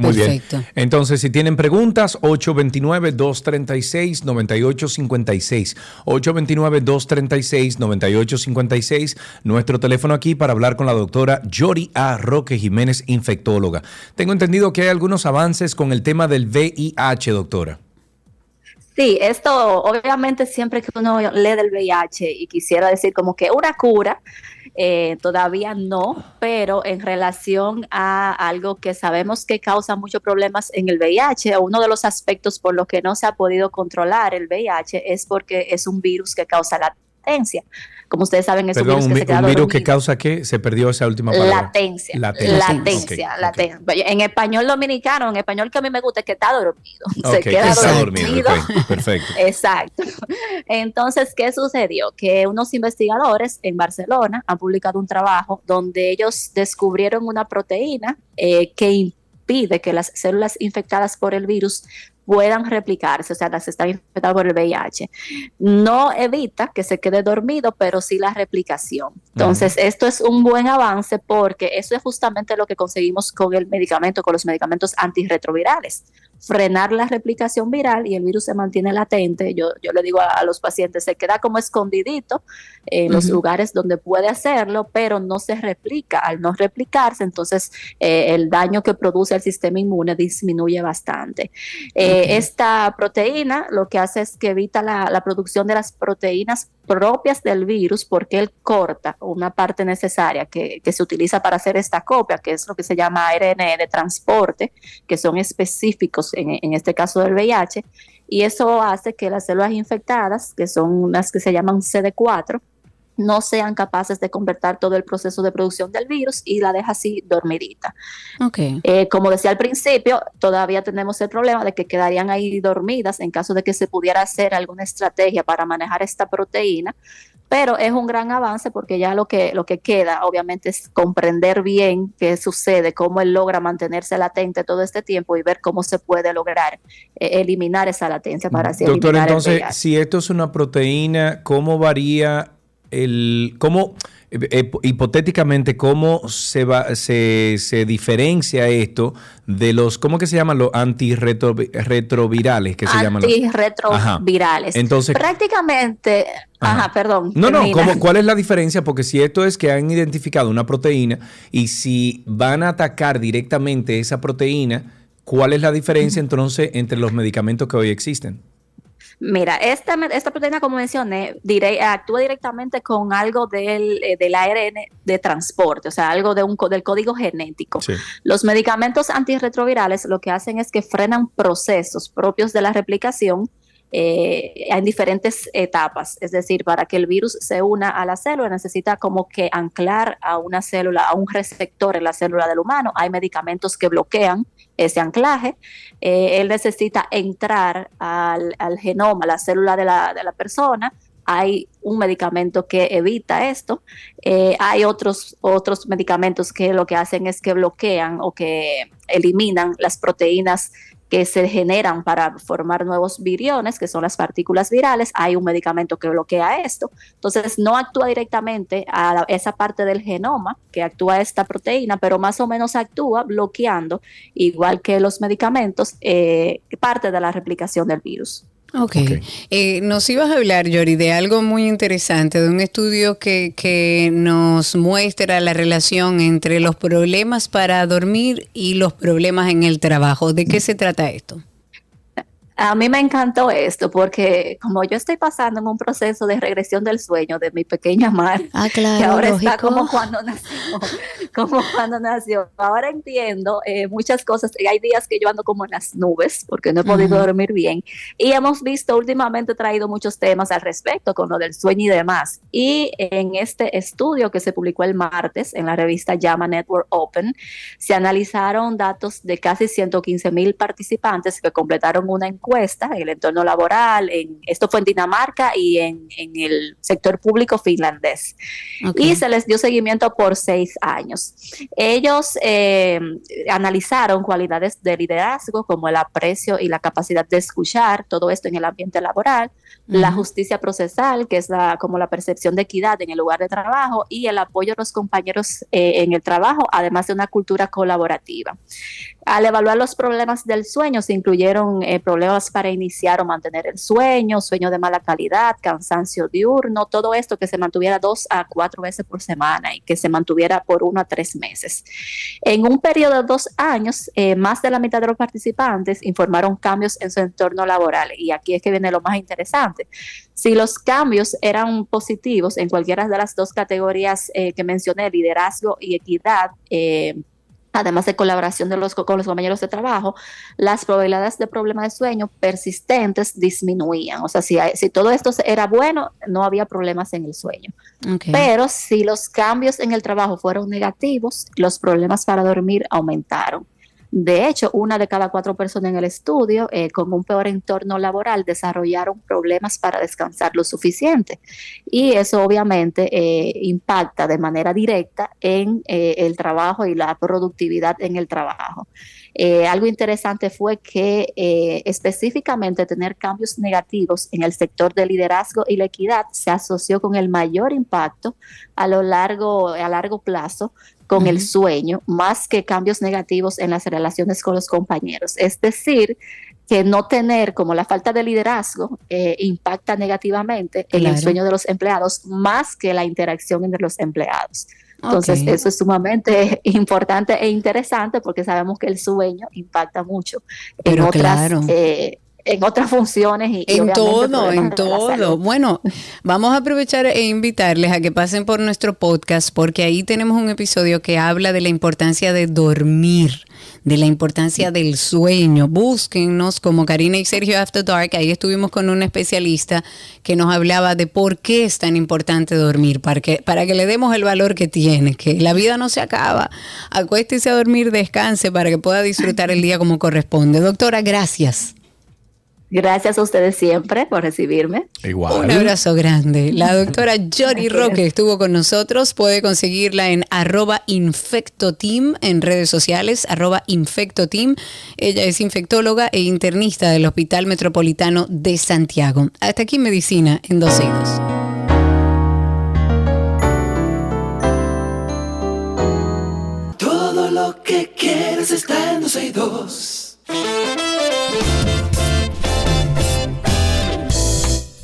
Muy Perfecto. bien. Entonces, si tienen preguntas, 829-236-9856. 829-236-9856. Nuestro teléfono aquí para hablar con la doctora Yori A. Roque Jiménez, infectóloga. Tengo entendido que hay algunos avances con el tema del VIH, doctora. Sí, esto obviamente siempre que uno lee del VIH y quisiera decir como que una cura, eh, todavía no, pero en relación a algo que sabemos que causa muchos problemas en el VIH, uno de los aspectos por los que no se ha podido controlar el VIH es porque es un virus que causa latencia. Como ustedes saben, es Perdón, un virus que vi- se queda un virus dormido. que causa qué? Se perdió esa última palabra. Latencia. Latencia. Latencia. En español dominicano, en español que a mí me gusta es que está dormido. se queda está dormido. perfecto. Exacto. Entonces, ¿qué sucedió? Que unos investigadores en Barcelona han publicado un trabajo donde ellos descubrieron una proteína eh, que impide que las células infectadas por el virus puedan replicarse, o sea, las están infectadas por el VIH. No evita que se quede dormido, pero sí la replicación. Entonces, esto es un buen avance porque eso es justamente lo que conseguimos con el medicamento, con los medicamentos antirretrovirales. Frenar la replicación viral y el virus se mantiene latente. Yo, yo le digo a, a los pacientes, se queda como escondidito en los lugares donde puede hacerlo, pero no se replica. Al no replicarse, entonces eh, el daño que produce el sistema inmune disminuye bastante. Eh. Esta proteína lo que hace es que evita la, la producción de las proteínas propias del virus porque él corta una parte necesaria que, se utiliza para hacer esta copia, que es lo que se llama ARN de transporte, que son específicos en, en este caso del VIH, y eso hace que las células infectadas, que son las que se llaman CD4, no sean capaces de convertir todo el proceso de producción del virus y la deja así dormidita. Ok. Eh, como decía al principio, todavía tenemos el problema de que quedarían ahí dormidas en caso de que se pudiera hacer alguna estrategia para manejar esta proteína, pero es un gran avance porque ya lo que, lo que queda obviamente es comprender bien qué sucede, cómo él logra mantenerse latente todo este tiempo y ver cómo se puede lograr eh, eliminar esa latencia para así Doctor, eliminar el entonces, si esto es una proteína, ¿cómo varía el, cómo, eh, eh, hipotéticamente, cómo se va, se, se diferencia esto de los, ¿cómo que se llaman los antirretrovirales? que se llaman los? Antirretrovirales. Ajá. Entonces- prácticamente, ajá, perdón. No, no. ¿cómo- ¿cuál es la diferencia? Porque si esto es que han identificado una proteína y si van a atacar directamente esa proteína, ¿cuál es la diferencia entonces entre los medicamentos que hoy existen? Mira, esta, esta proteína, como mencioné, actúa directamente con algo del, eh, del ARN de transporte, o sea, algo de un, del código genético. Los medicamentos antirretrovirales lo que hacen es que frenan procesos propios de la replicación eh, en diferentes etapas. Es decir, para que el virus se una a la célula necesita como que anclar a una célula, a un receptor en la célula del humano. Hay medicamentos que bloquean ese anclaje. Eh, él necesita entrar al, al genoma, a la célula de la, de la persona. Hay un medicamento que evita esto. Eh, hay otros, otros medicamentos que lo que hacen es que bloquean o que eliminan las proteínas que se generan para formar nuevos viriones, que son las partículas virales. Hay un medicamento que bloquea esto. Entonces, no actúa directamente a esa parte del genoma que actúa esta proteína, pero más o menos actúa bloqueando, igual que los medicamentos, eh, parte de la replicación del virus. Ok. Eh, nos ibas a hablar, Yori, de algo muy interesante, de un estudio que, que nos muestra la relación entre los problemas para dormir y los problemas en el trabajo. ¿De qué se trata esto? A mí me encantó esto porque como yo estoy pasando en un proceso de regresión del sueño de mi pequeña Mar, Ah, claro, que ahora está lógico. como cuando nació, como cuando nació. Ahora entiendo eh, muchas cosas. Hay días que yo ando como en las nubes porque no he podido Ujú. dormir bien. Y hemos visto últimamente traído muchos temas al respecto con lo del sueño y demás. Y en este estudio que se publicó el martes en la revista Llama Network Open, se analizaron datos de casi 115 mil participantes que completaron una encuesta encuesta en el entorno laboral, en, esto fue en Dinamarca y en, en el sector público finlandés. Ok. Y se les dio seguimiento por seis años. Ellos eh, analizaron cualidades de liderazgo como el aprecio y la capacidad de escuchar, todo esto en el ambiente laboral, la Ujú. justicia procesal, que es la, como la percepción de equidad en el lugar de trabajo, y el apoyo a los compañeros eh, en el trabajo, además de una cultura colaborativa. Al evaluar los problemas del sueño, se incluyeron eh, problemas para iniciar o mantener el sueño, sueño de mala calidad, cansancio diurno, todo esto que se mantuviera dos a cuatro veces por semana y que se mantuviera por uno a tres meses. En un periodo de dos años, eh, más de la mitad de los participantes informaron cambios en su entorno laboral. Y aquí es que viene lo más interesante. Si los cambios eran positivos en cualquiera de las dos categorías eh, que mencioné, liderazgo y equidad, eh, además de colaboración de los, con los compañeros de trabajo, las probabilidades de problemas de sueño persistentes disminuían. O sea, si, todo esto era bueno, no había problemas en el sueño. Pero si los cambios en el trabajo fueron negativos, los problemas para dormir aumentaron. De hecho, una de cada cuatro personas en el estudio eh, con un peor entorno laboral desarrollaron problemas para descansar lo suficiente. Y eso obviamente eh, impacta de manera directa en eh, el trabajo y la productividad en el trabajo. Algo interesante fue que específicamente tener cambios negativos en el sector de liderazgo y la equidad se asoció con el mayor impacto a lo largo, a largo plazo con el sueño, más que cambios negativos en las relaciones con los compañeros. Es decir, que no tener como la falta de liderazgo eh, impacta negativamente en el sueño de los empleados más que la interacción entre los empleados. Entonces, eso es sumamente importante e interesante porque sabemos que el sueño impacta mucho en otras claro. eh, en otras funciones y, En todo, en todo. Bueno, vamos a aprovechar e invitarles a que pasen por nuestro podcast porque ahí tenemos un episodio que habla de la importancia de dormir, de la importancia del sueño. Búsquennos como Karina y Sergio After Dark. Ahí estuvimos con un especialista que nos hablaba de por qué es tan importante dormir, para que, para que le demos el valor que tiene, que la vida no se acaba. Acuéstese a dormir, descanse para que pueda disfrutar el día como corresponde. Doctora, gracias. Gracias a ustedes siempre por recibirme. Igual. Un abrazo grande. La doctora Jory Roque estuvo con nosotros. Puede conseguirla en arroba infectoteam en redes sociales, arroba infectoteam. Ella es infectóloga e internista del Hospital Metropolitano de Santiago. Hasta aquí Medicina en 12 y 2. Todo lo que quieres está en 12 y 2.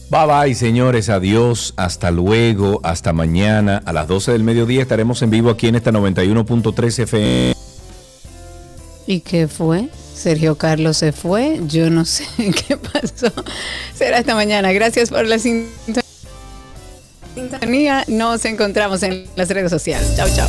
Bye bye, señores. Adiós. Hasta luego. Hasta mañana. A las 12 del mediodía estaremos en vivo aquí en esta 91.3 FM. ¿Y qué fue? Sergio Carlos se fue. Yo no sé qué pasó. Será esta mañana. Gracias por la sintonía. Nos encontramos en las redes sociales. Chao, chao.